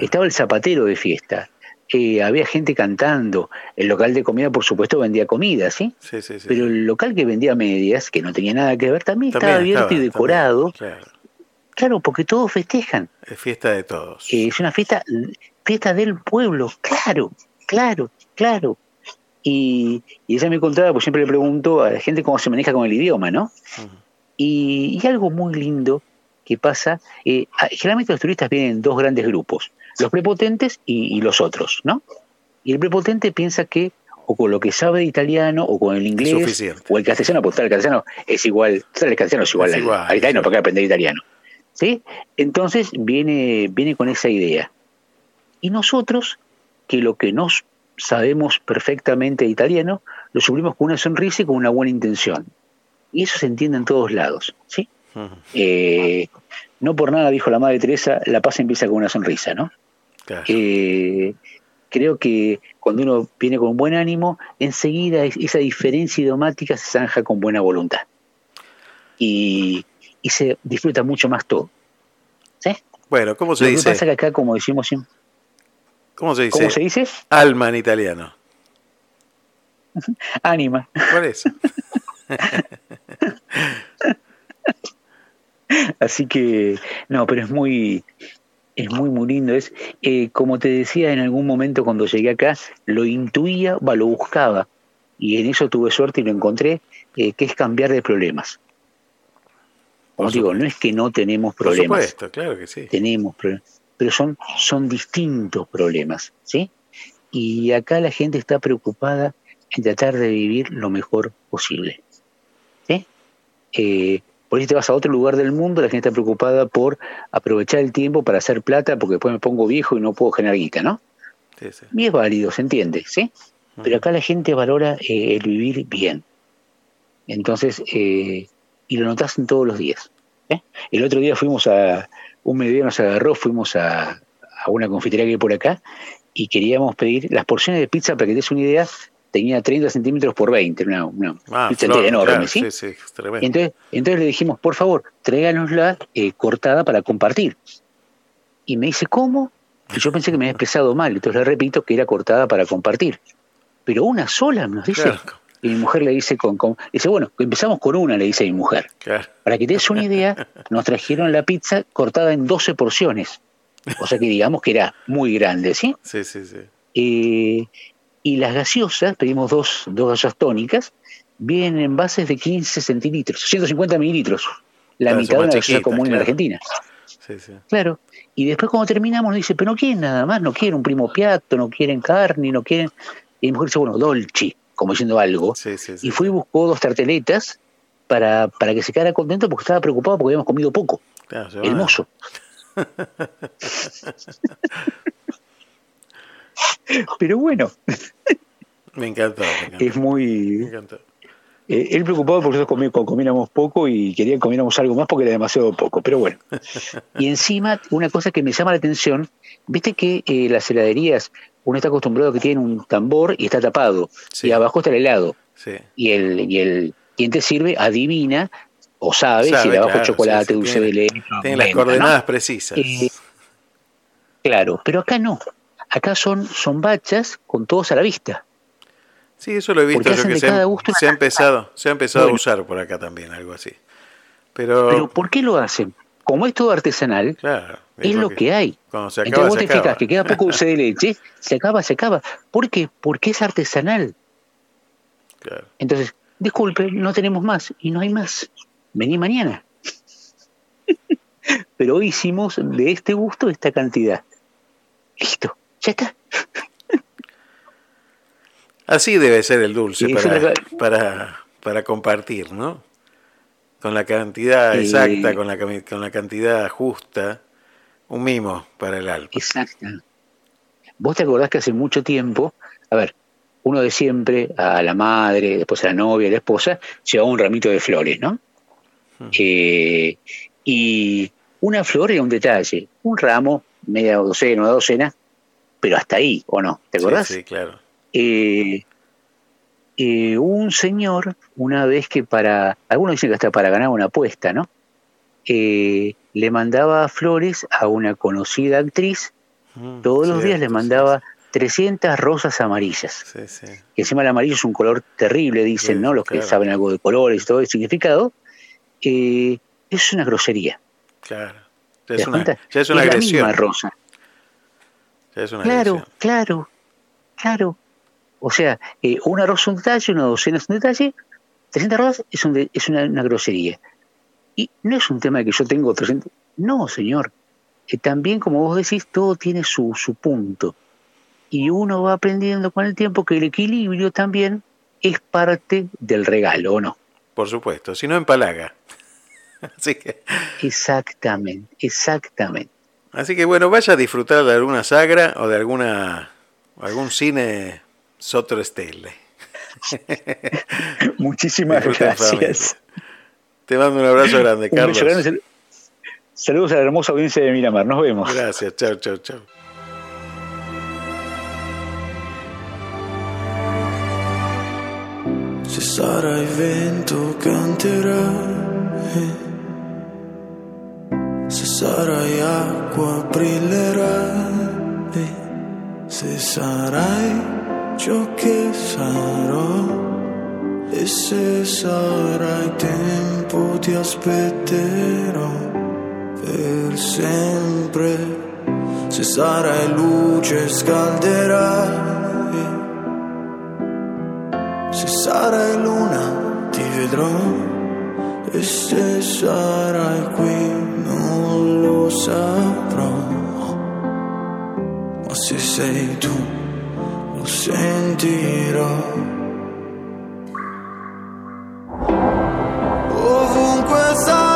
estaba el zapatero de fiesta, eh, había gente cantando, el local de comida por supuesto vendía comida, ¿sí?
Sí, sí, sí.
Pero el local que vendía medias, que no tenía nada que ver, también,
También
estaba abierto y decorado.
Claro,
Claro, porque todos festejan.
es fiesta de todos.
Eh, es una fiesta, fiesta del pueblo, claro, claro, claro. Y, y ella me contaba, pues siempre le pregunto a la gente cómo se maneja con el idioma, ¿no? Y, y algo muy lindo que pasa, eh, ah, generalmente los turistas vienen en dos grandes grupos, los prepotentes y, y los otros, ¿no? Y el prepotente piensa que o con lo que sabe de italiano o con el inglés
Suficiente.
o el castellano, tal, el castellano es igual, el castellano es igual,
Es
al,
igual,
al italiano, ¿para qué aprender italiano? ¿Sí? Entonces viene, viene con esa idea. Y nosotros, que lo que nos sabemos perfectamente de italiano, lo suplimos con una sonrisa y con una buena intención. Y eso se entiende en todos lados. ¿sí? Eh, no por nada, dijo la madre Teresa, la paz empieza con una sonrisa, ¿no?
Claro.
Eh, creo que cuando uno viene con buen ánimo, enseguida es- esa diferencia idiomática se zanja con buena voluntad. Y, y se disfruta mucho más todo. ¿Sí?
Bueno, ¿cómo se
Lo que
dice?
pasa que acá, como decimos siempre,
¿Cómo se dice?
¿cómo se dice?
Alma en italiano. *laughs*
Ánima.
Por eso. *laughs*
Así que, no, pero es muy, es muy, muy lindo. Es, eh, como te decía en algún momento cuando llegué acá, lo intuía, va, lo buscaba. Y en eso tuve suerte y lo encontré, eh, que es cambiar de problemas. Como
Por
digo, no es que no tenemos
Por
problemas,
supuesto, claro que sí.
tenemos problemas, pero son, son distintos problemas, ¿sí? Y acá la gente está preocupada en tratar de vivir lo mejor posible, ¿sí? Eh, por ahí te vas a otro lugar del mundo, la gente está preocupada por aprovechar el tiempo para hacer plata porque después me pongo viejo y no puedo generar guita, ¿no?
Sí, sí.
Y es válido, se entiende, ¿sí? Pero acá la gente valora eh, el vivir bien. Entonces, eh, y lo notas en todos los días. ¿eh? El otro día fuimos a, un mediodía nos agarró, fuimos a, a una confitería que hay por acá y queríamos pedir las porciones de pizza, para que te des una idea, tenía 30 centímetros por 20, una, una
Ah, flor,
enorme,
claro,
¿sí?
sí, sí.
Entonces, entonces le dijimos, por favor, tráiganosla eh, cortada para compartir. Y me dice, ¿cómo? Y yo pensé que me había expresado mal, entonces le repito que era cortada para compartir. Pero una sola, nos dice.
Claro.
Y mi mujer le dice, con, con- dice, bueno, empezamos con una, le dice mi mujer.
Claro.
Para que te des una idea, nos trajeron la pizza cortada en 12 porciones. O sea que digamos que era muy grande, ¿sí?
Sí, sí, sí.
Eh, y las gaseosas, pedimos dos, dos gaseosas tónicas, vienen en bases de 15 centilitros, 150 mililitros, la
Claro,
mitad de una gaseosa común en. Argentina.
Sí, sí.
Claro. Y después cuando terminamos nos dice, pero no quieren nada más, no quieren un primo piatto, no quieren carne, no quieren... Y mi mujer dice, bueno, dolci, como diciendo algo.
Sí, sí, sí.
y fue y buscó dos tarteletas para, para que se quedara contento porque estaba preocupado porque habíamos comido poco.
Claro, se *laughs*
El
van a-
mozo. Pero bueno,
Me encantó.
es muy...
Me encantó.
Eh, él preocupado porque nosotros comi- co- comiéramos poco y quería que comiéramos algo más porque era demasiado poco, pero bueno. *laughs* Y encima, una cosa que me llama la atención, viste que eh, las heladerías, uno está acostumbrado a que tienen un tambor y está tapado, y abajo está el helado,
Sí.
y el, y el quien te sirve adivina o sabe, si de abajo
claro,
chocolate,
sí,
dulce
tiene-
de leche.
Tienen las coordenadas precisas.
Eh, claro, pero acá no. Acá son, son bachas con todos a la vista.
Sí, eso lo he visto que se, ha- se empezado, se ha empezado
Bueno.
a usar por acá también, algo así. Pero,
Pero ¿por qué lo hacen? Como es todo artesanal,
claro,
es lo que hay.
acaba,
Entonces vos te fijas que queda poco dulce de leche, *laughs* se acaba, se acaba. ¿Por qué? Porque es artesanal.
Claro.
Entonces, disculpe, no tenemos más y no hay más. Vení mañana. *laughs* Pero hoy hicimos de este gusto esta cantidad. Listo, ya está.
Así debe ser el dulce para, para, para compartir, ¿no? Con la cantidad exacta, con la, con la cantidad justa, un mimo para el alma.
Exacto. Vos te acordás que hace mucho tiempo, a ver, uno de siempre, a la madre, después a la novia, a la esposa, llevaba un ramito de flores, ¿no? Eh, y una flor era un detalle, un ramo, media docena, una docena, pero hasta ahí, ¿o no? ¿Te acordás?
Sí, sí, claro.
Eh, eh, un señor, una vez que para, algunos dicen que hasta para ganar una apuesta, ¿no? Eh, le mandaba flores a una conocida actriz, todos los días le mandaba 300 rosas amarillas.
Sí, sí.
Que encima el amarillo es un color terrible, dicen, ¿no? Los que saben algo de colores y todo el significado. Eh, es una grosería.
Claro. Ya
¿Te
es una, ya es una
la misma rosa.
Ya es una
Claro, claro, claro. O sea, eh, una rosa es un detalle, una docena es un detalle, 300 rosas es, un de- es una, una grosería. Y no es un tema de que yo tengo 300. No, señor. Eh, también, como vos decís, todo tiene su, su punto. Y uno va aprendiendo con el tiempo que el equilibrio también es parte del regalo, ¿o no?
Por supuesto, si no empalaga. *laughs* Así que,
Exactamente, exactamente.
Así que bueno, vaya a disfrutar de alguna sagra o de alguna algún cine Sotro Stelle. *laughs*
Muchísimas
Disfruten en familia.
gracias.
Te mando un abrazo grande,
Un
Carlos.
grande. Sal- Saludos a la hermosa audiencia de Miramar. Nos vemos.
Gracias, chao, chao, chao.
Se sarà il vento canterà eh. Se sarai acqua brillerà eh. Se sarai ciò che sarò E se sarai tempo ti aspetterò Per sempre Se sarai luce scalderai se sarai luna ti vedrò e se sarai qui non lo saprò. Ma se sei tu lo sentirò. Ovunque sarai,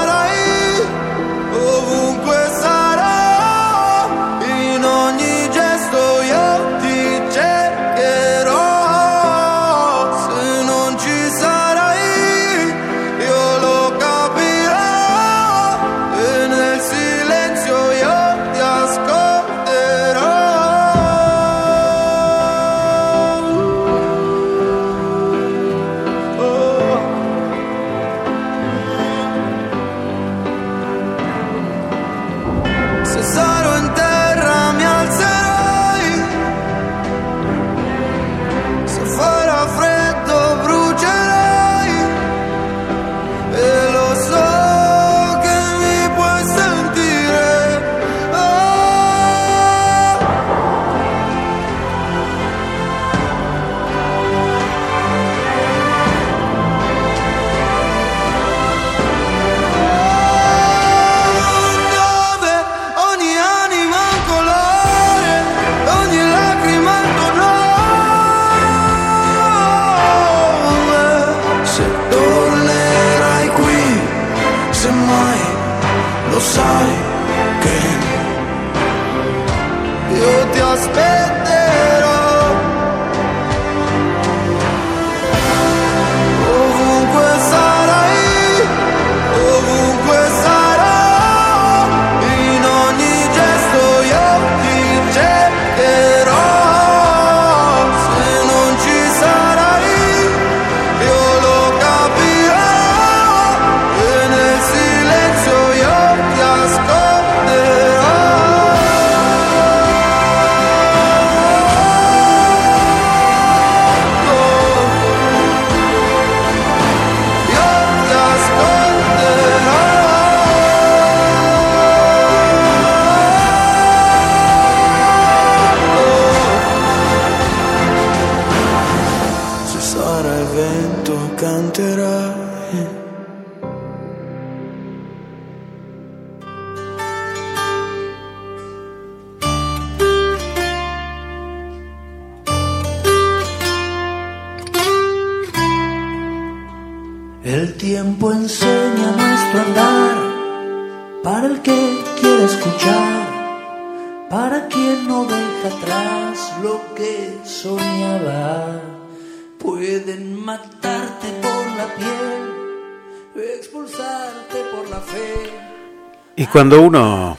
cuando uno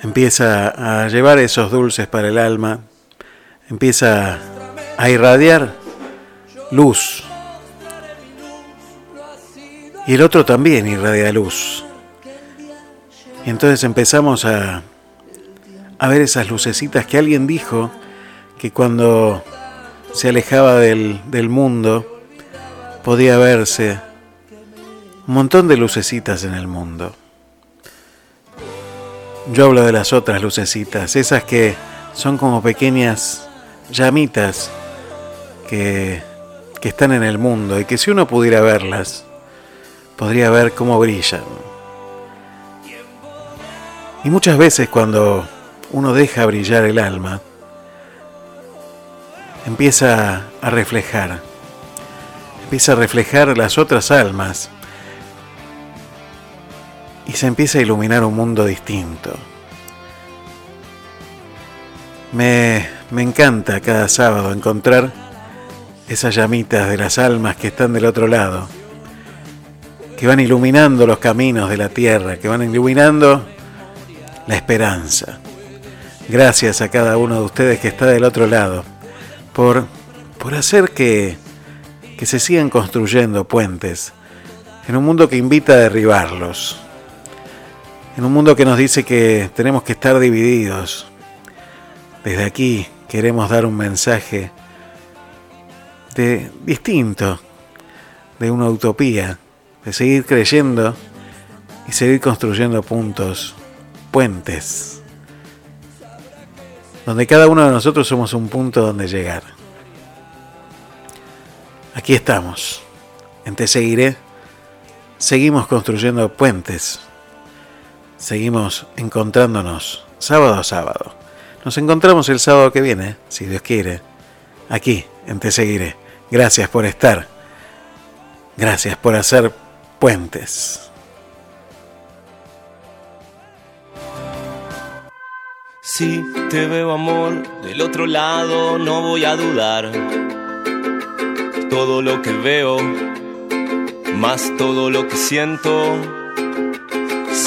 empieza a llevar esos dulces para el alma, empieza a irradiar luz. Y el otro también irradia luz. Y entonces empezamos a, ver esas lucecitas que alguien dijo que cuando se alejaba del, del mundo podía verse un montón de lucecitas en el mundo. Yo hablo de las otras lucecitas, esas que son como pequeñas llamitas que, que están en el mundo y que si uno pudiera verlas, podría ver cómo brillan. Y muchas veces cuando uno deja brillar el alma, empieza a reflejar, empieza a reflejar las otras almas y se empieza a iluminar un mundo distinto. Me, me encanta cada sábado encontrar esas llamitas de las almas que están del otro lado, que van iluminando los caminos de la tierra, que van iluminando la esperanza. Gracias a cada uno de ustedes que está del otro lado por, por hacer que, que se sigan construyendo puentes en un mundo que invita a derribarlos, en un mundo que nos dice que tenemos que estar divididos. Desde aquí queremos dar un mensaje de distinto, de una utopía, de seguir creyendo y seguir construyendo puntos, puentes, donde cada uno de nosotros somos un punto donde llegar. Aquí estamos, en Te Seguiré, seguimos construyendo puentes, seguimos encontrándonos sábado a sábado. Nos encontramos el sábado que viene, si Dios quiere, aquí en Te Seguiré. Gracias por estar. Gracias por hacer puentes.
Si te veo amor del otro lado, no voy a dudar. Todo lo que veo, más todo lo que siento.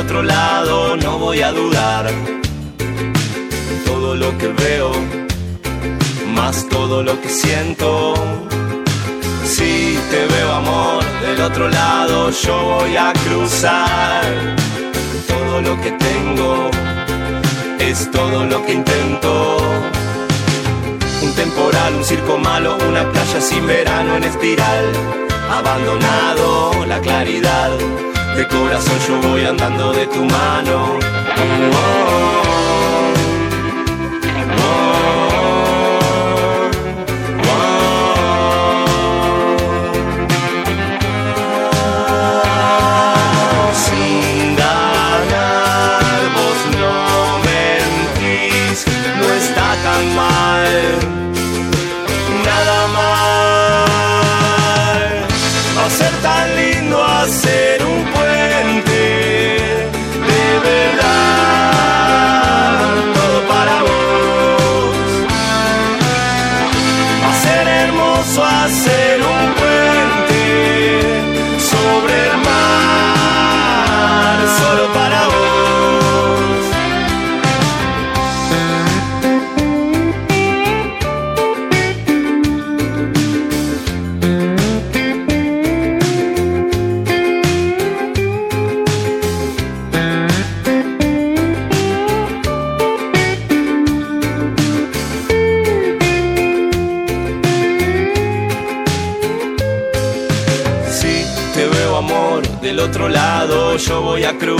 otro lado no voy a dudar. Todo lo que veo, más todo lo que siento. Si te veo amor del otro lado, yo voy a cruzar. Todo lo que tengo es todo lo que intento. Un temporal, un circo malo, una playa sin verano en espiral. Abandonado la claridad de corazón yo voy andando de tu mano. Oh.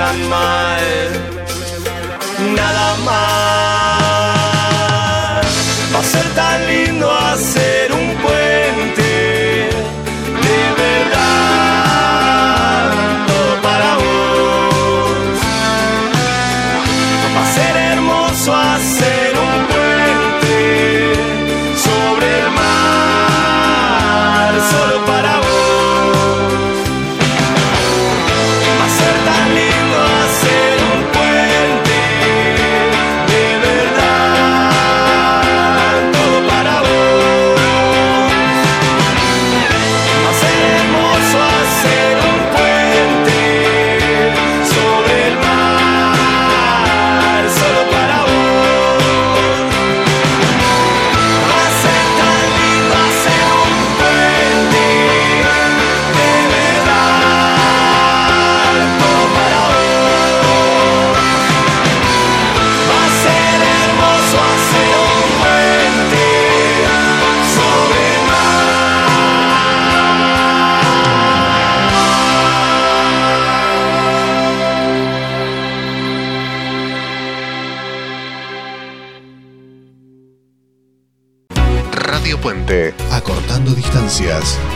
tan mal. Nada más.
yes.